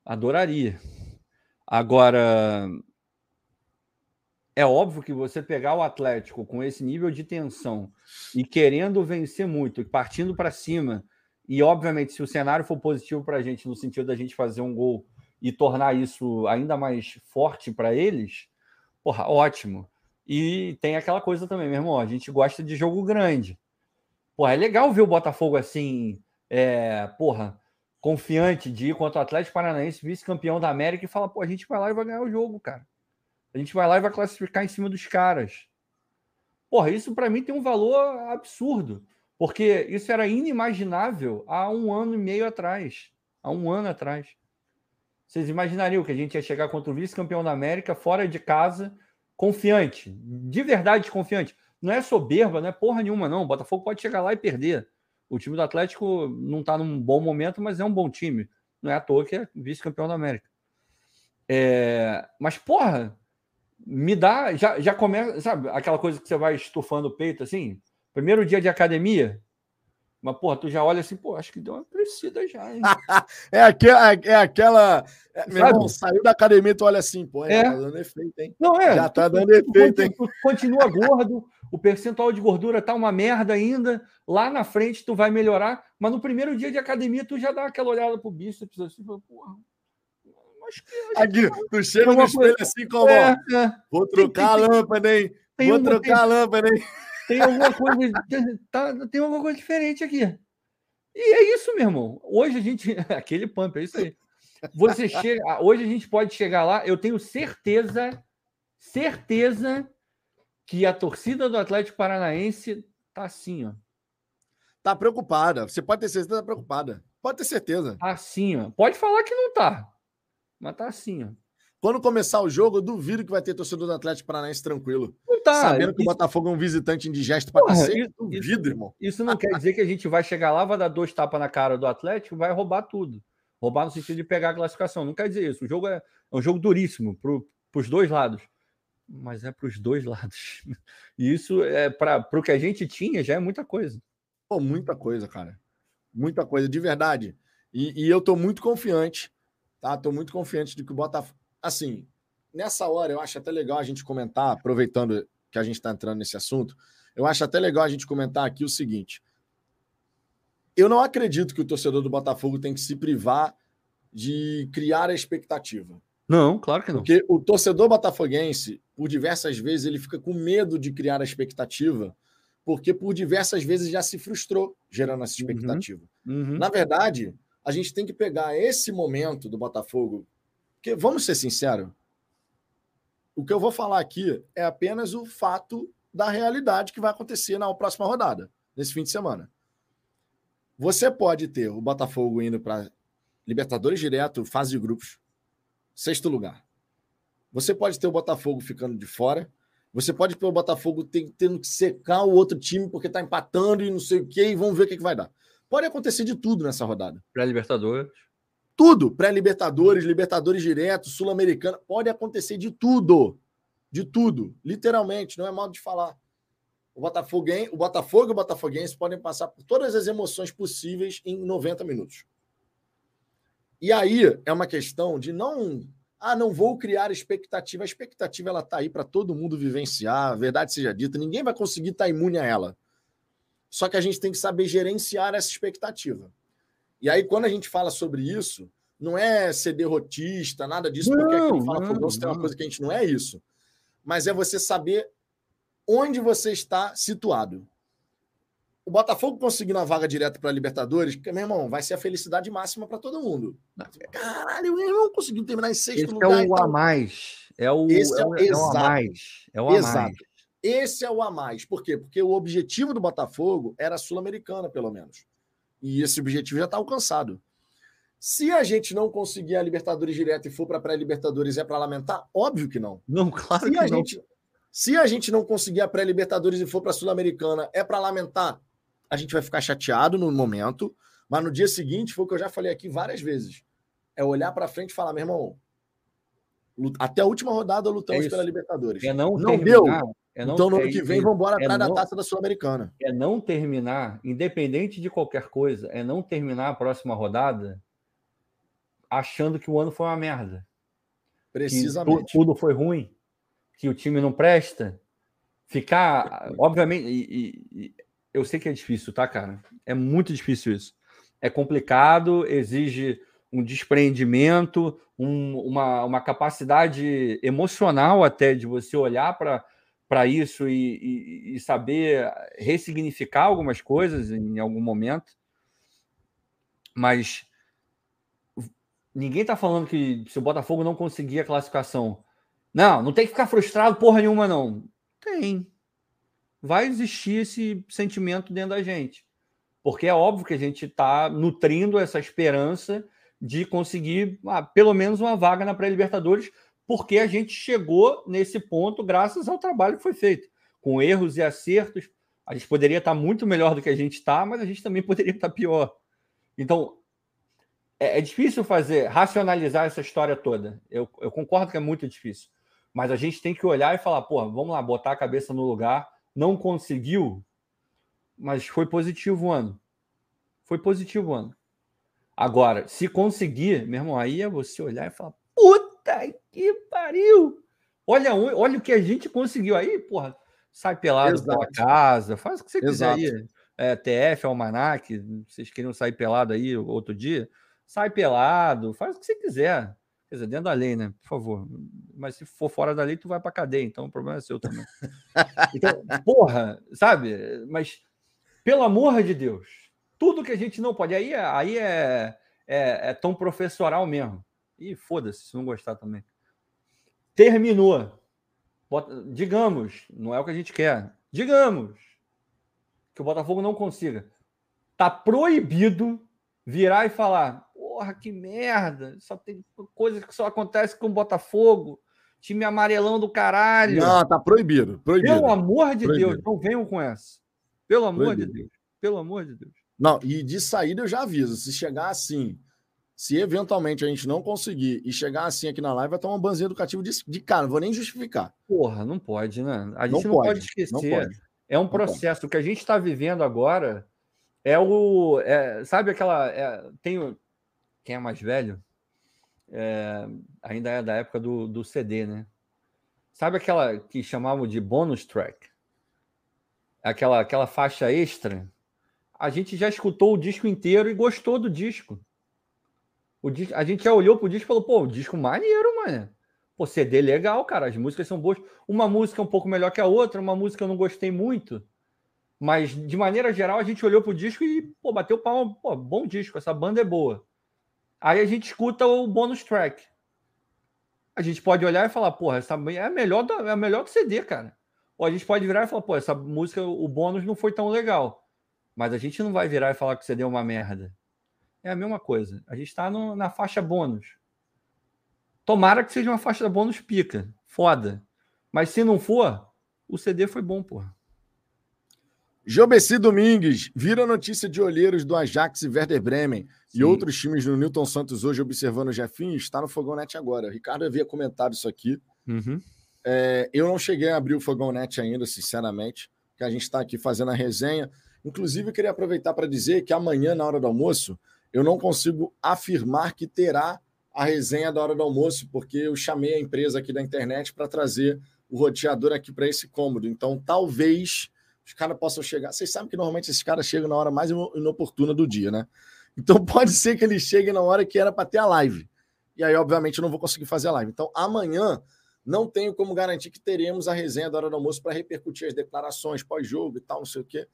Adoraria. Agora, é óbvio que você pegar o Atlético com esse nível de tensão e querendo vencer muito, partindo para cima, e obviamente, se o cenário for positivo para a gente, no sentido da gente fazer um gol e tornar isso ainda mais forte para eles, porra, ótimo. E tem aquela coisa também, meu irmão, a gente gosta de jogo grande. Porra, é legal ver o Botafogo assim, é, porra, confiante de ir contra o Atlético Paranaense, vice-campeão da América, e fala: pô, a gente vai lá e vai ganhar o jogo, cara. A gente vai lá e vai classificar em cima dos caras. Porra, isso para mim tem um valor absurdo, porque isso era inimaginável há um ano e meio atrás. Há um ano atrás. Vocês imaginariam que a gente ia chegar contra o vice-campeão da América, fora de casa, confiante, de verdade confiante. Não é soberba, não é porra nenhuma, não. O Botafogo pode chegar lá e perder. O time do Atlético não está num bom momento, mas é um bom time. Não é à toa que é vice-campeão da América. É, mas, porra, me dá. Já, já começa, sabe, aquela coisa que você vai estufando o peito assim? Primeiro dia de academia, mas, porra, tu já olha assim, pô, acho que deu uma crescida já, hein? é, aquela, é aquela. É, meu irmão, saiu da academia, tu olha assim, pô, é, é. tá dando efeito, hein? Não, é. Já tá dando efeito, hein? Continua gordo, o percentual de gordura tá uma merda ainda, lá na frente tu vai melhorar, mas no primeiro dia de academia tu já dá aquela olhada pro bíceps assim, porra. Acho que, acho Aqui, que... tu chega no espelho assim como, é, é. vou trocar tem, a lâmpada, hein? Vou uma, trocar tem, a lâmpada, hein? Tem alguma coisa, tá, tem alguma coisa diferente aqui. E é isso, meu irmão. Hoje a gente, aquele pump, é isso aí. Você chega, hoje a gente pode chegar lá, eu tenho certeza, certeza que a torcida do Atlético Paranaense tá assim, ó. Tá preocupada. Você pode ter certeza tá preocupada. Pode ter certeza. Tá assim, ó. Pode falar que não tá. Mas tá assim, ó. quando começar o jogo, eu duvido que vai ter torcedor do Atlético Paranaense tranquilo. Não tá. Sabendo que isso... o Botafogo é um visitante indigesto pra cacete, isso, duvido, irmão. Isso não quer dizer que a gente vai chegar lá, vai dar dois tapas na cara do Atlético vai roubar tudo. Roubar no sentido de pegar a classificação. Não quer dizer isso. O jogo é, é um jogo duríssimo para os dois lados. Mas é para os dois lados. E isso é para o que a gente tinha já é muita coisa. Pô, muita coisa, cara. Muita coisa, de verdade. E, e eu tô muito confiante, tá? Tô muito confiante de que o Botafogo. Assim, nessa hora eu acho até legal a gente comentar, aproveitando que a gente está entrando nesse assunto, eu acho até legal a gente comentar aqui o seguinte. Eu não acredito que o torcedor do Botafogo tem que se privar de criar a expectativa. Não, claro que não. Porque o torcedor botafoguense, por diversas vezes, ele fica com medo de criar a expectativa, porque por diversas vezes já se frustrou gerando essa uhum. expectativa. Uhum. Uhum. Na verdade, a gente tem que pegar esse momento do Botafogo, porque vamos ser sinceros, o que eu vou falar aqui é apenas o fato da realidade que vai acontecer na próxima rodada, nesse fim de semana. Você pode ter o Botafogo indo para Libertadores direto, fase de grupos, sexto lugar. Você pode ter o Botafogo ficando de fora. Você pode ter o Botafogo tendo que secar o outro time porque está empatando e não sei o quê, e vamos ver o que, que vai dar. Pode acontecer de tudo nessa rodada. Pré-Libertadores. Tudo. Pré-Libertadores, Libertadores direto, Sul-Americana. Pode acontecer de tudo. De tudo. Literalmente, não é modo de falar. O Botafogo, o Botafogo e o Botafoguense podem passar por todas as emoções possíveis em 90 minutos. E aí é uma questão de não. Ah, não vou criar expectativa. A expectativa ela está aí para todo mundo vivenciar, a verdade seja dita. Ninguém vai conseguir estar tá imune a ela. Só que a gente tem que saber gerenciar essa expectativa. E aí, quando a gente fala sobre isso, não é ser derrotista, nada disso, porque aqui Fala Fogão tem uma coisa que a gente não é isso. Mas é você saber onde você está situado o Botafogo conseguindo a vaga direta para a Libertadores, que, meu irmão, vai ser a felicidade máxima para todo mundo. Caralho, meu irmão conseguiu terminar em sexto Esse lugar. É o então... a mais. É o, Esse é, é, o, é o a mais. É o a exato. mais. Esse é o a mais. Por quê? Porque o objetivo do Botafogo era a Sul-Americana, pelo menos. E esse objetivo já está alcançado. Se a gente não conseguir a Libertadores direto e for para a pré-Libertadores, é para lamentar? Óbvio que não. Não, claro se que a não. Gente, se a gente não conseguir a pré-Libertadores e for para a Sul-Americana, é para lamentar? A gente vai ficar chateado no momento, mas no dia seguinte foi o que eu já falei aqui várias vezes. É olhar para frente e falar, meu irmão, até a última rodada lutamos é pela Libertadores. É não, não deu. É não, então, no ano que vem, vamos embora é atrás não, da taça da Sul-Americana. É não terminar, independente de qualquer coisa, é não terminar a próxima rodada achando que o ano foi uma merda. Precisamente. Que tudo foi ruim, que o time não presta. Ficar, obviamente, e, e, eu sei que é difícil, tá, cara? É muito difícil isso. É complicado, exige um despreendimento, um, uma, uma capacidade emocional até de você olhar para isso e, e, e, saber ressignificar algumas coisas em algum momento. Mas ninguém está falando que se o Botafogo não conseguir a classificação. Não, não tem que ficar frustrado porra nenhuma, não. Tem vai existir esse sentimento dentro da gente. Porque é óbvio que a gente está nutrindo essa esperança de conseguir ah, pelo menos uma vaga na pré-Libertadores, porque a gente chegou nesse ponto graças ao trabalho que foi feito, com erros e acertos. A gente poderia estar muito melhor do que a gente está, mas a gente também poderia estar pior. Então, é, é difícil fazer, racionalizar essa história toda. Eu, eu concordo que é muito difícil. Mas a gente tem que olhar e falar, pô, vamos lá, botar a cabeça no lugar não conseguiu, mas foi positivo o ano. Foi positivo o ano. Agora, se conseguir, meu irmão, aí é você olhar e falar: puta que pariu! Olha, olha o que a gente conseguiu aí, porra. Sai pelado Exato. pela casa, faz o que você Exato. quiser aí. É, TF, Almanac, vocês queriam sair pelado aí outro dia? Sai pelado, faz o que você quiser. Quer dizer, dentro da lei, né? Por favor. Mas se for fora da lei, tu vai para cadeia, então o problema é seu também. Então, porra, sabe? Mas, pelo amor de Deus, tudo que a gente não pode. Aí, é, aí é, é, é tão professoral mesmo. E foda-se se não gostar também. Terminou. Bota, digamos, não é o que a gente quer. Digamos que o Botafogo não consiga. Tá proibido virar e falar: porra, que merda. Só tem coisas que só acontece com o Botafogo. Time amarelão do caralho. Não, tá proibido. proibido. Pelo amor de proibido. Deus, não venham com essa. Pelo amor proibido. de Deus. Pelo amor de Deus. Não, e de saída eu já aviso. Se chegar assim, se eventualmente a gente não conseguir e chegar assim aqui na live, vai tomar um banzinho educativo de, de cara. Não vou nem justificar. Porra, não pode, né? A gente não, não pode, pode, esquecer. Não pode. É um processo. O que a gente está vivendo agora é o. É, sabe aquela. É, tem quem é mais velho? É, ainda é da época do, do CD, né? Sabe aquela que chamavam de bonus track? Aquela, aquela faixa extra? A gente já escutou o disco inteiro e gostou do disco. O disco a gente já olhou pro disco e falou, pô, o disco maneiro, mano. Pô, CD legal, cara. As músicas são boas. Uma música é um pouco melhor que a outra, uma música eu não gostei muito. Mas, de maneira geral, a gente olhou pro disco e, pô, bateu palma. Pô, bom disco, essa banda é boa. Aí a gente escuta o bônus track. A gente pode olhar e falar, porra, essa é melhor, é melhor que CD, cara. Ou a gente pode virar e falar, pô, essa música, o bônus não foi tão legal. Mas a gente não vai virar e falar que o CD é uma merda. É a mesma coisa. A gente está na faixa bônus. Tomara que seja uma faixa bônus pica. Foda. Mas se não for, o CD foi bom, porra. Jobeci Domingues, vira notícia de olheiros do Ajax e Werder Bremen Sim. e outros times do Newton Santos hoje observando o Jefinho, está no Fogão Net agora. O Ricardo havia comentado isso aqui. Uhum. É, eu não cheguei a abrir o Fogão Net ainda, sinceramente, que a gente está aqui fazendo a resenha. Inclusive, eu queria aproveitar para dizer que amanhã, na hora do almoço, eu não consigo afirmar que terá a resenha da hora do almoço, porque eu chamei a empresa aqui da internet para trazer o roteador aqui para esse cômodo. Então, talvez os caras possam chegar. Vocês sabem que normalmente esses caras chegam na hora mais inoportuna do dia, né? Então pode ser que eles cheguem na hora que era para ter a live. E aí, obviamente, eu não vou conseguir fazer a live. Então, amanhã não tenho como garantir que teremos a resenha da hora do almoço para repercutir as declarações pós-jogo e tal, não sei o quê.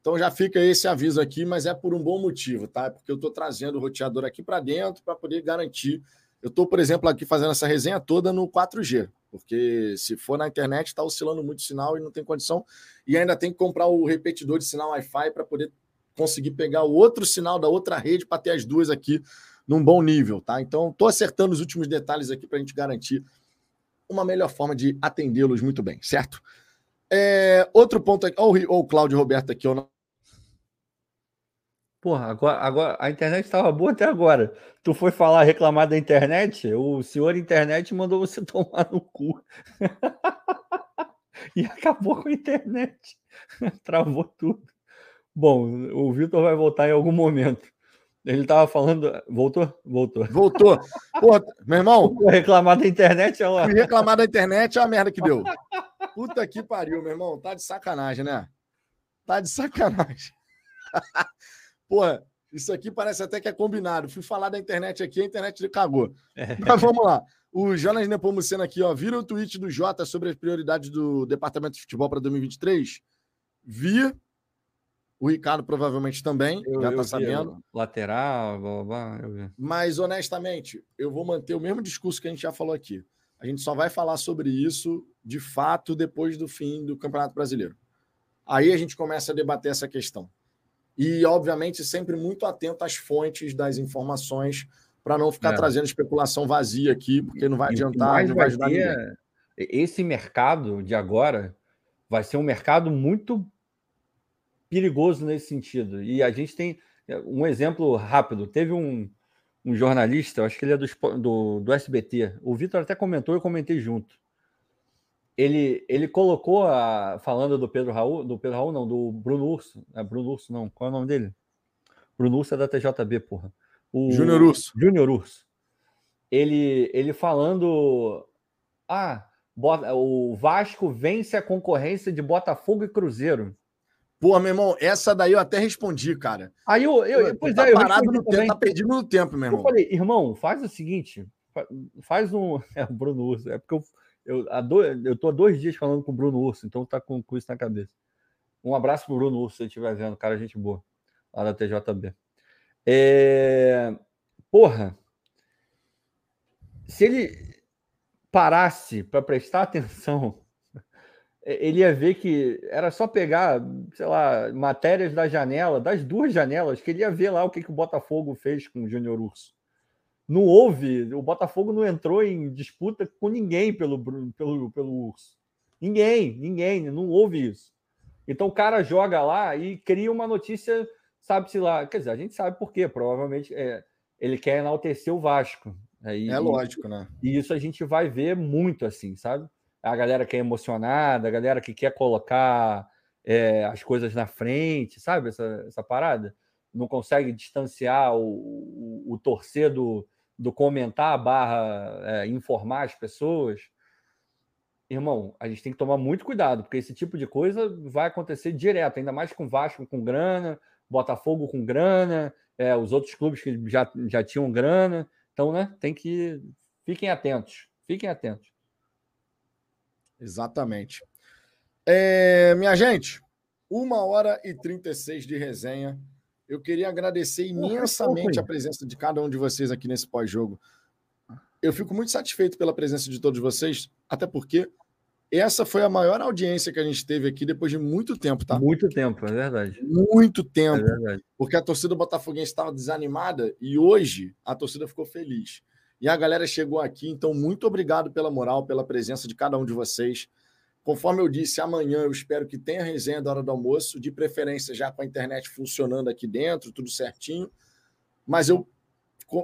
Então já fica esse aviso aqui, mas é por um bom motivo, tá? Porque eu estou trazendo o roteador aqui para dentro para poder garantir. Eu estou, por exemplo, aqui fazendo essa resenha toda no 4G. Porque se for na internet, está oscilando muito o sinal e não tem condição. E ainda tem que comprar o repetidor de sinal Wi-Fi para poder conseguir pegar o outro sinal da outra rede para ter as duas aqui num bom nível, tá? Então, estou acertando os últimos detalhes aqui para a gente garantir uma melhor forma de atendê-los muito bem, certo? É, outro ponto aqui, olha o, Cláudio Roberto aqui, ó. Porra, agora, agora a internet estava boa até agora. Tu foi falar, reclamar da internet? O senhor internet mandou você tomar no cu. e acabou com a internet. Travou tudo. Bom, o Vitor vai voltar em algum momento. Ele estava falando. Voltou? Voltou. Voltou. Pô, meu irmão. reclamar da internet é uma... reclamar da internet é a merda que deu. Puta que pariu, meu irmão. Tá de sacanagem, né? Tá de sacanagem. Porra, isso aqui parece até que é combinado. Fui falar da internet aqui, a internet cagou. É. Mas vamos lá. O Jonas Nepomuceno aqui, ó. Vira o tweet do Jota sobre as prioridades do Departamento de Futebol para 2023? Vi. O Ricardo provavelmente também, eu, já está sabendo. Lateral, blá, blá, blá, Mas, honestamente, eu vou manter o mesmo discurso que a gente já falou aqui. A gente só vai falar sobre isso, de fato, depois do fim do Campeonato Brasileiro. Aí a gente começa a debater essa questão e, obviamente, sempre muito atento às fontes das informações para não ficar é. trazendo especulação vazia aqui, porque não vai adiantar, não vai ajudar ninguém. Esse mercado de agora vai ser um mercado muito perigoso nesse sentido. E a gente tem um exemplo rápido. Teve um, um jornalista, acho que ele é do, do, do SBT, o Vitor até comentou, eu comentei junto ele, ele colocou a, falando do Pedro Raul, do Pedro Raul, não, do Bruno Urso. É Bruno Urso, não. Qual é o nome dele? Bruno Urso é da TJB, porra. O Júnior Urso. Júnior Urso. Ele, ele falando. Ah, o Vasco vence a concorrência de Botafogo e Cruzeiro. Pô, meu irmão, essa daí eu até respondi, cara. Aí eu, eu pois tá é, parado no tempo, tá perdido no tempo, meu irmão. Eu falei, irmão, faz o seguinte, faz um. É o Bruno Urso, é porque eu eu, há dois, eu tô há dois dias falando com o Bruno Urso, então tá com, com isso na cabeça. Um abraço pro Bruno Urso, se ele estiver vendo, cara, gente boa, lá da TJB. É... Porra, se ele parasse para prestar atenção, ele ia ver que era só pegar, sei lá, matérias da janela, das duas janelas, que ele ia ver lá o que, que o Botafogo fez com o Júnior Urso. Não houve, o Botafogo não entrou em disputa com ninguém pelo, pelo, pelo Urso. Ninguém, ninguém, não houve isso. Então o cara joga lá e cria uma notícia, sabe-se lá. Quer dizer, a gente sabe por quê. Provavelmente é, ele quer enaltecer o Vasco. E, é lógico, né? E isso a gente vai ver muito assim, sabe? A galera que é emocionada, a galera que quer colocar é, as coisas na frente, sabe? Essa, essa parada. Não consegue distanciar o, o, o torcer do, do comentar barra é, informar as pessoas. Irmão, a gente tem que tomar muito cuidado, porque esse tipo de coisa vai acontecer direto, ainda mais com Vasco com grana, Botafogo com grana, é, os outros clubes que já, já tinham grana. Então, né, tem que. Fiquem atentos. Fiquem atentos. Exatamente. É, minha gente, uma hora e 36 de resenha. Eu queria agradecer imensamente a presença de cada um de vocês aqui nesse pós-jogo. Eu fico muito satisfeito pela presença de todos vocês, até porque essa foi a maior audiência que a gente teve aqui depois de muito tempo, tá? Muito tempo, é verdade. Muito tempo. É verdade. Porque a torcida botafoguense estava desanimada e hoje a torcida ficou feliz. E a galera chegou aqui, então muito obrigado pela moral, pela presença de cada um de vocês. Conforme eu disse, amanhã eu espero que tenha resenha da hora do almoço, de preferência já com a internet funcionando aqui dentro, tudo certinho. Mas eu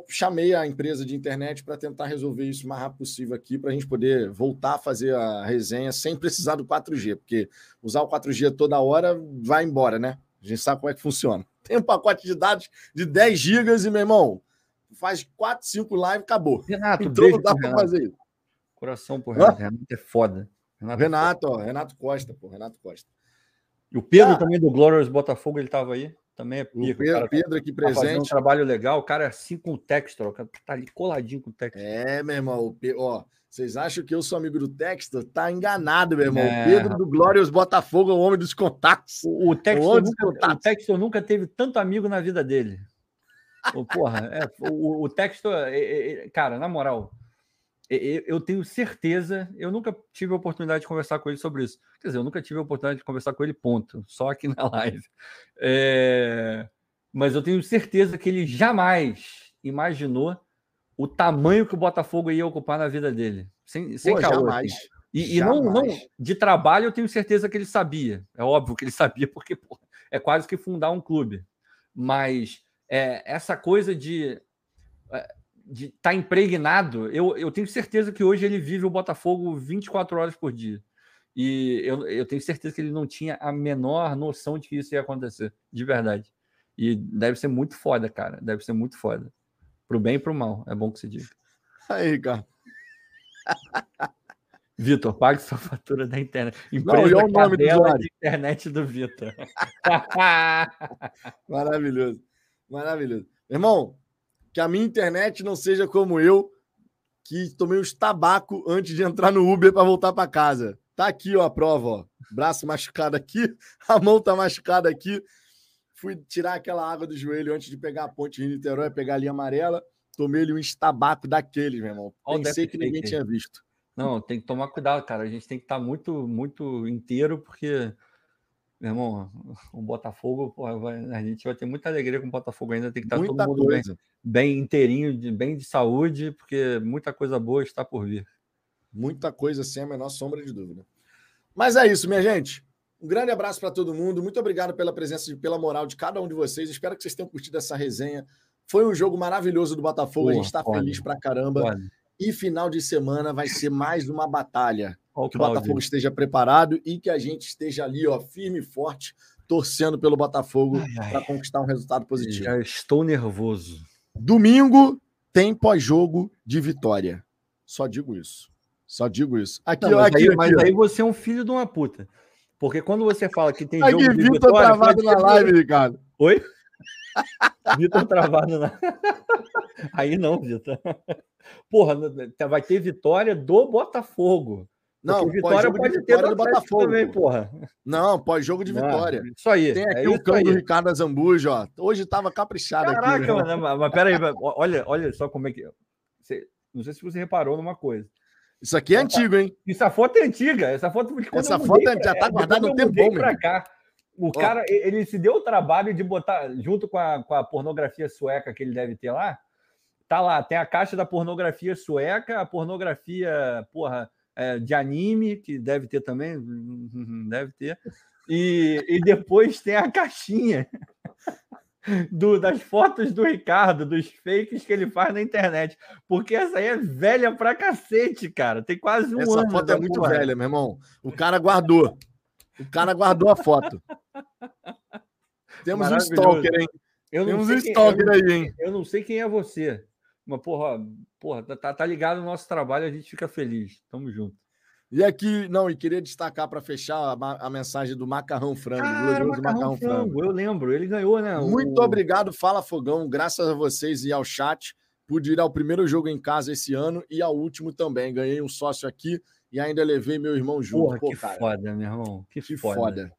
chamei a empresa de internet para tentar resolver isso o mais rápido possível aqui, para a gente poder voltar a fazer a resenha sem precisar do 4G, porque usar o 4G toda hora vai embora, né? A gente sabe como é que funciona. Tem um pacote de dados de 10 gigas e, meu irmão, faz 4, 5 lives, acabou. Renato, então não dá para fazer isso. Coração por Renato. Renato é foda. Renato, Renato, ó, Renato Costa, pô, Renato Costa. E o Pedro ah, também do Glorious Botafogo, ele estava aí. Também é pico. O Pedro, cara, Pedro aqui tá presente. um trabalho legal. O cara é assim com o Textor, o cara tá ali coladinho com o Textor. É, meu irmão. Ó, vocês acham que eu sou amigo do Textor? Tá enganado, meu irmão. É, Pedro do Glorious Botafogo é o homem dos contatos. O, o, Textor, o, nunca, o Textor nunca teve tanto amigo na vida dele. Porra, é, o, o Textor, é, é, cara, na moral, eu tenho certeza, eu nunca tive a oportunidade de conversar com ele sobre isso. Quer dizer, eu nunca tive a oportunidade de conversar com ele, ponto. Só aqui na live. É... Mas eu tenho certeza que ele jamais imaginou o tamanho que o Botafogo ia ocupar na vida dele. Sem, sem Pô, caô, jamais. Assim. E, e não, não, de trabalho, eu tenho certeza que ele sabia. É óbvio que ele sabia, porque pô, é quase que fundar um clube. Mas é, essa coisa de. É, de estar tá impregnado, eu, eu tenho certeza que hoje ele vive o Botafogo 24 horas por dia. E eu, eu tenho certeza que ele não tinha a menor noção de que isso ia acontecer, de verdade. E deve ser muito foda, cara. Deve ser muito foda. Pro bem e pro mal. É bom que se diga. Aí, cara. Vitor, pague sua fatura da internet. Empresa não, é o nome do de internet do Vitor. Maravilhoso. Maravilhoso. Irmão, que a minha internet não seja como eu, que tomei uns tabaco antes de entrar no Uber para voltar para casa. Tá aqui ó, a prova, ó. Braço machucado aqui, a mão tá machucada aqui. Fui tirar aquela água do joelho antes de pegar a ponte Rio Niterói, pegar a linha amarela. Tomei ali um estabaco daqueles, meu irmão. Pensei que ninguém tinha visto. Não, tem que tomar cuidado, cara. A gente tem que estar tá muito, muito inteiro, porque meu irmão, o Botafogo, porra, vai, a gente vai ter muita alegria com o Botafogo ainda, tem que estar muita todo mundo bem, bem, inteirinho, de, bem de saúde, porque muita coisa boa está por vir. Muita coisa, sem a menor sombra de dúvida. Mas é isso, minha gente. Um grande abraço para todo mundo. Muito obrigado pela presença e pela moral de cada um de vocês. Espero que vocês tenham curtido essa resenha. Foi um jogo maravilhoso do Botafogo. Porra, a gente está feliz pra caramba. Pode. E final de semana vai ser mais uma batalha que o Botafogo esteja preparado e que a gente esteja ali, ó, firme e forte, torcendo pelo Botafogo para conquistar um resultado positivo. Já estou nervoso. Domingo tem pós-jogo de vitória. Só digo isso. Só digo isso. Aqui, Não, mas, aqui, aí, mas aí você é um filho de uma puta. Porque quando você fala que tem aqui, jogo de Vitor vitória... travado na live, Ricardo. Oi? Vitor travado na... Aí não, Vitor. Porra, vai ter vitória do Botafogo. Não, Vitória pode ter do Botafogo também, porra. Não, pós-jogo de vitória. Isso aí. Tem aqui é o cão do Ricardo Azambujo, ó. Hoje tava caprichado Caraca, aqui. Caraca, mano, mas peraí, olha, olha só como é que. Você, não sei se você reparou numa coisa. Isso aqui é essa, antigo, hein? Essa foto é antiga. Essa foto, essa foto é, já tá guardada no tempo bom, pra cá. O cara, ele se deu o trabalho de botar, junto com a, com a pornografia sueca que ele deve ter lá, Tá lá, tem a caixa da pornografia sueca, a pornografia, porra, é, de anime, que deve ter também, deve ter. E, e depois tem a caixinha do, das fotos do Ricardo, dos fakes que ele faz na internet. Porque essa aí é velha pra cacete, cara. Tem quase um essa ano. Essa foto é muito porra. velha, meu irmão. O cara guardou. O cara guardou a foto. Temos um stalker, hein? Temos um stalker quem, aí, hein? Eu não sei quem é você. Mas, porra, porra tá, tá ligado no nosso trabalho, a gente fica feliz. Tamo junto. E aqui, não, e queria destacar para fechar a, a, mensagem do Macarrão Frango, Cara, macarrão, macarrão frango. frango. Eu lembro, ele ganhou, né? Muito o... obrigado, Fala Fogão, graças a vocês e ao chat. Pude ir ao primeiro jogo em casa esse ano e ao último também. Ganhei um sócio aqui e ainda levei meu irmão junto. Porra, Pô, que cara, foda, meu irmão. Que, que foda. foda.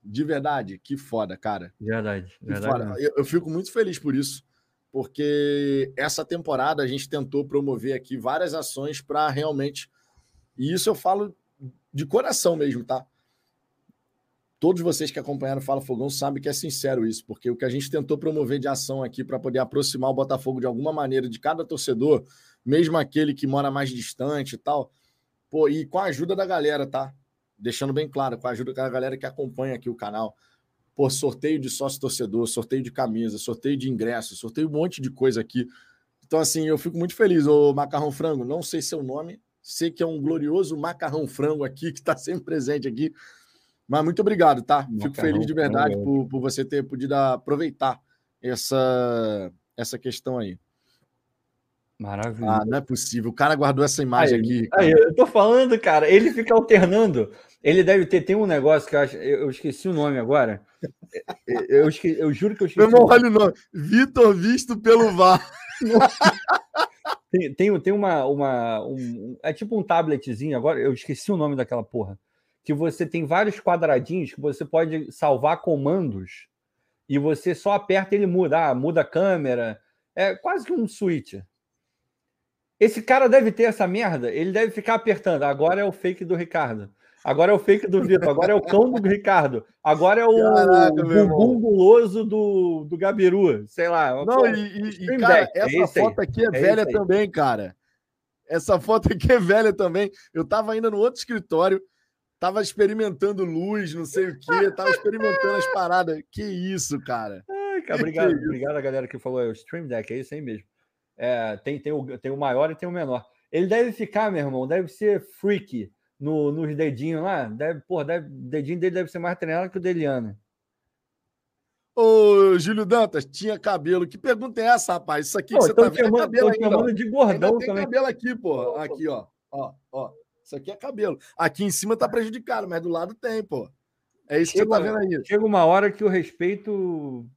De verdade, que foda, cara. Verdade, verdade. Eu, eu fico muito feliz por isso, porque essa temporada a gente tentou promover aqui várias ações para realmente. E isso eu falo de coração mesmo, tá? Todos vocês que acompanharam Fala Fogão sabem que é sincero isso, porque o que a gente tentou promover de ação aqui para poder aproximar o Botafogo de alguma maneira de cada torcedor, mesmo aquele que mora mais distante e tal, pô, e com a ajuda da galera, tá? deixando bem claro, com a ajuda da galera que acompanha aqui o canal. Pô, sorteio de sócio torcedor, sorteio de camisa, sorteio de ingresso, sorteio um monte de coisa aqui. Então, assim, eu fico muito feliz. O Macarrão Frango, não sei seu nome, sei que é um glorioso Macarrão Frango aqui, que está sempre presente aqui. Mas muito obrigado, tá? Macarrão fico feliz de verdade por, por você ter podido aproveitar essa, essa questão aí. Maravilha. Ah, não é possível. O cara guardou essa imagem aí, aqui. Aí, eu tô falando, cara. Ele fica alternando. Ele deve ter. Tem um negócio que eu acho. Eu, esqueci o nome agora. Eu, esque, eu juro que eu esqueci. Meu irmão, olha o nome. Vitor visto pelo VAR. tem, tem, tem uma. uma um, é tipo um tabletzinho agora. Eu esqueci o nome daquela porra. Que você tem vários quadradinhos que você pode salvar comandos e você só aperta e ele muda. Ah, muda a câmera. É quase que um switch. Esse cara deve ter essa merda, ele deve ficar apertando. Agora é o fake do Ricardo. Agora é o fake do Vitor. Agora é o cão do Ricardo. Agora é o Caraca, bumbum guloso do, do Gabiru. Sei lá. Não, e, e cara, essa é foto aqui é, é velha também, cara. Essa foto aqui é velha também. Eu tava ainda no outro escritório, tava experimentando luz, não sei o quê, tava experimentando as paradas. Que isso, cara. Ai, cara, obrigado, obrigado a galera que falou. É o Stream Deck, é isso aí mesmo. É, tem, tem, o, tem o maior e tem o menor. Ele deve ficar, meu irmão, deve ser freak no, nos dedinhos lá. Deve, pô, deve, o dedinho dele deve ser mais treinado que o deliano. Ô, Júlio Dantas, tinha cabelo. Que pergunta é essa, rapaz? Isso aqui pô, que você tá vendo chamando, é cabelo ainda. chamando de gordão tem também. cabelo aqui, pô. Aqui, ó. Ó, ó. Isso aqui é cabelo. Aqui em cima tá prejudicado, mas do lado tem, pô. É isso chega, que você tá vendo aí. Chega uma hora que o respeito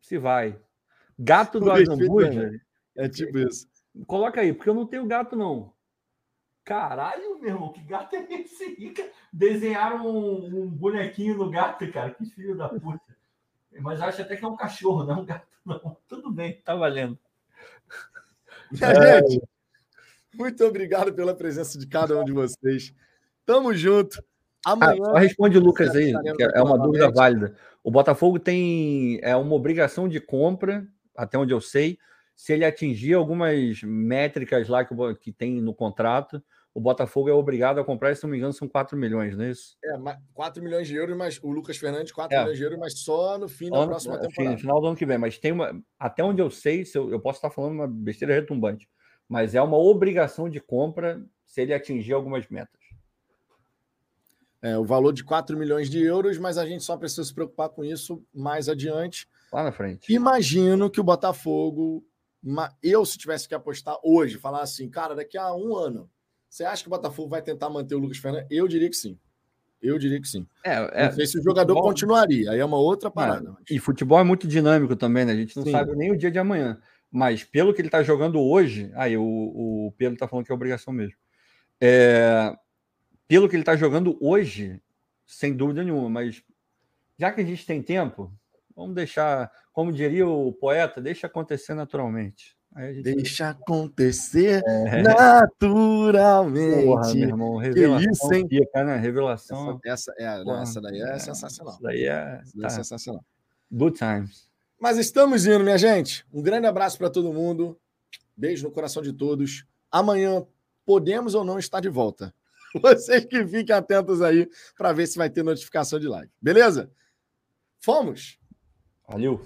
se vai. Gato do Azambuja é tipo isso. Coloca aí, porque eu não tenho gato, não. Caralho, meu irmão, que gato é esse aí, Desenharam um, um, bonequinho no gato, cara. Que filho da puta. Mas acho até que é um cachorro, não é um gato, não. Tudo bem, tá valendo. É. Gente, muito obrigado pela presença de cada um de vocês. Tamo junto. Amanhã. Ah, responde o Lucas aí, que é uma dúvida válida. O Botafogo tem é uma obrigação de compra, até onde eu sei, se ele atingir algumas métricas lá que, que tem no contrato, o Botafogo é obrigado a comprar, se não me engano, são 4 milhões, não é isso? É, 4 milhões de euros, mas o Lucas Fernandes, 4 é. milhões de euros, mas só no fim da ano, próxima temporada. no final do ano que vem. Mas tem uma. Até onde eu sei, se eu, eu posso estar falando uma besteira retumbante, mas é uma obrigação de compra se ele atingir algumas metas. É, o valor de 4 milhões de euros, mas a gente só precisa se preocupar com isso mais adiante. Lá na frente. Imagino que o Botafogo eu, se tivesse que apostar hoje, falar assim, cara, daqui a um ano, você acha que o Botafogo vai tentar manter o Lucas Fernandes? Eu diria que sim. Eu diria que sim. É, é, não sei se o jogador futebol... continuaria, aí é uma outra é, parada. mas... E futebol é muito dinâmico também, né? A gente não sim. sabe nem o dia de amanhã. Mas pelo que ele está jogando hoje, aí o, o Pedro está falando que é obrigação mesmo. É, pelo que ele está jogando hoje, sem dúvida nenhuma, mas já que a gente tem tempo, Vamos deixar, como diria o poeta, deixa acontecer naturalmente. Gente... Deixa acontecer é... naturalmente. Porra, meu irmão, revelação. Que isso, hein? Fica, né? Revelação. Essa, essa, é, não, essa daí é, é, sensacional. Essa daí é, essa daí é tá. sensacional. Good times. Mas estamos indo, minha gente. Um grande abraço para todo mundo. Beijo no coração de todos. Amanhã podemos ou não estar de volta. Vocês que fiquem atentos aí para ver se vai ter notificação de live. Beleza? Fomos! Valeu!